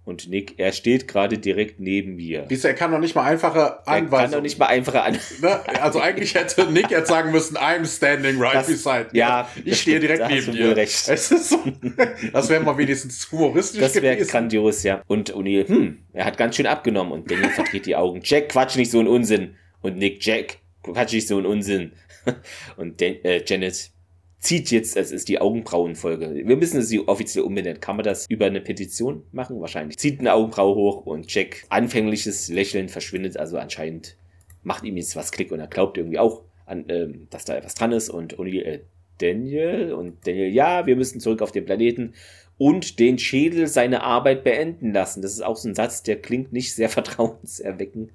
[SPEAKER 1] Und Nick, er steht gerade direkt neben mir.
[SPEAKER 2] Siehst er kann doch nicht mal einfache Anweisungen. Er kann
[SPEAKER 1] doch nicht mal einfache
[SPEAKER 2] Anweisungen. [LAUGHS] Ne? Also eigentlich hätte Nick jetzt sagen müssen, I'm standing right
[SPEAKER 1] das,
[SPEAKER 2] beside.
[SPEAKER 1] Ja.
[SPEAKER 2] Ich stehe direkt neben dir.
[SPEAKER 1] Recht.
[SPEAKER 2] Es ist so, [LAUGHS] das wäre mal wenigstens humoristisch
[SPEAKER 1] Das wäre grandios, ja. Und O'Neill, hm, er hat ganz schön abgenommen. Und Daniel verdreht die Augen. Jack, quatsch nicht so einen Unsinn. Und Nick, Jack, quatsch nicht so einen Unsinn. [LAUGHS] Und Dan, äh, Janet, zieht jetzt, es ist die Augenbrauenfolge. Wir müssen sie offiziell umbenennen. Kann man das über eine Petition machen? Wahrscheinlich. Zieht eine Augenbraue hoch und Jack anfängliches Lächeln verschwindet. Also anscheinend macht ihm jetzt was Klick und er glaubt irgendwie auch, an, ähm, dass da etwas dran ist. Und O'Neill, äh, Daniel und Daniel, ja, wir müssen zurück auf den Planeten und den Schädel seine Arbeit beenden lassen. Das ist auch so ein Satz, der klingt nicht sehr [LAUGHS] vertrauenserweckend.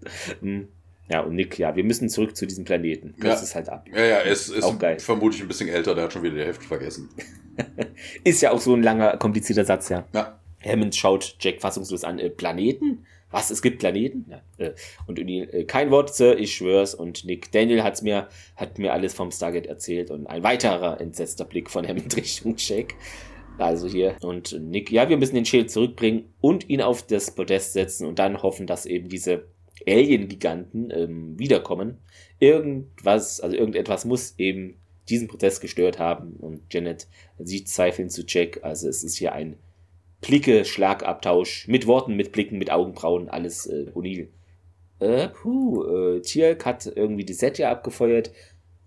[SPEAKER 1] Ja, und Nick, ja, wir müssen zurück zu diesem Planeten. Das ja. ist halt ab.
[SPEAKER 2] Ja, ja, es ist auch geil. vermutlich ein bisschen älter, der hat schon wieder die Hälfte vergessen. [LAUGHS]
[SPEAKER 1] ist ja auch so ein langer, komplizierter Satz, ja.
[SPEAKER 2] Ja.
[SPEAKER 1] Hammond schaut Jack fassungslos an. Äh, Planeten? was, es gibt Planeten? Ja, äh, und O'Neill, äh, kein Wort, Sir, ich schwör's. Und Nick Daniel hat's mir, hat mir alles vom Stargate erzählt und ein weiterer entsetzter Blick von Hammond [LAUGHS] Richtung Jack. Also hier. Und Nick, ja, wir müssen den Schild zurückbringen und ihn auf das Podest setzen und dann hoffen, dass eben diese Alien-Giganten ähm, wiederkommen. Irgendwas, also irgendetwas muss eben diesen Prozess gestört haben. Und Janet sieht zweifelnd zu Jack. Also es ist hier ein Blicke, Schlagabtausch mit Worten, mit Blicken, mit Augenbrauen, alles äh, O'Neill. Äh, puh, äh, Tierk hat irgendwie die Set ja abgefeuert.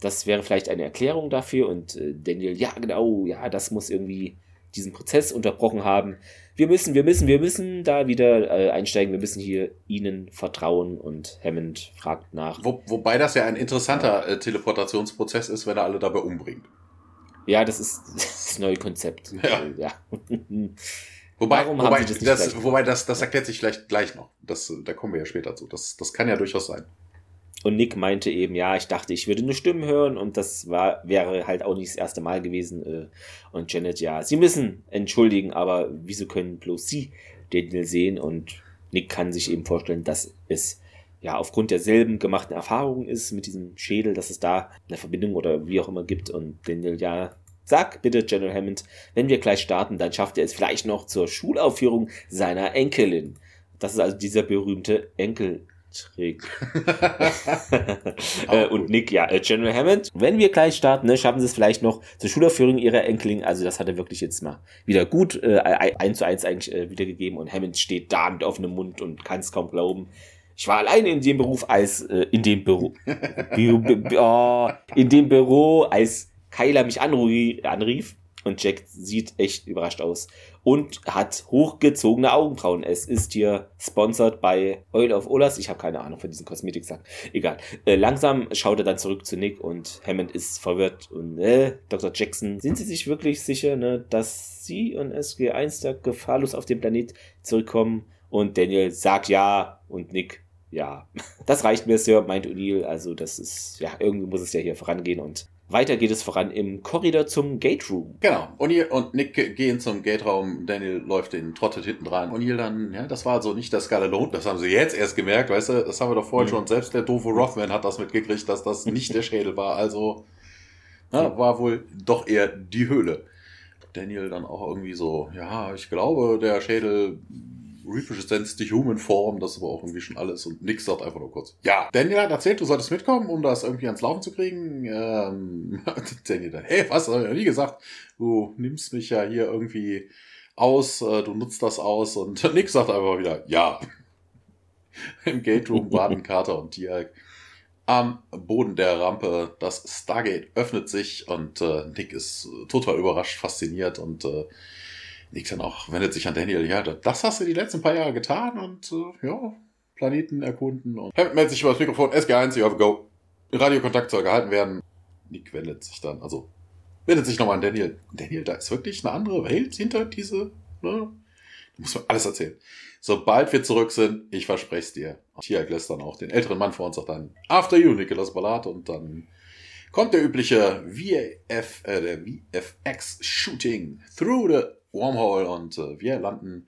[SPEAKER 1] Das wäre vielleicht eine Erklärung dafür. Und äh, Daniel, ja, genau, ja, das muss irgendwie diesen Prozess unterbrochen haben. Wir müssen, wir müssen, wir müssen da wieder äh, einsteigen. Wir müssen hier ihnen vertrauen. Und Hammond fragt nach.
[SPEAKER 2] Wo, wobei das ja ein interessanter äh, Teleportationsprozess ist, wenn er alle dabei umbringt.
[SPEAKER 1] Ja, das ist [LAUGHS] das neue Konzept.
[SPEAKER 2] Ja. [LAUGHS]
[SPEAKER 1] Ja.
[SPEAKER 2] Wobei, wobei, das, das wobei das, das erklärt sich vielleicht gleich noch. Das, da kommen wir ja später zu. Das, das kann ja durchaus sein.
[SPEAKER 1] Und Nick meinte eben, ja, ich dachte, ich würde eine Stimme hören und das war, wäre halt auch nicht das erste Mal gewesen. Äh. Und Janet, ja, sie müssen entschuldigen, aber wieso können bloß sie den sehen? Und Nick kann sich eben vorstellen, dass es ja aufgrund derselben gemachten Erfahrungen ist mit diesem Schädel, dass es da eine Verbindung oder wie auch immer gibt. Und Daniel, ja, Sag bitte, General Hammond, wenn wir gleich starten, dann schafft er es vielleicht noch zur Schulaufführung seiner Enkelin. Das ist also dieser berühmte Enkeltrick. [LAUGHS] äh, und Nick, ja, äh, General Hammond, wenn wir gleich starten, ne, schaffen sie es vielleicht noch zur Schulaufführung ihrer Enkelin. Also das hat er wirklich jetzt mal wieder gut äh, eins zu eins eigentlich äh, wiedergegeben. Und Hammond steht da mit offenem Mund und kann es kaum glauben. Ich war alleine in dem Beruf als äh, in dem Büro, [LAUGHS] oh, in dem Büro als Kyla mich anrief und Jack sieht echt überrascht aus und hat hochgezogene Augenbrauen. Es ist hier sponsored bei Oil of Olas. Ich habe keine Ahnung von diesem Kosmetiksack. Egal. Äh, langsam schaut er dann zurück zu Nick und Hammond ist verwirrt und äh, Dr. Jackson, sind Sie sich wirklich sicher, ne, dass Sie und SG1 da gefahrlos auf den Planet zurückkommen? Und Daniel sagt ja und Nick ja, [LAUGHS] das reicht mir, Sir, meint O'Neill. Also, das ist, ja, irgendwie muss es ja hier vorangehen und weiter geht es voran im Korridor zum Gate Room.
[SPEAKER 2] Genau. O'Neill und Nick gehen zum Gate Raum. Daniel läuft den trottet hinten dran. O'Neill dann, ja, das war also nicht das Skalalon. Das haben sie jetzt erst gemerkt, weißt du? Das haben wir doch vorhin mhm. schon. Selbst der doofe Rothman hat das mitgekriegt, dass das nicht der Schädel war. Also, na, war wohl doch eher die Höhle. Daniel dann auch irgendwie so, ja, ich glaube, der Schädel Represents the Human Form, das ist aber auch irgendwie schon alles. Und Nick sagt einfach nur kurz, ja. Daniel hat erzählt, du solltest mitkommen, um das irgendwie ans Laufen zu kriegen. Ähm, [LAUGHS] Daniel dann, hey, was, hab ich nie gesagt. Du nimmst mich ja hier irgendwie aus, äh, du nutzt das aus. Und [LAUGHS] Nick sagt einfach wieder, ja. [LAUGHS] Im Gate Room warten Carter und Diak am Boden der Rampe. Das Stargate öffnet sich und äh, Nick ist total überrascht, fasziniert und äh, Nick dann auch wendet sich an Daniel, ja, das hast du die letzten paar Jahre getan und äh, ja, Planeten erkunden und Hammond meldet sich über das Mikrofon, SG1, you have a go. Radiokontakt soll gehalten werden. Nick wendet sich dann, also wendet sich nochmal an Daniel. Daniel, da ist wirklich eine andere Welt hinter diese, ne? Du musst mir alles erzählen. Sobald wir zurück sind, ich verspreche es dir. Hier lässt dann auch den älteren Mann vor uns auch dann After You, Nicholas Ballard und dann kommt der übliche VF, äh, der VFX Shooting through the Wormhole und äh, wir landen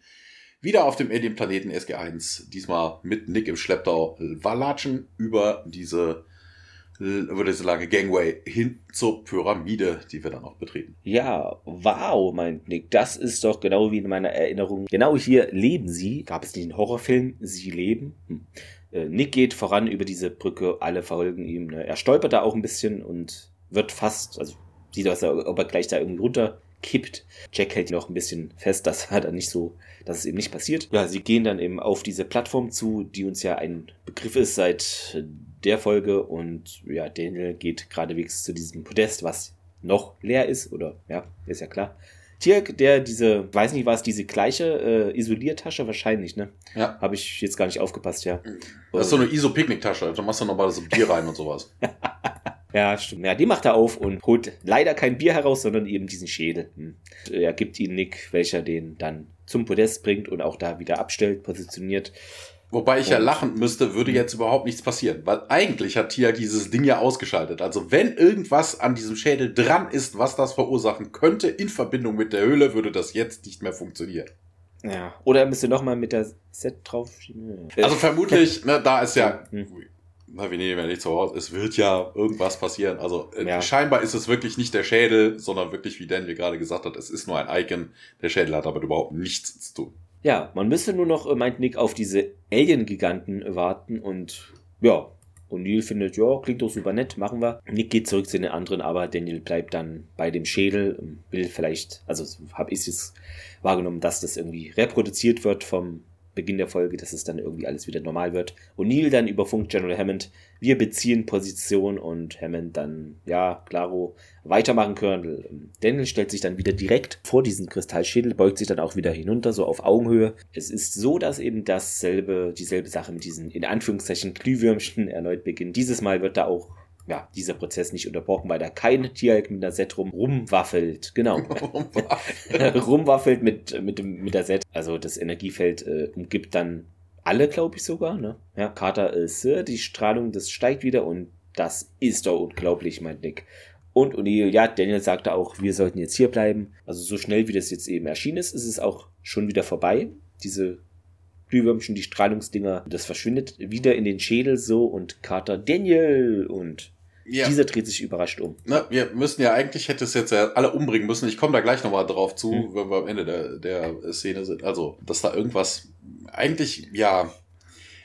[SPEAKER 2] wieder auf dem Alien-Planeten SG1. Diesmal mit Nick im Schlepptau. Walatschen über diese über diese lange Gangway hin zur Pyramide, die wir dann auch betreten.
[SPEAKER 1] Ja, wow, meint Nick. Das ist doch genau wie in meiner Erinnerung. Genau hier leben sie. Gab es einen Horrorfilm? Sie leben? Hm. Äh, Nick geht voran über diese Brücke, alle verfolgen ihm. Ne? Er stolpert da auch ein bisschen und wird fast, also sieht aus, ob er gleich da irgendwie runter kippt. Jack hält ihn noch ein bisschen fest, dass er dann nicht so, dass es eben nicht passiert. Ja, sie gehen dann eben auf diese Plattform zu, die uns ja ein Begriff ist seit der Folge und ja, Daniel geht geradewegs zu diesem Podest, was noch leer ist, oder ja, ist ja klar. Tirk, der diese, weiß nicht was, diese gleiche äh, Isoliertasche wahrscheinlich, ne?
[SPEAKER 2] Ja.
[SPEAKER 1] Habe ich jetzt gar nicht aufgepasst, ja.
[SPEAKER 2] Das ist so eine ISO-Picknicktasche, da machst du nochmal so Bier rein und sowas. [LAUGHS]
[SPEAKER 1] Ja, stimmt. Ja, die macht er auf und holt leider kein Bier heraus, sondern eben diesen Schädel. Hm. Er gibt ihn Nick, welcher den dann zum Podest bringt und auch da wieder abstellt, positioniert.
[SPEAKER 2] Wobei ich und ja lachen müsste, würde jetzt überhaupt nichts passieren, weil eigentlich hat Tia dieses Ding ja ausgeschaltet. Also wenn irgendwas an diesem Schädel dran ist, was das verursachen könnte, in Verbindung mit der Höhle, würde das jetzt nicht mehr funktionieren.
[SPEAKER 1] Ja. Oder er müsste nochmal mit der Set drauf.
[SPEAKER 2] Also vermutlich, ne, da ist ja. Na, wir nehmen ja nicht zu Hause. Es wird ja irgendwas passieren. Also äh, ja. scheinbar ist es wirklich nicht der Schädel, sondern wirklich, wie Daniel gerade gesagt hat, es ist nur ein Icon. Der Schädel hat damit überhaupt nichts zu tun.
[SPEAKER 1] Ja, man müsste nur noch, äh, meint Nick, auf diese Alien-Giganten warten und ja, und Neil findet, ja, klingt doch super nett, machen wir. Nick geht zurück zu den anderen, aber Daniel bleibt dann bei dem Schädel, will vielleicht, also habe ich es wahrgenommen, dass das irgendwie reproduziert wird vom Beginn der Folge, dass es dann irgendwie alles wieder normal wird. Und Neil dann überfunkt General Hammond, wir beziehen Position und Hammond dann, ja, klaro, weitermachen können. Daniel stellt sich dann wieder direkt vor diesen Kristallschädel, beugt sich dann auch wieder hinunter, so auf Augenhöhe. Es ist so, dass eben dasselbe, dieselbe Sache mit diesen, in Anführungszeichen, Glühwürmchen erneut beginnt. Dieses Mal wird da auch ja, dieser Prozess nicht unterbrochen, weil da kein Tierhalk mit der Set rum rumwaffelt. Genau. [LAUGHS] [LAUGHS] rumwaffelt mit, mit, dem, mit der Set. Also das Energiefeld äh, umgibt dann alle, glaube ich sogar. Ne? Ja, Carter ist, äh, die Strahlung, das steigt wieder und das ist doch unglaublich, meint Nick. Und O'Neill, ja, Daniel sagte auch, wir sollten jetzt hier bleiben. Also so schnell, wie das jetzt eben erschienen ist, ist es auch schon wieder vorbei. Diese Glühwürmchen, die Strahlungsdinger, das verschwindet wieder in den Schädel so und Carter, Daniel und ja. Dieser dreht sich überrascht um.
[SPEAKER 2] Na, wir müssen ja eigentlich, hätte es jetzt ja alle umbringen müssen. Ich komme da gleich nochmal drauf zu, hm. wenn wir am Ende der, der Szene sind. Also, dass da irgendwas, eigentlich, ja.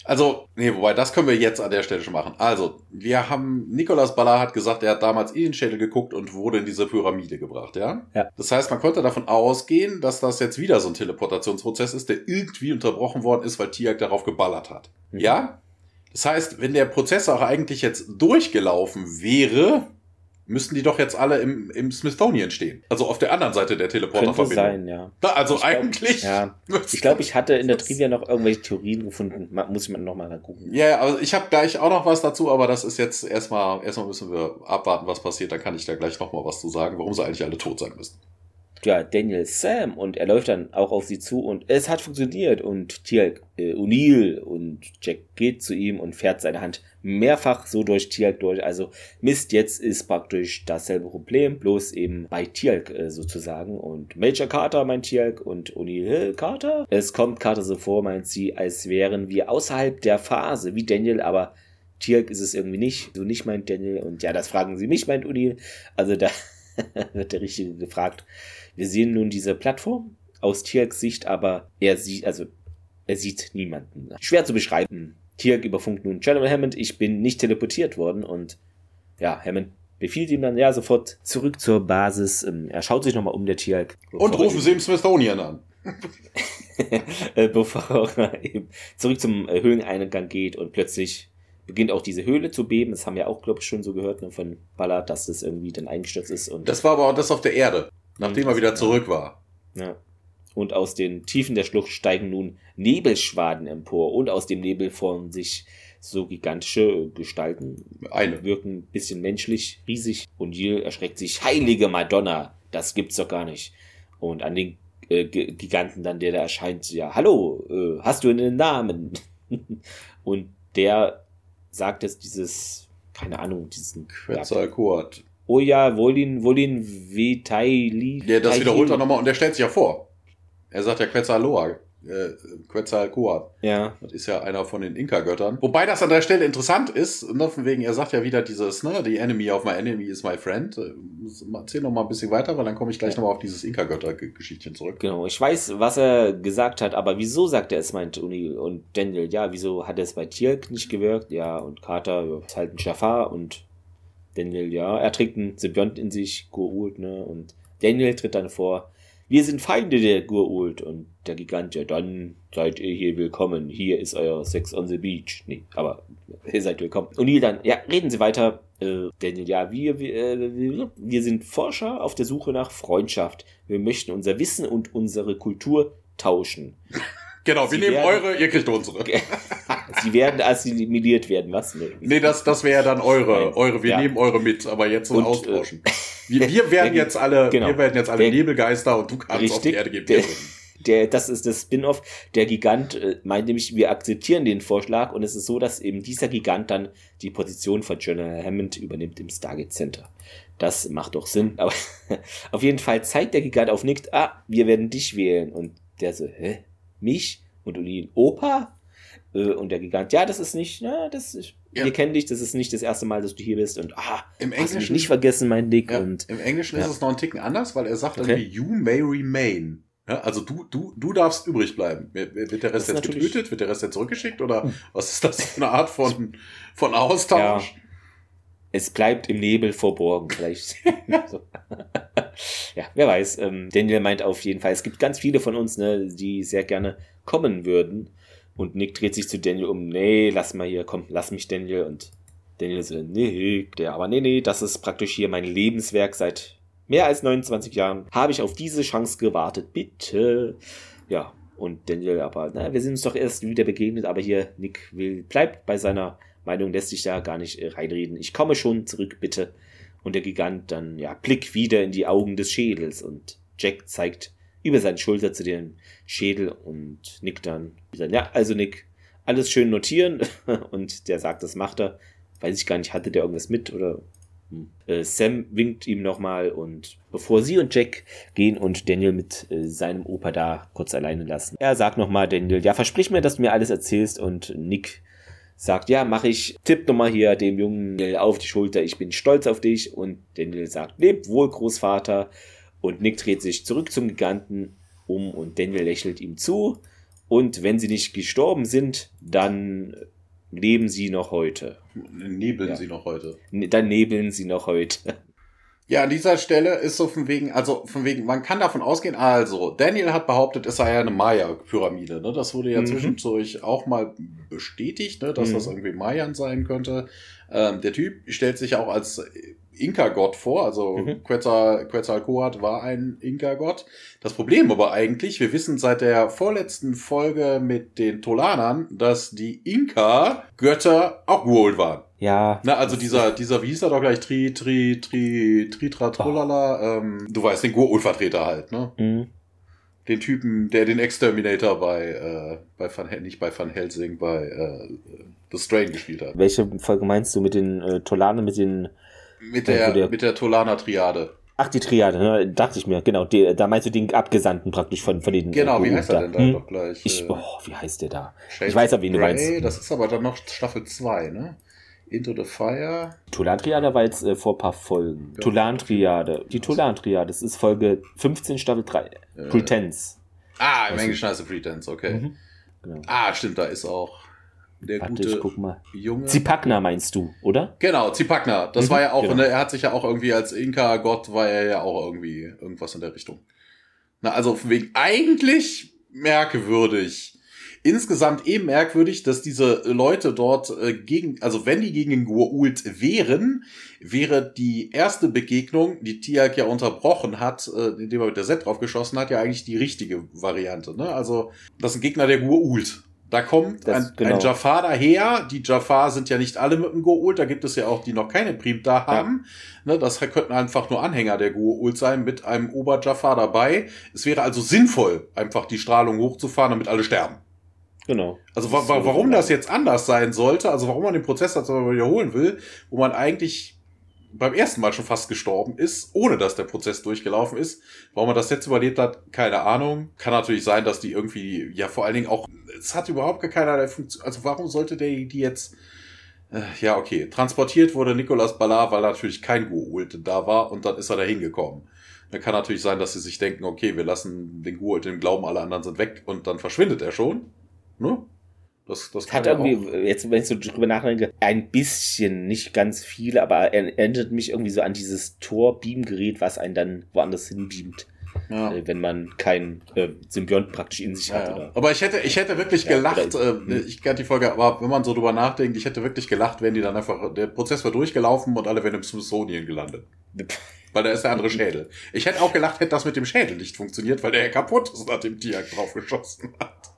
[SPEAKER 2] Also, nee, wobei, das können wir jetzt an der Stelle schon machen. Also, wir haben, Nicolas Ballard hat gesagt, er hat damals in den Schädel geguckt und wurde in diese Pyramide gebracht, ja? Ja. Das heißt, man konnte davon ausgehen, dass das jetzt wieder so ein Teleportationsprozess ist, der irgendwie unterbrochen worden ist, weil Tiak darauf geballert hat. Mhm. Ja? Das heißt, wenn der Prozess auch eigentlich jetzt durchgelaufen wäre, müssten die doch jetzt alle im, im Smithsonian stehen. Also auf der anderen Seite der Teleporterverbindung.
[SPEAKER 1] sein, ja.
[SPEAKER 2] Also ich eigentlich. [LAUGHS]
[SPEAKER 1] Glaub, ja. Ich glaube, ich hatte in der Trivia noch irgendwelche Theorien gefunden. Muss ich mal nochmal gucken.
[SPEAKER 2] Ja, also ich habe gleich auch noch was dazu, aber das ist jetzt erstmal, erstmal müssen wir abwarten, was passiert. Dann kann ich da gleich nochmal was zu sagen, warum sie eigentlich alle tot sein müssen
[SPEAKER 1] ja, Daniel Sam und er läuft dann auch auf sie zu und es hat funktioniert und Tialk äh, O'Neill und Jack geht zu ihm und fährt seine Hand mehrfach so durch Tialk durch. Also Mist, jetzt ist praktisch dasselbe Problem, bloß eben bei Tialk äh, sozusagen und Major Carter meint Tialk und O'Neill Carter. Es kommt Carter so vor, meint sie, als wären wir außerhalb der Phase wie Daniel, aber Tialk ist es irgendwie nicht, so nicht meint Daniel und ja, das fragen sie mich, meint O'Neill. Also da [LAUGHS] wird der Richtige gefragt. Wir sehen nun diese Plattform aus Tirks Sicht, aber er sieht, also er sieht niemanden. Schwer zu beschreiben. Tirk überfunkt nun General Hammond, ich bin nicht teleportiert worden und ja, Hammond befiehlt ihm dann ja sofort zurück zur Basis. Ähm, er schaut sich nochmal um, der Tirk.
[SPEAKER 2] Und rufen Sie im Smithsonian an. [LAUGHS]
[SPEAKER 1] Äh, bevor er eben zurück zum äh, Höhleneingang geht und plötzlich beginnt auch diese Höhle zu beben. Das haben wir auch, glaube ich, schon so gehört ne, von Ballard, dass das irgendwie dann eingestürzt ist. Und
[SPEAKER 2] das war aber auch das auf der Erde. Nachdem er wieder zurück war.
[SPEAKER 1] Ja. Und aus den Tiefen der Schlucht steigen nun Nebelschwaden empor und aus dem Nebel formen sich so gigantische Gestalten.
[SPEAKER 2] Eine.
[SPEAKER 1] Wirken ein bisschen menschlich, riesig. Und Jill erschreckt sich. Heilige Madonna! Das gibt's doch gar nicht. Und an den äh, Giganten dann, der da erscheint, ja, hallo, äh, hast du einen Namen? [LAUGHS] und der sagt jetzt dieses, keine Ahnung, diesen.
[SPEAKER 2] Quetzalcoatl.
[SPEAKER 1] Oh ja, Wolin, Wolin Vitaili.
[SPEAKER 2] Ja, das wiederholt er nochmal und der stellt sich ja vor. Er sagt ja Quetzaloa. Äh, Quetzalcoatl.
[SPEAKER 1] Ja.
[SPEAKER 2] Das ist ja einer von den Inka-Göttern. Wobei das an der Stelle interessant ist, ne, von wegen, er sagt ja wieder dieses, ne, the enemy of my enemy is my friend. Äh, erzähl noch mal ein bisschen weiter, weil dann komme ich gleich ja. noch mal auf dieses Inka-Götter-Geschichtchen zurück.
[SPEAKER 1] Genau, ich weiß, was er gesagt hat, aber wieso sagt er es, meint Uni und Daniel, ja, wieso hat er es bei Tirk nicht gewirkt? Ja, und Carter ist halt ein Schafar und Daniel, ja, er trägt einen Symbiont in sich, Gurult, ne, und Daniel tritt dann vor, wir sind Feinde der Gurult und der Gigant, ja, dann seid ihr hier willkommen, hier ist euer Sex on the Beach. Nee, aber ihr seid willkommen. Und Neil dann, ja, reden Sie weiter, äh, Daniel, ja, wir, wir, äh, wir sind Forscher auf der Suche nach Freundschaft. Wir möchten unser Wissen und unsere Kultur tauschen.
[SPEAKER 2] Genau, wir nehmen werden, eure, ihr kriegt unsere. [LAUGHS]
[SPEAKER 1] Sie werden assimiliert werden, was?
[SPEAKER 2] Nee, nee das, das wäre dann eure, eure, wir ja. nehmen eure mit, aber jetzt so austauschen. Äh, wir, wir [LAUGHS] werden jetzt alle, genau, wir werden jetzt alle der, Nebelgeister und du kannst richtig, auf die Erde geben. Der,
[SPEAKER 1] der, das ist das Spin-off. Der Gigant äh, meint nämlich, wir akzeptieren den Vorschlag und es ist so, dass eben dieser Gigant dann die Position von General Hammond übernimmt im Stargate Center. Das macht doch Sinn. Aber [LAUGHS] auf jeden Fall zeigt der Gigant auf Nick, ah, wir werden dich wählen. Und der so, hä? Mich? Und ihn, Opa? Äh, und der Gigant, ja, das ist nicht, na, das ist, ja. wir kennen dich, das ist nicht das erste Mal, dass du hier bist. Und ah,
[SPEAKER 2] Im
[SPEAKER 1] hast
[SPEAKER 2] Englischen,
[SPEAKER 1] mich nicht vergessen, mein Dick.
[SPEAKER 2] Ja,
[SPEAKER 1] und,
[SPEAKER 2] Im Englischen
[SPEAKER 1] ja.
[SPEAKER 2] ist es noch ein Ticken anders, weil er sagt
[SPEAKER 1] Okay.
[SPEAKER 2] irgendwie, you may remain. Ja, also du, du, du darfst übrig bleiben. Wird der Rest jetzt getötet? Wird der Rest jetzt zurückgeschickt? Oder was ist das für eine Art von, von Austausch?
[SPEAKER 1] es bleibt im Nebel verborgen, vielleicht. [LAUGHS] so. Ja, wer weiß. Ähm, Daniel meint auf jeden Fall, es gibt ganz viele von uns, ne, die sehr gerne kommen würden. Und Nick dreht sich zu Daniel um, nee, lass mal hier, komm, lass mich, Daniel. Und Daniel so, nee, der, aber nee, nee, das ist praktisch hier mein Lebenswerk seit mehr als 29 Jahren. Habe ich auf diese Chance gewartet, bitte. Ja, und Daniel, aber, na, wir sind uns doch erst wieder begegnet, aber hier, Nick will, bleibt bei seiner Meinung, lässt sich da gar nicht äh, reinreden. Ich komme schon zurück, bitte. Und der Gigant dann, ja, Blick wieder in die Augen des Schädels und Jack zeigt über seine Schulter zu dem Schädel und Nick dann, ja, also Nick, alles schön notieren [LAUGHS] und der sagt, das macht er. Weiß ich gar nicht, hatte der irgendwas mit oder hm. Äh, Sam winkt ihm nochmal und bevor sie und Jack gehen und Daniel mit äh, seinem Opa da kurz alleine lassen. Er sagt nochmal Daniel, ja, versprich mir, dass du mir alles erzählst und Nick sagt, ja, mach ich, tipp nochmal hier dem Jungen Daniel auf die Schulter, ich bin stolz auf dich und Daniel sagt, leb wohl, Großvater und Nick dreht sich zurück zum Giganten um und Daniel lächelt ihm zu und wenn sie nicht gestorben sind, dann leben sie noch heute.
[SPEAKER 2] Nebeln
[SPEAKER 1] Ja.
[SPEAKER 2] sie noch heute.
[SPEAKER 1] Ne- Dann nebeln sie noch heute.
[SPEAKER 2] Ja, an dieser Stelle ist so von wegen, also von wegen, man kann davon ausgehen, also, Daniel hat behauptet, es sei ja eine Maya-Pyramide, ne? Das wurde ja
[SPEAKER 1] Mhm.
[SPEAKER 2] zwischendurch auch mal bestätigt, ne? Dass
[SPEAKER 1] Mhm.
[SPEAKER 2] das irgendwie Mayan sein könnte. Ähm, der Typ stellt sich auch als Inka-Gott vor, also
[SPEAKER 1] Mhm.
[SPEAKER 2] Quetzal, Quetzalcoatl war ein Inka-Gott. Das Problem aber eigentlich, wir wissen seit der vorletzten Folge mit den Tolanern, dass die Inka-Götter auch Gold waren.
[SPEAKER 1] Ja.
[SPEAKER 2] Na, also dieser, dieser, wie hieß er doch gleich, Tri, Tri, Tri, Tri, Tra, Trullala, ähm, du weißt, den Gur-Vertreter halt, ne?
[SPEAKER 1] Mhm.
[SPEAKER 2] Den Typen, der den Exterminator bei, äh, bei Van, nicht bei Van Helsing, bei, äh, The Strain gespielt hat.
[SPEAKER 1] Welche Folge meinst du mit den äh, Tolanen, mit den.
[SPEAKER 2] Mit
[SPEAKER 1] Ja,
[SPEAKER 2] der,
[SPEAKER 1] der-
[SPEAKER 2] mit der Tolana-Triade.
[SPEAKER 1] Ach, die Triade, ne? dachte ich mir, genau. Die, da meinst du den Abgesandten praktisch von, von den.
[SPEAKER 2] Genau,
[SPEAKER 1] äh,
[SPEAKER 2] wie heißt er denn da
[SPEAKER 1] Hm?
[SPEAKER 2] doch gleich?
[SPEAKER 1] Ich,
[SPEAKER 2] Äh,
[SPEAKER 1] oh, wie heißt der da?
[SPEAKER 2] Shades
[SPEAKER 1] ich weiß auch, wen du
[SPEAKER 2] Grey,
[SPEAKER 1] meinst.
[SPEAKER 2] Das ist aber dann noch Staffel 2, ne? Into the Fire.
[SPEAKER 1] Tolan-Triade war jetzt äh, vor ein paar Folgen.
[SPEAKER 2] Ja.
[SPEAKER 1] Tolan-Triade. Die Tolan-Triade, das ist Folge 15, Staffel 3.
[SPEAKER 2] Äh,
[SPEAKER 1] Pretense.
[SPEAKER 2] Ah, im Englischen heißt es Pretense, okay.
[SPEAKER 1] Mhm. Genau.
[SPEAKER 2] Ah, stimmt, da ist auch der
[SPEAKER 1] Warte,
[SPEAKER 2] gute
[SPEAKER 1] ich guck mal.
[SPEAKER 2] Junge.
[SPEAKER 1] Zipakna meinst du, oder?
[SPEAKER 2] Genau, Zipakna. Das
[SPEAKER 1] Mhm,
[SPEAKER 2] war ja auch,
[SPEAKER 1] genau.
[SPEAKER 2] ne, er hat sich ja auch irgendwie als Inka-Gott, war er ja auch irgendwie irgendwas in der Richtung. Na, also von wegen eigentlich merkwürdig. Insgesamt eben merkwürdig, dass diese Leute dort äh, gegen, also wenn die gegen den Gua'uld wären, wäre die erste Begegnung, die Tiag ja unterbrochen hat, äh, indem er mit der Set drauf geschossen hat, ja eigentlich die richtige Variante. Ne? Also das sind Gegner der Gua'uld. Da kommt
[SPEAKER 1] Das-
[SPEAKER 2] ein,
[SPEAKER 1] genau.
[SPEAKER 2] ein Jafar daher. Die Jafar sind ja nicht alle mit dem Goa'uld. Da gibt es ja auch, die noch keine Primta haben. Ne, das könnten einfach nur Anhänger der Goa'uld sein mit einem Ober-Jafar dabei. Es wäre also sinnvoll, einfach die Strahlung hochzufahren, damit alle sterben.
[SPEAKER 1] Genau.
[SPEAKER 2] Also wa wa warum das jetzt anders sein sollte, also warum man den Prozess dazu wiederholen will, wo man eigentlich beim ersten Mal schon fast gestorben ist, ohne dass der Prozess durchgelaufen ist. Warum man das jetzt überlebt hat, keine Ahnung. Kann natürlich sein, dass die irgendwie, ja vor allen Dingen auch, es hat überhaupt gar keinerlei Funktion. Also warum sollte der die jetzt, äh, ja okay, transportiert wurde Nicolas Ballard, weil natürlich kein Goa'uld da war und dann ist er da hingekommen. Dann kann natürlich sein, dass sie sich denken, okay, wir lassen den Goa'uld im Glauben, alle anderen sind weg und dann verschwindet er schon. Ne? Das, das
[SPEAKER 1] Hat irgendwie, jetzt, wenn ich so drüber nachdenke, ein bisschen, nicht ganz viel, aber er erinnert mich irgendwie so an dieses Tor-Beam-Gerät, was einen dann woanders hinbeamt,
[SPEAKER 2] Ja.
[SPEAKER 1] äh, wenn man keinen äh, Symbiont praktisch in sich hat.
[SPEAKER 2] Ja, ja.
[SPEAKER 1] Oder?
[SPEAKER 2] Aber ich hätte, ich hätte wirklich
[SPEAKER 1] Ja,
[SPEAKER 2] gelacht, äh, ich kenne die Folge, aber wenn man so drüber nachdenkt, ich hätte wirklich gelacht, wenn die dann einfach, der Prozess war durchgelaufen und alle wären im Smithsonian gelandet. [LAUGHS] Weil da ist der andere Schädel. Ich hätte auch gelacht, hätte das mit dem Schädel nicht funktioniert, weil der ja kaputt ist, nachdem Tiag draufgeschossen hat.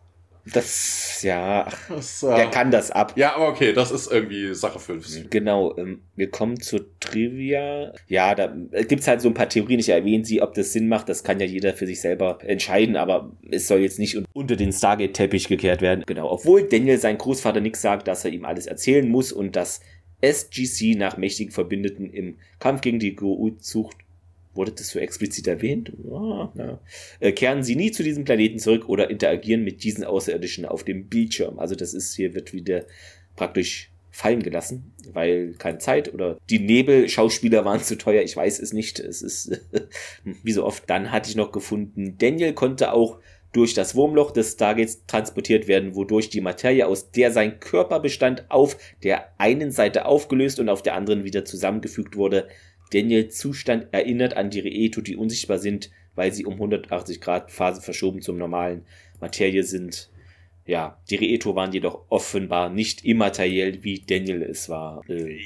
[SPEAKER 1] Das, ja,
[SPEAKER 2] Das, äh,
[SPEAKER 1] der kann das ab.
[SPEAKER 2] Ja, aber okay, das ist irgendwie Sache 5.
[SPEAKER 1] Genau, ähm, wir kommen zur Trivia. Ja, da gibt es halt so ein paar Theorien. Ich erwähne sie, ob das Sinn macht. Das kann ja jeder für sich selber entscheiden, aber es soll jetzt nicht un- unter den Stargate-Teppich gekehrt werden. Genau, obwohl Daniel sein Großvater Nick sagt, dass er ihm alles erzählen muss und dass SGC nach mächtigen Verbündeten im Kampf gegen die Goa'uld sucht. Wurde das so explizit erwähnt? Ja. äh, kehren sie nie zu diesem Planeten zurück oder interagieren mit diesen Außerirdischen auf dem Bildschirm. Also das ist hier wird wieder praktisch fallen gelassen, weil keine Zeit oder die Nebelschauspieler waren zu teuer. Ich weiß es nicht. Es ist [LAUGHS] wie so oft. Dann hatte ich noch gefunden, Daniel konnte auch durch das Wurmloch des Stargates transportiert werden, wodurch die Materie, aus der sein Körper bestand, auf der einen Seite aufgelöst und auf der anderen wieder zusammengefügt wurde. Daniels Zustand erinnert an die Reeto, die unsichtbar sind, weil sie um 180 Grad Phase verschoben zum normalen Materie sind. Ja, die Reeto waren jedoch offenbar nicht immateriell, wie Daniel es war.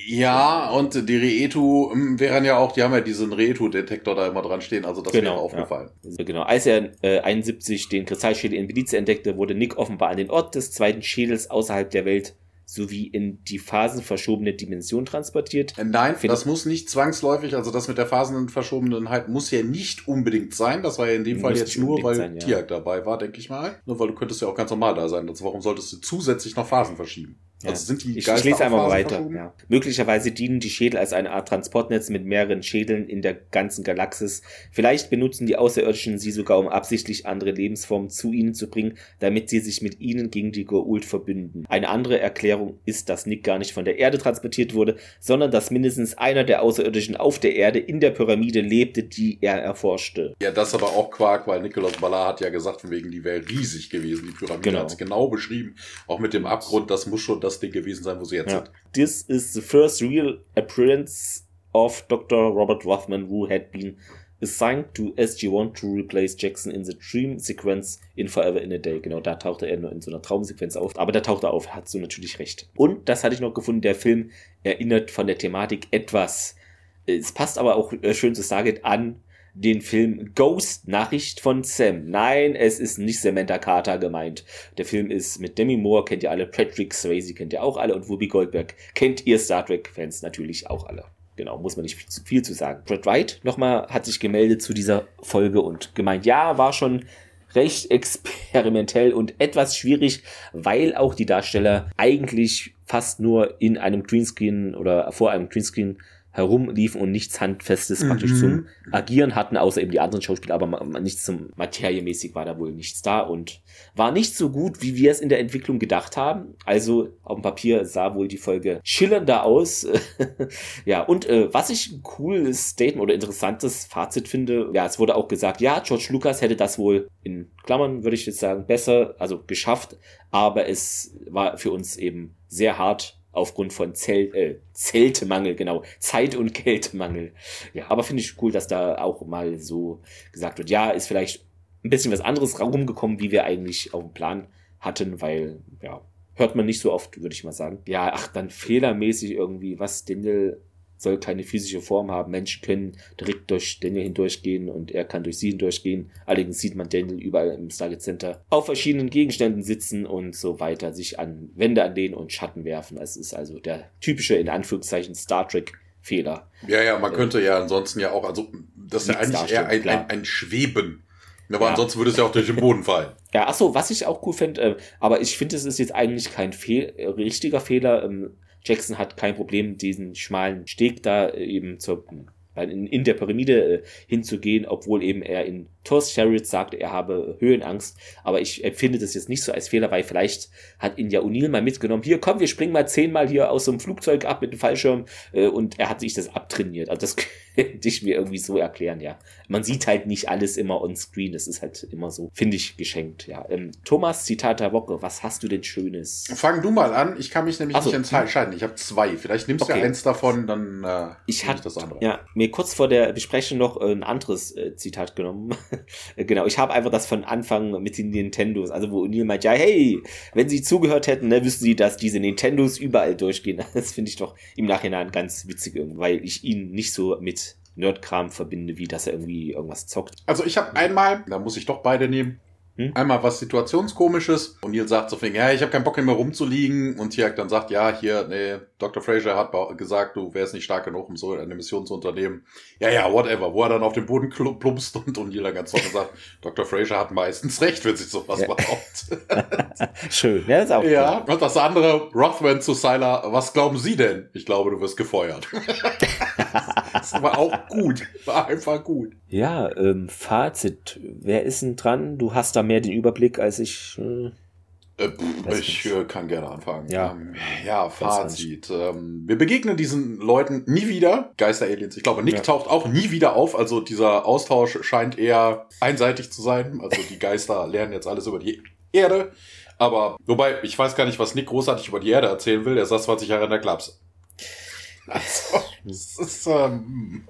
[SPEAKER 2] Ja, und die Reeto hm, wären ja auch, die haben ja diesen Reeto-Detektor da immer dran stehen, also das genau, wäre aufgefallen.
[SPEAKER 1] Ja. Genau, als er äh, 71 den Kristallschädel in Belize entdeckte, wurde Nick offenbar an den Ort des zweiten Schädels außerhalb der Welt sowie in die phasenverschobene Dimension transportiert.
[SPEAKER 2] Äh, nein, Find das muss nicht zwangsläufig, also das mit der phasenverschobenheit muss ja nicht unbedingt sein. Das war ja in dem Fall jetzt nur, weil sein, ja. Tiag dabei war, denke ich mal. Nur weil du könntest ja auch ganz normal da sein. Also warum solltest du zusätzlich noch Phasen verschieben?
[SPEAKER 1] Also sind die ich, ich lese einmal weiter. Ja. Möglicherweise dienen die Schädel als eine Art Transportnetz mit mehreren Schädeln in der ganzen Galaxis. Vielleicht benutzen die Außerirdischen sie sogar, um absichtlich andere Lebensformen zu ihnen zu bringen, damit sie sich mit ihnen gegen die Goa'uld verbünden. Eine andere Erklärung ist, dass Nick gar nicht von der Erde transportiert wurde, sondern dass mindestens einer der Außerirdischen auf der Erde in der Pyramide lebte, die er erforschte.
[SPEAKER 2] Ja, das ist aber auch Quark, weil Nikolaus Ballard hat ja gesagt, von wegen die wäre riesig gewesen. Die Pyramide genau. hat es genau beschrieben. Auch mit dem Abgrund, das muss schon das Ding gewesen sein, wo sie jetzt ja. sind.
[SPEAKER 1] This is the first real appearance of Dr. Robert Rothman, who had been assigned to SG-1 to replace Jackson in the Dream Sequence in Forever in a Day. Genau, da tauchte er nur in so einer Traumsequenz auf. Aber da taucht er auf, hat so natürlich recht. Und das hatte ich noch gefunden, der Film erinnert von der Thematik etwas. Es passt aber auch äh, schön zu Stargate an den Film Ghost Nachricht von Sam. Nein, es ist nicht Samantha Carter gemeint. Der Film ist mit Demi Moore, kennt ihr alle, Patrick Swayze kennt ihr auch alle und Whoopi Goldberg kennt ihr Star Trek-Fans natürlich auch alle. Genau, muss man nicht viel zu, viel zu sagen. Brad Wright nochmal hat sich gemeldet zu dieser Folge und gemeint, ja, war schon recht experimentell und etwas schwierig, weil auch die Darsteller eigentlich fast nur in einem Greenscreen oder vor einem Greenscreen herumliefen und nichts Handfestes mhm. praktisch zum Agieren hatten, außer eben die anderen Schauspieler, aber nichts zum Materiemäßig war da wohl nichts da und war nicht so gut, wie wir es in der Entwicklung gedacht haben. Also auf dem Papier sah wohl die Folge schillernder aus. [LAUGHS] ja, und äh, was ich ein cooles Statement oder interessantes Fazit finde, ja, es wurde auch gesagt, ja, George Lucas hätte das wohl in Klammern, würde ich jetzt sagen, besser, also geschafft, aber es war für uns eben sehr hart aufgrund von Zelt, äh, Zeltemangel, genau, Zeit- und Kältemangel. Ja, aber finde ich cool, dass da auch mal so gesagt wird, ja, ist vielleicht ein bisschen was anderes rumgekommen, wie wir eigentlich auf dem Plan hatten, weil, ja, hört man nicht so oft, würde ich mal sagen. Ja, ach, dann fehlermäßig irgendwie, was Daniel soll keine physische Form haben. Menschen können direkt durch Daniel hindurchgehen und er kann durch sie hindurchgehen. Allerdings sieht man Daniel überall im Stargate Center auf verschiedenen Gegenständen sitzen und so weiter, sich an Wände anlehnen und Schatten werfen. Es ist also der typische, in Anführungszeichen, Star Trek Fehler.
[SPEAKER 2] Ja, ja, man könnte ja ansonsten ja auch, also das ist ja eigentlich eher ein, ein, ein Schweben. Aber ja. ansonsten würde es ja auch durch den Boden fallen. [LAUGHS]
[SPEAKER 1] Ja, ach so, was ich auch cool finde, äh, aber ich finde, es ist jetzt eigentlich kein Fehl, äh, richtiger Fehler. Ähm, Jackson hat kein Problem, diesen schmalen Steg da äh, eben zur, in, in der Pyramide äh, hinzugehen, obwohl eben er in Thor's Chariot sagt, er habe Höhenangst. Aber ich empfinde das jetzt nicht so als Fehler, weil vielleicht hat ihn ja O'Neill mal mitgenommen. Hier, komm, wir springen mal zehnmal hier aus so einem Flugzeug ab mit dem Fallschirm. Äh, und er hat sich das abtrainiert. Also das [LAUGHS] könnte ich mir irgendwie so erklären, ja. Man sieht halt nicht alles immer on screen. Das ist halt immer so, finde ich, geschenkt, ja. Ähm, Thomas, Zitat der Woche, was hast du denn Schönes?
[SPEAKER 2] Fang du mal an. Ich kann mich nämlich so. nicht entscheiden. Ich habe zwei. Vielleicht nimmst okay. du eins davon, dann
[SPEAKER 1] äh, ich hatte das andere. Ja, mir kurz vor der Besprechung noch äh, ein anderes äh, Zitat genommen. [LAUGHS] genau, ich habe einfach das von Anfang mit den Nintendos, also wo Neil meint, ja, hey, wenn sie zugehört hätten, ne, wüssten sie, dass diese Nintendos überall durchgehen. [LAUGHS] Das finde ich doch im Nachhinein ganz witzig, weil ich ihn nicht so mit Nerdkram verbinde, wie dass er irgendwie irgendwas zockt.
[SPEAKER 2] Also ich habe einmal, da muss ich doch beide nehmen, hm? Einmal was Situationskomisches und Neil sagt so, ja, ich habe keinen Bock mehr rumzuliegen und Tiak dann sagt, ja, hier, nee, Dr. Fraser hat gesagt, du wärst nicht stark genug, um so eine Mission zu unternehmen. Ja, ja, whatever. Wo er dann auf den Boden plumpst und, Neil dann ganz trocken sagt, [LAUGHS] Dr. Fraser hat meistens recht, wenn sich sowas ja. behauptet. [LAUGHS]
[SPEAKER 1] Schön, ja, ist auch
[SPEAKER 2] Ja, cool. und das andere, Rothman zu Sylar, was glauben Sie denn? Ich glaube, du wirst gefeuert. [LAUGHS] das war auch gut. War einfach gut.
[SPEAKER 1] Ja, ähm, Fazit. Wer ist denn dran? Du hast da mehr den Überblick als ich.
[SPEAKER 2] Äh, äh, ich äh, kann gerne anfangen.
[SPEAKER 1] Ja,
[SPEAKER 2] ähm, ja Fazit. Ähm, wir begegnen diesen Leuten nie wieder. Geister-Aliens. Ich glaube, Nick ja. taucht auch nie wieder auf. Also dieser Austausch scheint eher einseitig zu sein. Also die Geister [LAUGHS] lernen jetzt alles über die Erde. Aber, wobei, ich weiß gar nicht, was Nick großartig über die Erde erzählen will. Er saß 20 Jahre in der Klapse. [LAUGHS] Also, das ist, ähm,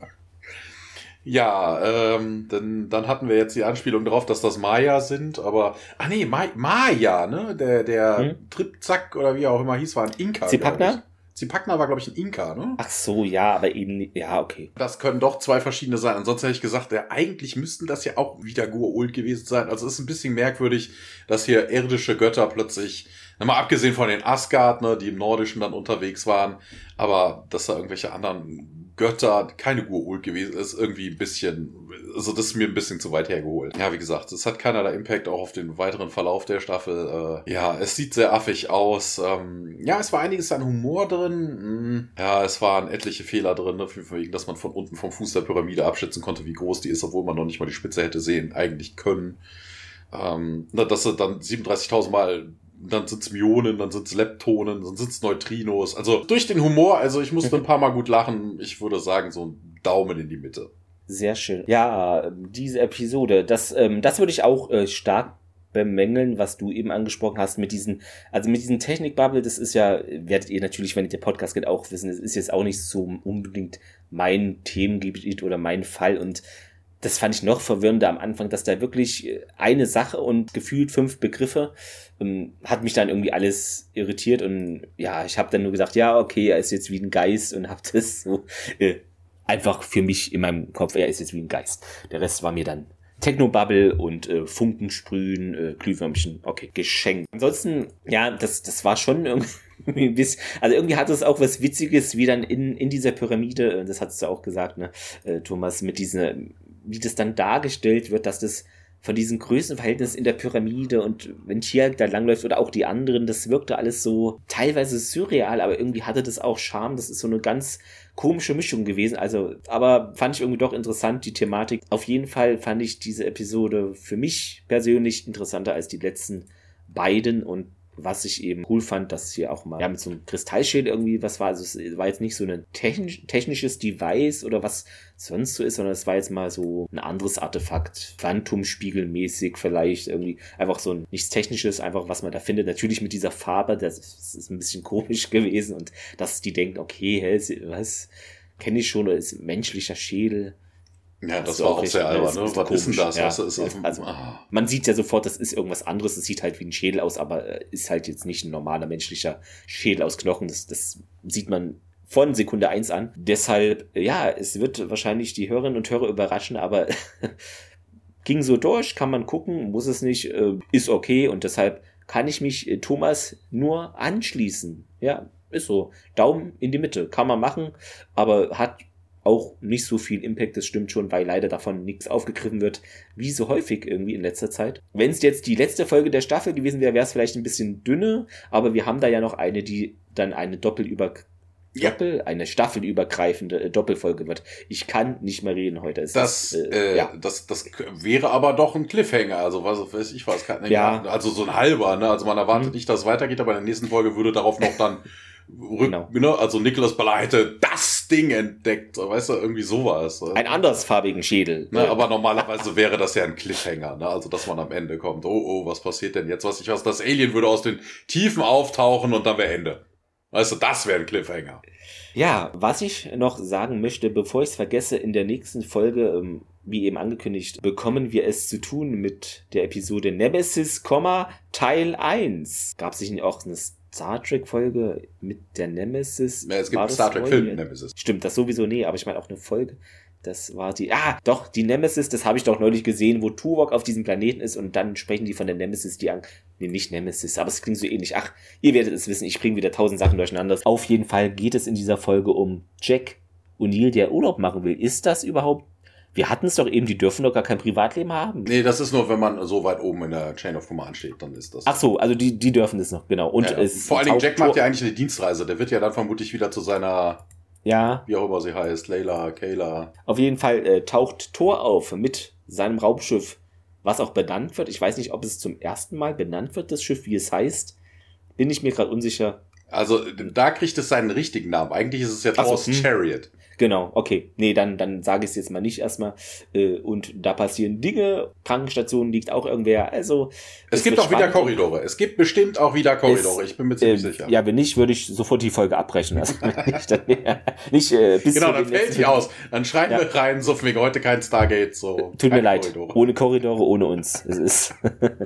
[SPEAKER 2] ja, ähm, dann, dann hatten wir jetzt die Anspielung darauf, dass das Maya sind, aber, ah nee, Ma Maya, ne, der, der hm? Tripzack oder wie auch immer hieß, war ein Inka.
[SPEAKER 1] Zipakna?
[SPEAKER 2] Zipakna war, glaube ich, ein Inka, ne?
[SPEAKER 1] Ach so, ja, aber eben, ja, okay.
[SPEAKER 2] Das können doch zwei verschiedene sein. Ansonsten hätte ich gesagt, ja, eigentlich müssten das ja auch wieder Gua'uld gewesen sein. Also es ist ein bisschen merkwürdig, dass hier irdische Götter plötzlich, mal abgesehen von den Asgard, ne, die im Nordischen dann unterwegs waren, aber dass da irgendwelche anderen Götter keine Gua'uld gewesen ist, irgendwie ein bisschen, also das ist mir ein bisschen zu weit hergeholt. Ja, wie gesagt, es hat keinerlei Impact auch auf den weiteren Verlauf der Staffel. Äh, ja, es sieht sehr affig aus. Ähm, ja, es war einiges an Humor drin. Hm, ja, es waren etliche Fehler drin, ne, wegen, dass man von unten vom Fuß der Pyramide abschätzen konnte, wie groß die ist, obwohl man noch nicht mal die Spitze hätte sehen, eigentlich können. Ähm, dass sie dann 37.000 Mal dann sind's Myonen, dann sind's Leptonen, dann sind's Neutrinos. Also durch den Humor, also ich musste ein paar Mal gut lachen. Ich würde sagen, so ein Daumen in die Mitte.
[SPEAKER 1] Sehr schön. Ja, diese Episode, das, ähm, das würde ich auch äh, stark bemängeln, was du eben angesprochen hast mit diesen, also mit diesen Technikbubble, das ist ja, werdet ihr natürlich, wenn ihr den Podcast geht, auch wissen, das ist jetzt auch nicht so unbedingt mein Themengebiet oder mein Fall und das fand ich noch verwirrender am Anfang, dass da wirklich äh, eine Sache und gefühlt fünf Begriffe ähm, hat mich dann irgendwie alles irritiert und ja, ich habe dann nur gesagt, ja, okay, er ist jetzt wie ein Geist und habe [LAUGHS] das so äh, einfach für mich in meinem Kopf, er ist jetzt wie ein Geist. Der Rest war mir dann Technobubble und äh, Funken sprühen, äh, Glühwürmchen, okay, geschenkt. Ansonsten, ja, das, das war schon [LAUGHS] irgendwie ein bisschen, also irgendwie hat es auch was Witziges, wie dann in, in dieser Pyramide, äh, das hast du auch gesagt, ne, äh, Thomas, mit dieser wie das dann dargestellt wird, dass das von diesem Größenverhältnis in der Pyramide und wenn Tiag da langläuft oder auch die anderen, das wirkte alles so teilweise surreal, aber irgendwie hatte das auch Charme. Das ist so eine ganz komische Mischung gewesen. Also, aber fand ich irgendwie doch interessant, die Thematik. Auf jeden Fall fand ich diese Episode für mich persönlich interessanter als die letzten beiden und was ich eben cool fand, dass hier auch mal ja, mit so einem Kristallschild irgendwie was war. Also es war jetzt nicht so ein technisch, technisches Device oder was sonst so ist, sondern es war jetzt mal so ein anderes Artefakt, Phantomspiegelmäßig vielleicht irgendwie einfach so ein nichts Technisches, einfach was man da findet. Natürlich mit dieser Farbe, das ist, ist ein bisschen [LAUGHS] komisch gewesen und dass die denken, okay, hä, was kenne ich schon, oder ist menschlicher Schädel
[SPEAKER 2] ja, das, das war auch sehr albern, ne? Was ist denn das? Ja, Was ist
[SPEAKER 1] also, ah. Man sieht ja sofort, das ist irgendwas anderes. Es sieht halt wie ein Schädel aus, aber äh, ist halt jetzt nicht ein normaler menschlicher Schädel aus Knochen. Das, das sieht man von Sekunde eins an. Deshalb, ja, es wird wahrscheinlich die Hörerinnen und Hörer überraschen, aber [LAUGHS] ging so durch, kann man gucken, muss es nicht, äh, ist okay und deshalb kann ich mich äh, Thomas nur anschließen. Ja, ist so. Daumen in die Mitte, kann man machen, aber hat auch nicht so viel Impact, das stimmt schon, weil leider davon nichts aufgegriffen wird, wie so häufig irgendwie in letzter Zeit. Wenn es jetzt die letzte Folge der Staffel gewesen wäre, wäre es vielleicht ein bisschen dünner, aber wir haben da ja noch eine, die dann eine Doppelüber ja. Doppel, eine staffelübergreifende äh, Doppelfolge wird. Ich kann nicht mehr reden heute.
[SPEAKER 2] Es das, ist, äh, äh, ja. das, das wäre aber doch ein Cliffhanger. Also was weiß ich was. Kann, ja. Also so ein halber. Ne? Also man erwartet mhm. nicht, dass es weitergeht, aber in der nächsten Folge würde darauf noch dann [LAUGHS] Rück, genau. ne? Also Nicholas Baller hätte das Ding entdeckt, weißt du, irgendwie sowas.
[SPEAKER 1] Ein andersfarbigen Schädel.
[SPEAKER 2] Ne, aber normalerweise wäre das ja ein Cliffhanger, ne? Also dass man am Ende kommt, oh, oh, was passiert denn jetzt? Was ich weiß, das Alien würde aus den Tiefen auftauchen und dann wäre Ende. Weißt du, das wäre ein Cliffhanger.
[SPEAKER 1] Ja, was ich noch sagen möchte, bevor ich es vergesse, in der nächsten Folge, ähm, wie eben angekündigt, bekommen wir es zu tun mit der Episode Nemesis, Teil 1. Gab es nicht auch eine Star Trek-Folge mit der Nemesis.
[SPEAKER 2] Ja, es gibt einen Star Trek-Film Nemesis.
[SPEAKER 1] Stimmt, das sowieso nee, aber ich meine auch eine Folge. Das war die. Ah, doch, die Nemesis, das habe ich doch neulich gesehen, wo Tuvok auf diesem Planeten ist und dann sprechen die von der Nemesis, die an. Nee, nicht Nemesis, aber es klingt so ähnlich. Ach, ihr werdet es wissen, ich bringe wieder tausend Sachen durcheinander. Auf jeden Fall geht es in dieser Folge um Jack O'Neill, der Urlaub machen will. Ist das überhaupt wir hatten es doch eben, die dürfen doch gar kein Privatleben haben.
[SPEAKER 2] Nee, das ist nur, wenn man so weit oben in der Chain of Command steht, dann ist das.
[SPEAKER 1] Ach so, also die, die dürfen das noch, genau. Und
[SPEAKER 2] ja, ja. Vor allen Dingen, Jack macht ja eigentlich eine Dienstreise. Der wird ja dann vermutlich wieder zu seiner
[SPEAKER 1] Ja.
[SPEAKER 2] Wie auch immer sie heißt. Layla, Kayla.
[SPEAKER 1] Auf jeden Fall äh, taucht Thor auf mit seinem Raumschiff, was auch benannt wird. Ich weiß nicht, ob es zum ersten Mal benannt wird, das Schiff, wie es heißt. Bin ich mir gerade unsicher.
[SPEAKER 2] Also da kriegt es seinen richtigen Namen. Eigentlich ist es ja Thor's so, hm. Chariot.
[SPEAKER 1] Genau, okay. Nee, dann, dann sage ich es jetzt mal nicht erstmal. Äh, und da passieren Dinge. Krankenstation liegt auch irgendwer. Also.
[SPEAKER 2] Es, gibt auch wieder Korridore. Es gibt bestimmt auch wieder Korridore. Es, ich bin mir ziemlich äh, sicher.
[SPEAKER 1] Ja, wenn nicht, würde ich sofort die Folge abbrechen. Also [LAUGHS] nicht, dann,
[SPEAKER 2] nicht äh, bis Genau, dann fällt sie aus. Dann schreiben ja. wir rein, so wir heute kein Stargate. So,
[SPEAKER 1] Tut mir leid. Korridore. Ohne Korridore, ohne uns. Es ist.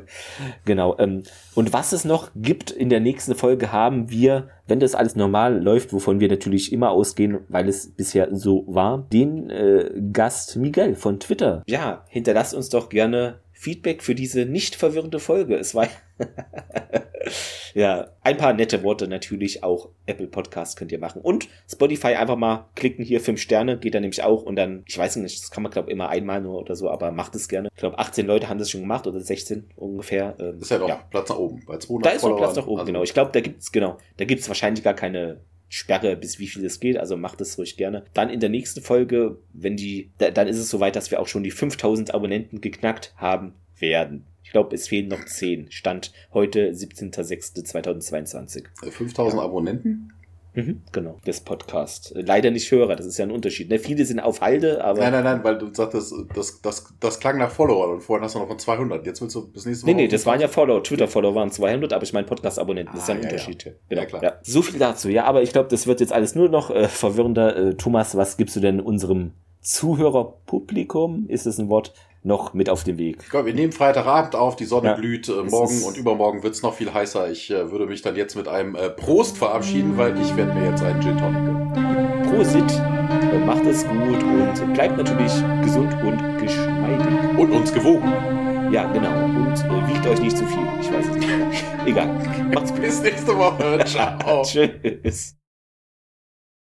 [SPEAKER 1] [LAUGHS] genau. Ähm, und was es noch gibt in der nächsten Folge, haben wir, wenn das alles normal läuft, wovon wir natürlich immer ausgehen, weil es bisher so war, den äh, Gast Miguel von Twitter. Ja, hinterlasst uns doch gerne Feedback für diese nicht verwirrende Folge. Es war [LAUGHS] ja ein paar nette Worte natürlich auch. Apple Podcast könnt ihr machen und Spotify einfach mal klicken hier fünf Sterne geht da nämlich auch und dann ich weiß nicht, das kann man glaube immer einmal nur oder so, aber macht es gerne. Ich glaube 18 Leute haben das schon gemacht oder 16 ungefähr.
[SPEAKER 2] Ähm, ist ja doch ja. Platz nach oben bei 200
[SPEAKER 1] Da ist noch Platz nach oben, also genau. Ich glaube, da gibt's genau, da gibt's wahrscheinlich gar keine Sperre, bis wie viel es geht, also macht es ruhig gerne. Dann in der nächsten Folge, wenn die, da, dann ist es soweit, dass wir auch schon die 5000 Abonnenten geknackt haben werden. Ich glaube, es fehlen noch 10. Stand heute 17.06.2022.
[SPEAKER 2] 5000 Abonnenten?
[SPEAKER 1] Mhm, genau, des Podcast. Leider nicht Hörer, das ist ja ein Unterschied. Ne? Viele sind auf Halde, aber.
[SPEAKER 2] Nein, nein, nein, weil du sagtest, das, das, das klang nach Follower und vorhin hast du noch von 200. Jetzt willst du bis nächste
[SPEAKER 1] Woche. Nee, nee, das waren ja Follower. Twitter-Follower waren 200, aber ich meine Podcast-Abonnenten. Das ist ja ein ah, ja, Unterschied. Ja. Genau. Ja, klar. Ja. So viel dazu. Ja, aber ich glaube, das wird jetzt alles nur noch äh, verwirrender. Äh, Thomas, was gibst du denn unserem Zuhörerpublikum? Ist es ein Wort? Noch mit auf dem Weg.
[SPEAKER 2] Ich glaube, wir nehmen Freitagabend auf, die Sonne ja, blüht, äh, morgen und übermorgen wird es noch viel heißer. Ich äh, würde mich dann jetzt mit einem äh, Prost verabschieden, weil ich werde mir jetzt einen Gin Tonic gönnen.
[SPEAKER 1] Prosit, äh, macht es gut und bleibt natürlich gesund und geschmeidig.
[SPEAKER 2] Und uns gewogen.
[SPEAKER 1] Ja, genau. Und äh, wiegt euch nicht zu viel. Ich weiß es nicht. Egal. [LAUGHS]
[SPEAKER 2] Macht's gut. Bis nächste Woche. [LAUGHS] Ciao.
[SPEAKER 1] Tschüss.